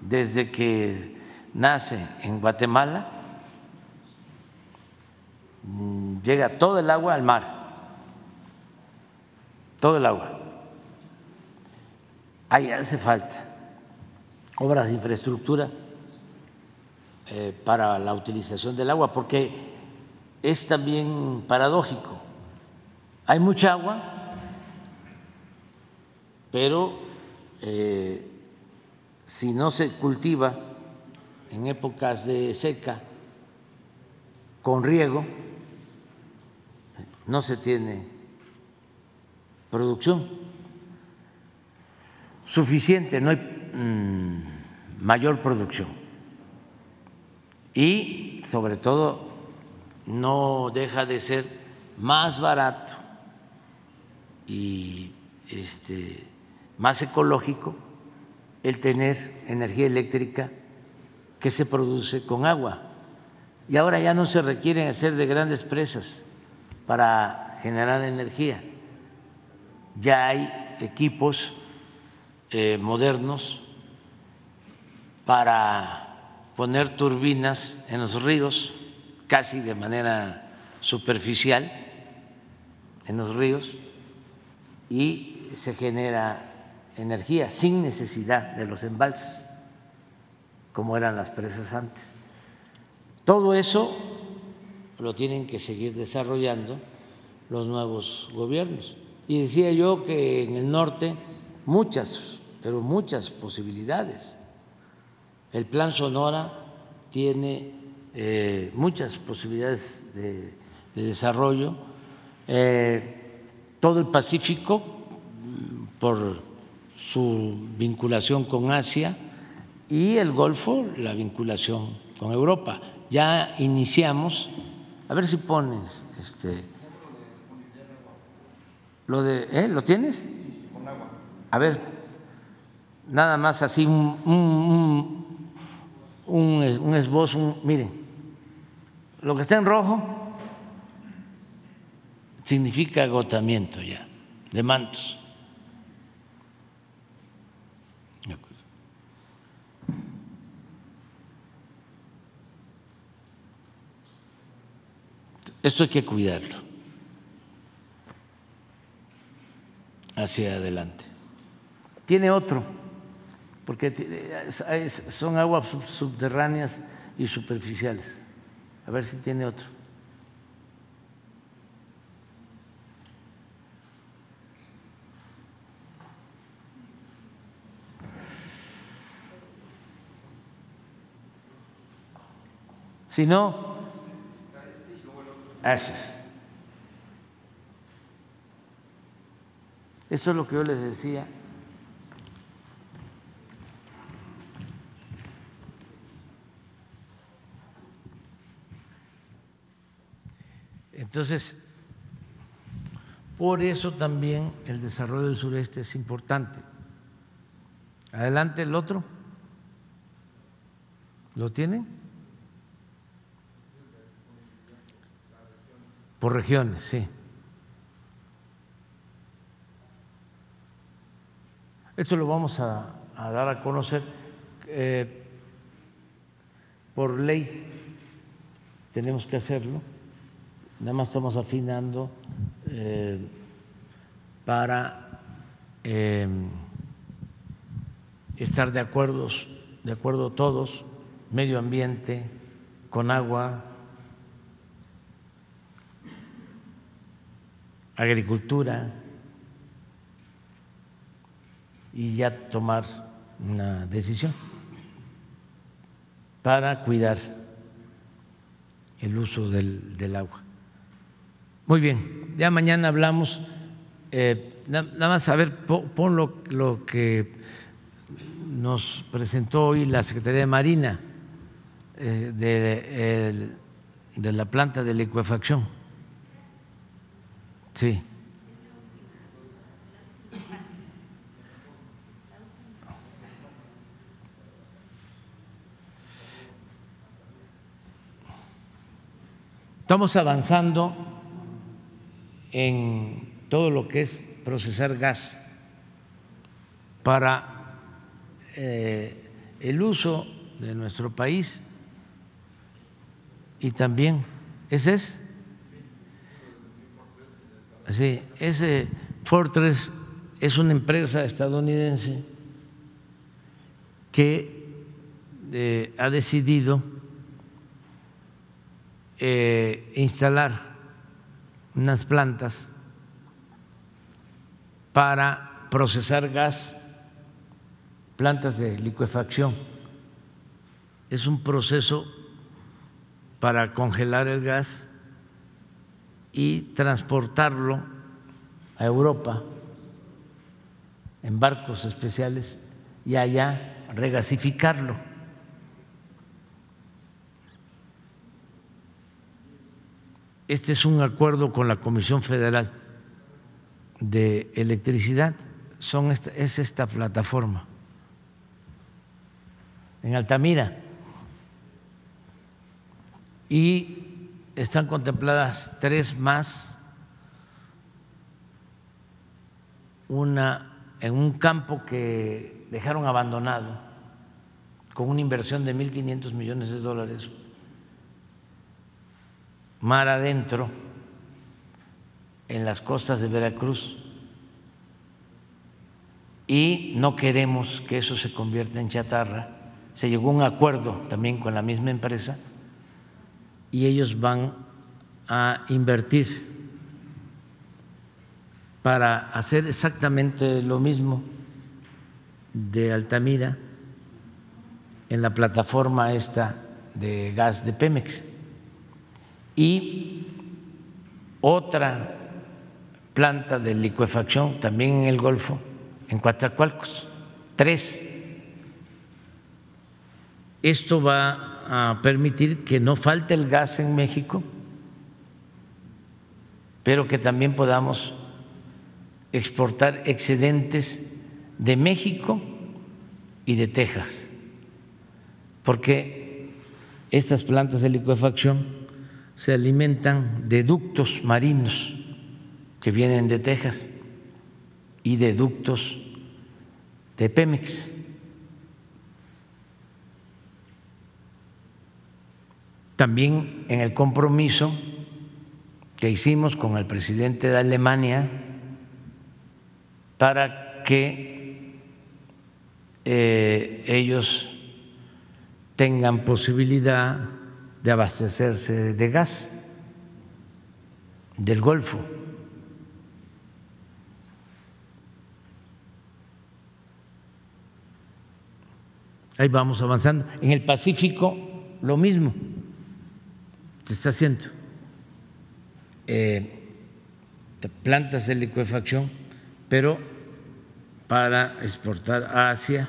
Desde que nace en Guatemala, mm, llega todo el agua al mar, todo el agua. Ahí hace falta obras de infraestructura eh, para la utilización del agua, porque es también paradójico. Hay mucha agua, pero eh, si no se cultiva en épocas de seca con riego, no se tiene producción suficiente, no hay mm, mayor producción. Y sobre todo no deja de ser más barato y este, más ecológico el tener energía eléctrica que se produce con agua. Y ahora ya no se requieren hacer de grandes presas para generar energía. Ya hay equipos eh, modernos para poner turbinas en los ríos, casi de manera superficial, en los ríos, y se genera energía sin necesidad de los embalses, como eran las presas antes. Todo eso lo tienen que seguir desarrollando los nuevos gobiernos. Y decía yo que en el norte muchas, pero muchas posibilidades. El plan Sonora tiene eh, muchas posibilidades de, desarrollo. Eh, todo el Pacífico, por su vinculación con Asia, y el Golfo, la vinculación con Europa. Ya iniciamos, a ver si pones este, lo de, ¿eh? ¿Lo tienes? A ver, nada más así un, un, un, esbozo, miren, lo que está en rojo significa agotamiento ya de mantos. Esto hay que cuidarlo hacia adelante. Tiene otro, porque son aguas subterráneas y superficiales. A ver si tiene otro. Si no, eso es lo que yo les decía. Entonces, por eso también el desarrollo del sureste es importante. Adelante el otro. ¿Lo tienen? Por regiones, sí. Esto lo vamos a, dar a conocer eh, por ley. Tenemos que hacerlo. Nada más estamos afinando eh, para eh, estar de acuerdo, de acuerdo todos, medio ambiente, con agua, agricultura y ya tomar una decisión para cuidar el uso del, agua. Muy bien, ya mañana hablamos, eh, nada más a ver, pon, lo, que nos presentó hoy la Secretaría de Marina eh, de, de la planta de licuefacción Sí. Estamos avanzando en todo lo que es procesar gas para eh, el uso de nuestro país y también, ese es Sí, ese Fortress es una empresa estadounidense que eh, ha decidido eh, instalar unas plantas para procesar gas, plantas de licuefacción. Es un proceso para congelar el gas y transportarlo a Europa en barcos especiales y allá regasificarlo. Este es un acuerdo con la Comisión Federal de Electricidad, Son es esta plataforma en Altamira. Y están contempladas tres más, una en un campo que dejaron abandonado con una inversión de 1.500 millones de dólares, mar adentro, en las costas de Veracruz. y no queremos que eso se convierta en chatarra. Se llegó a un acuerdo también con la misma empresa y ellos van a invertir para hacer exactamente lo mismo de Altamira en la plataforma esta de gas de Pemex y otra planta de licuefacción también en el Golfo, en Coatzacoalcos, tres. Esto va a permitir que no falte el gas en México, pero que también podamos exportar excedentes de México y de Texas, porque estas plantas de licuefacción se alimentan de ductos marinos que vienen de Texas y de ductos de Pemex. También en el compromiso que hicimos con el presidente de Alemania para que eh, ellos tengan posibilidad de abastecerse de gas del Golfo. Ahí vamos avanzando. En el Pacífico, lo mismo se está haciendo. Eh, plantas de licuefacción, pero para exportar a Asia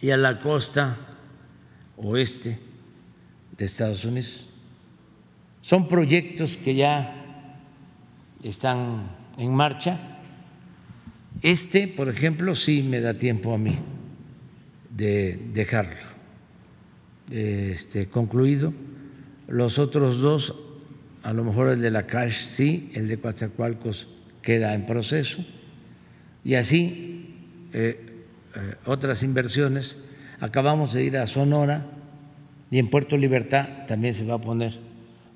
y a la costa oeste de Estados Unidos. Son proyectos que ya están en marcha. Este, por ejemplo, sí me da tiempo a mí de dejarlo este, concluido. Los otros dos, a lo mejor el de la CASH sí, el de Coatzacoalcos queda en proceso y así eh, eh, otras inversiones. Acabamos de ir a Sonora y en Puerto Libertad también se va a poner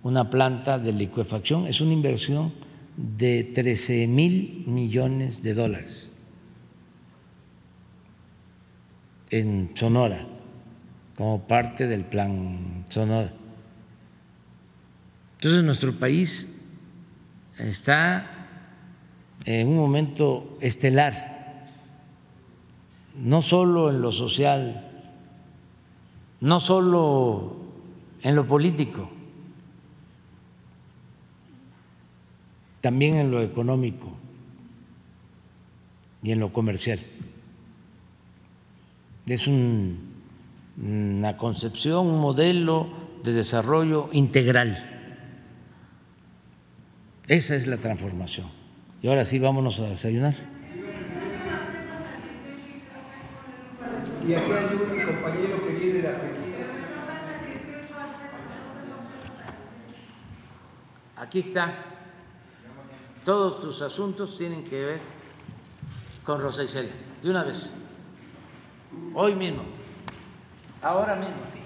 una planta de licuefacción. Es una inversión de 13 mil millones de dólares en Sonora, como parte del plan Sonora. Entonces nuestro país está en un momento estelar, no solo en lo social, no solo en lo político, también en lo económico y en lo comercial. Es una concepción, un modelo de desarrollo integral. Esa es la transformación. Y ahora sí, vámonos a desayunar. Y aquí hay un compañero que viene de Argentina. Aquí está. Todos tus asuntos tienen que ver con Rosa Isela. De una vez. Hoy mismo. Ahora mismo.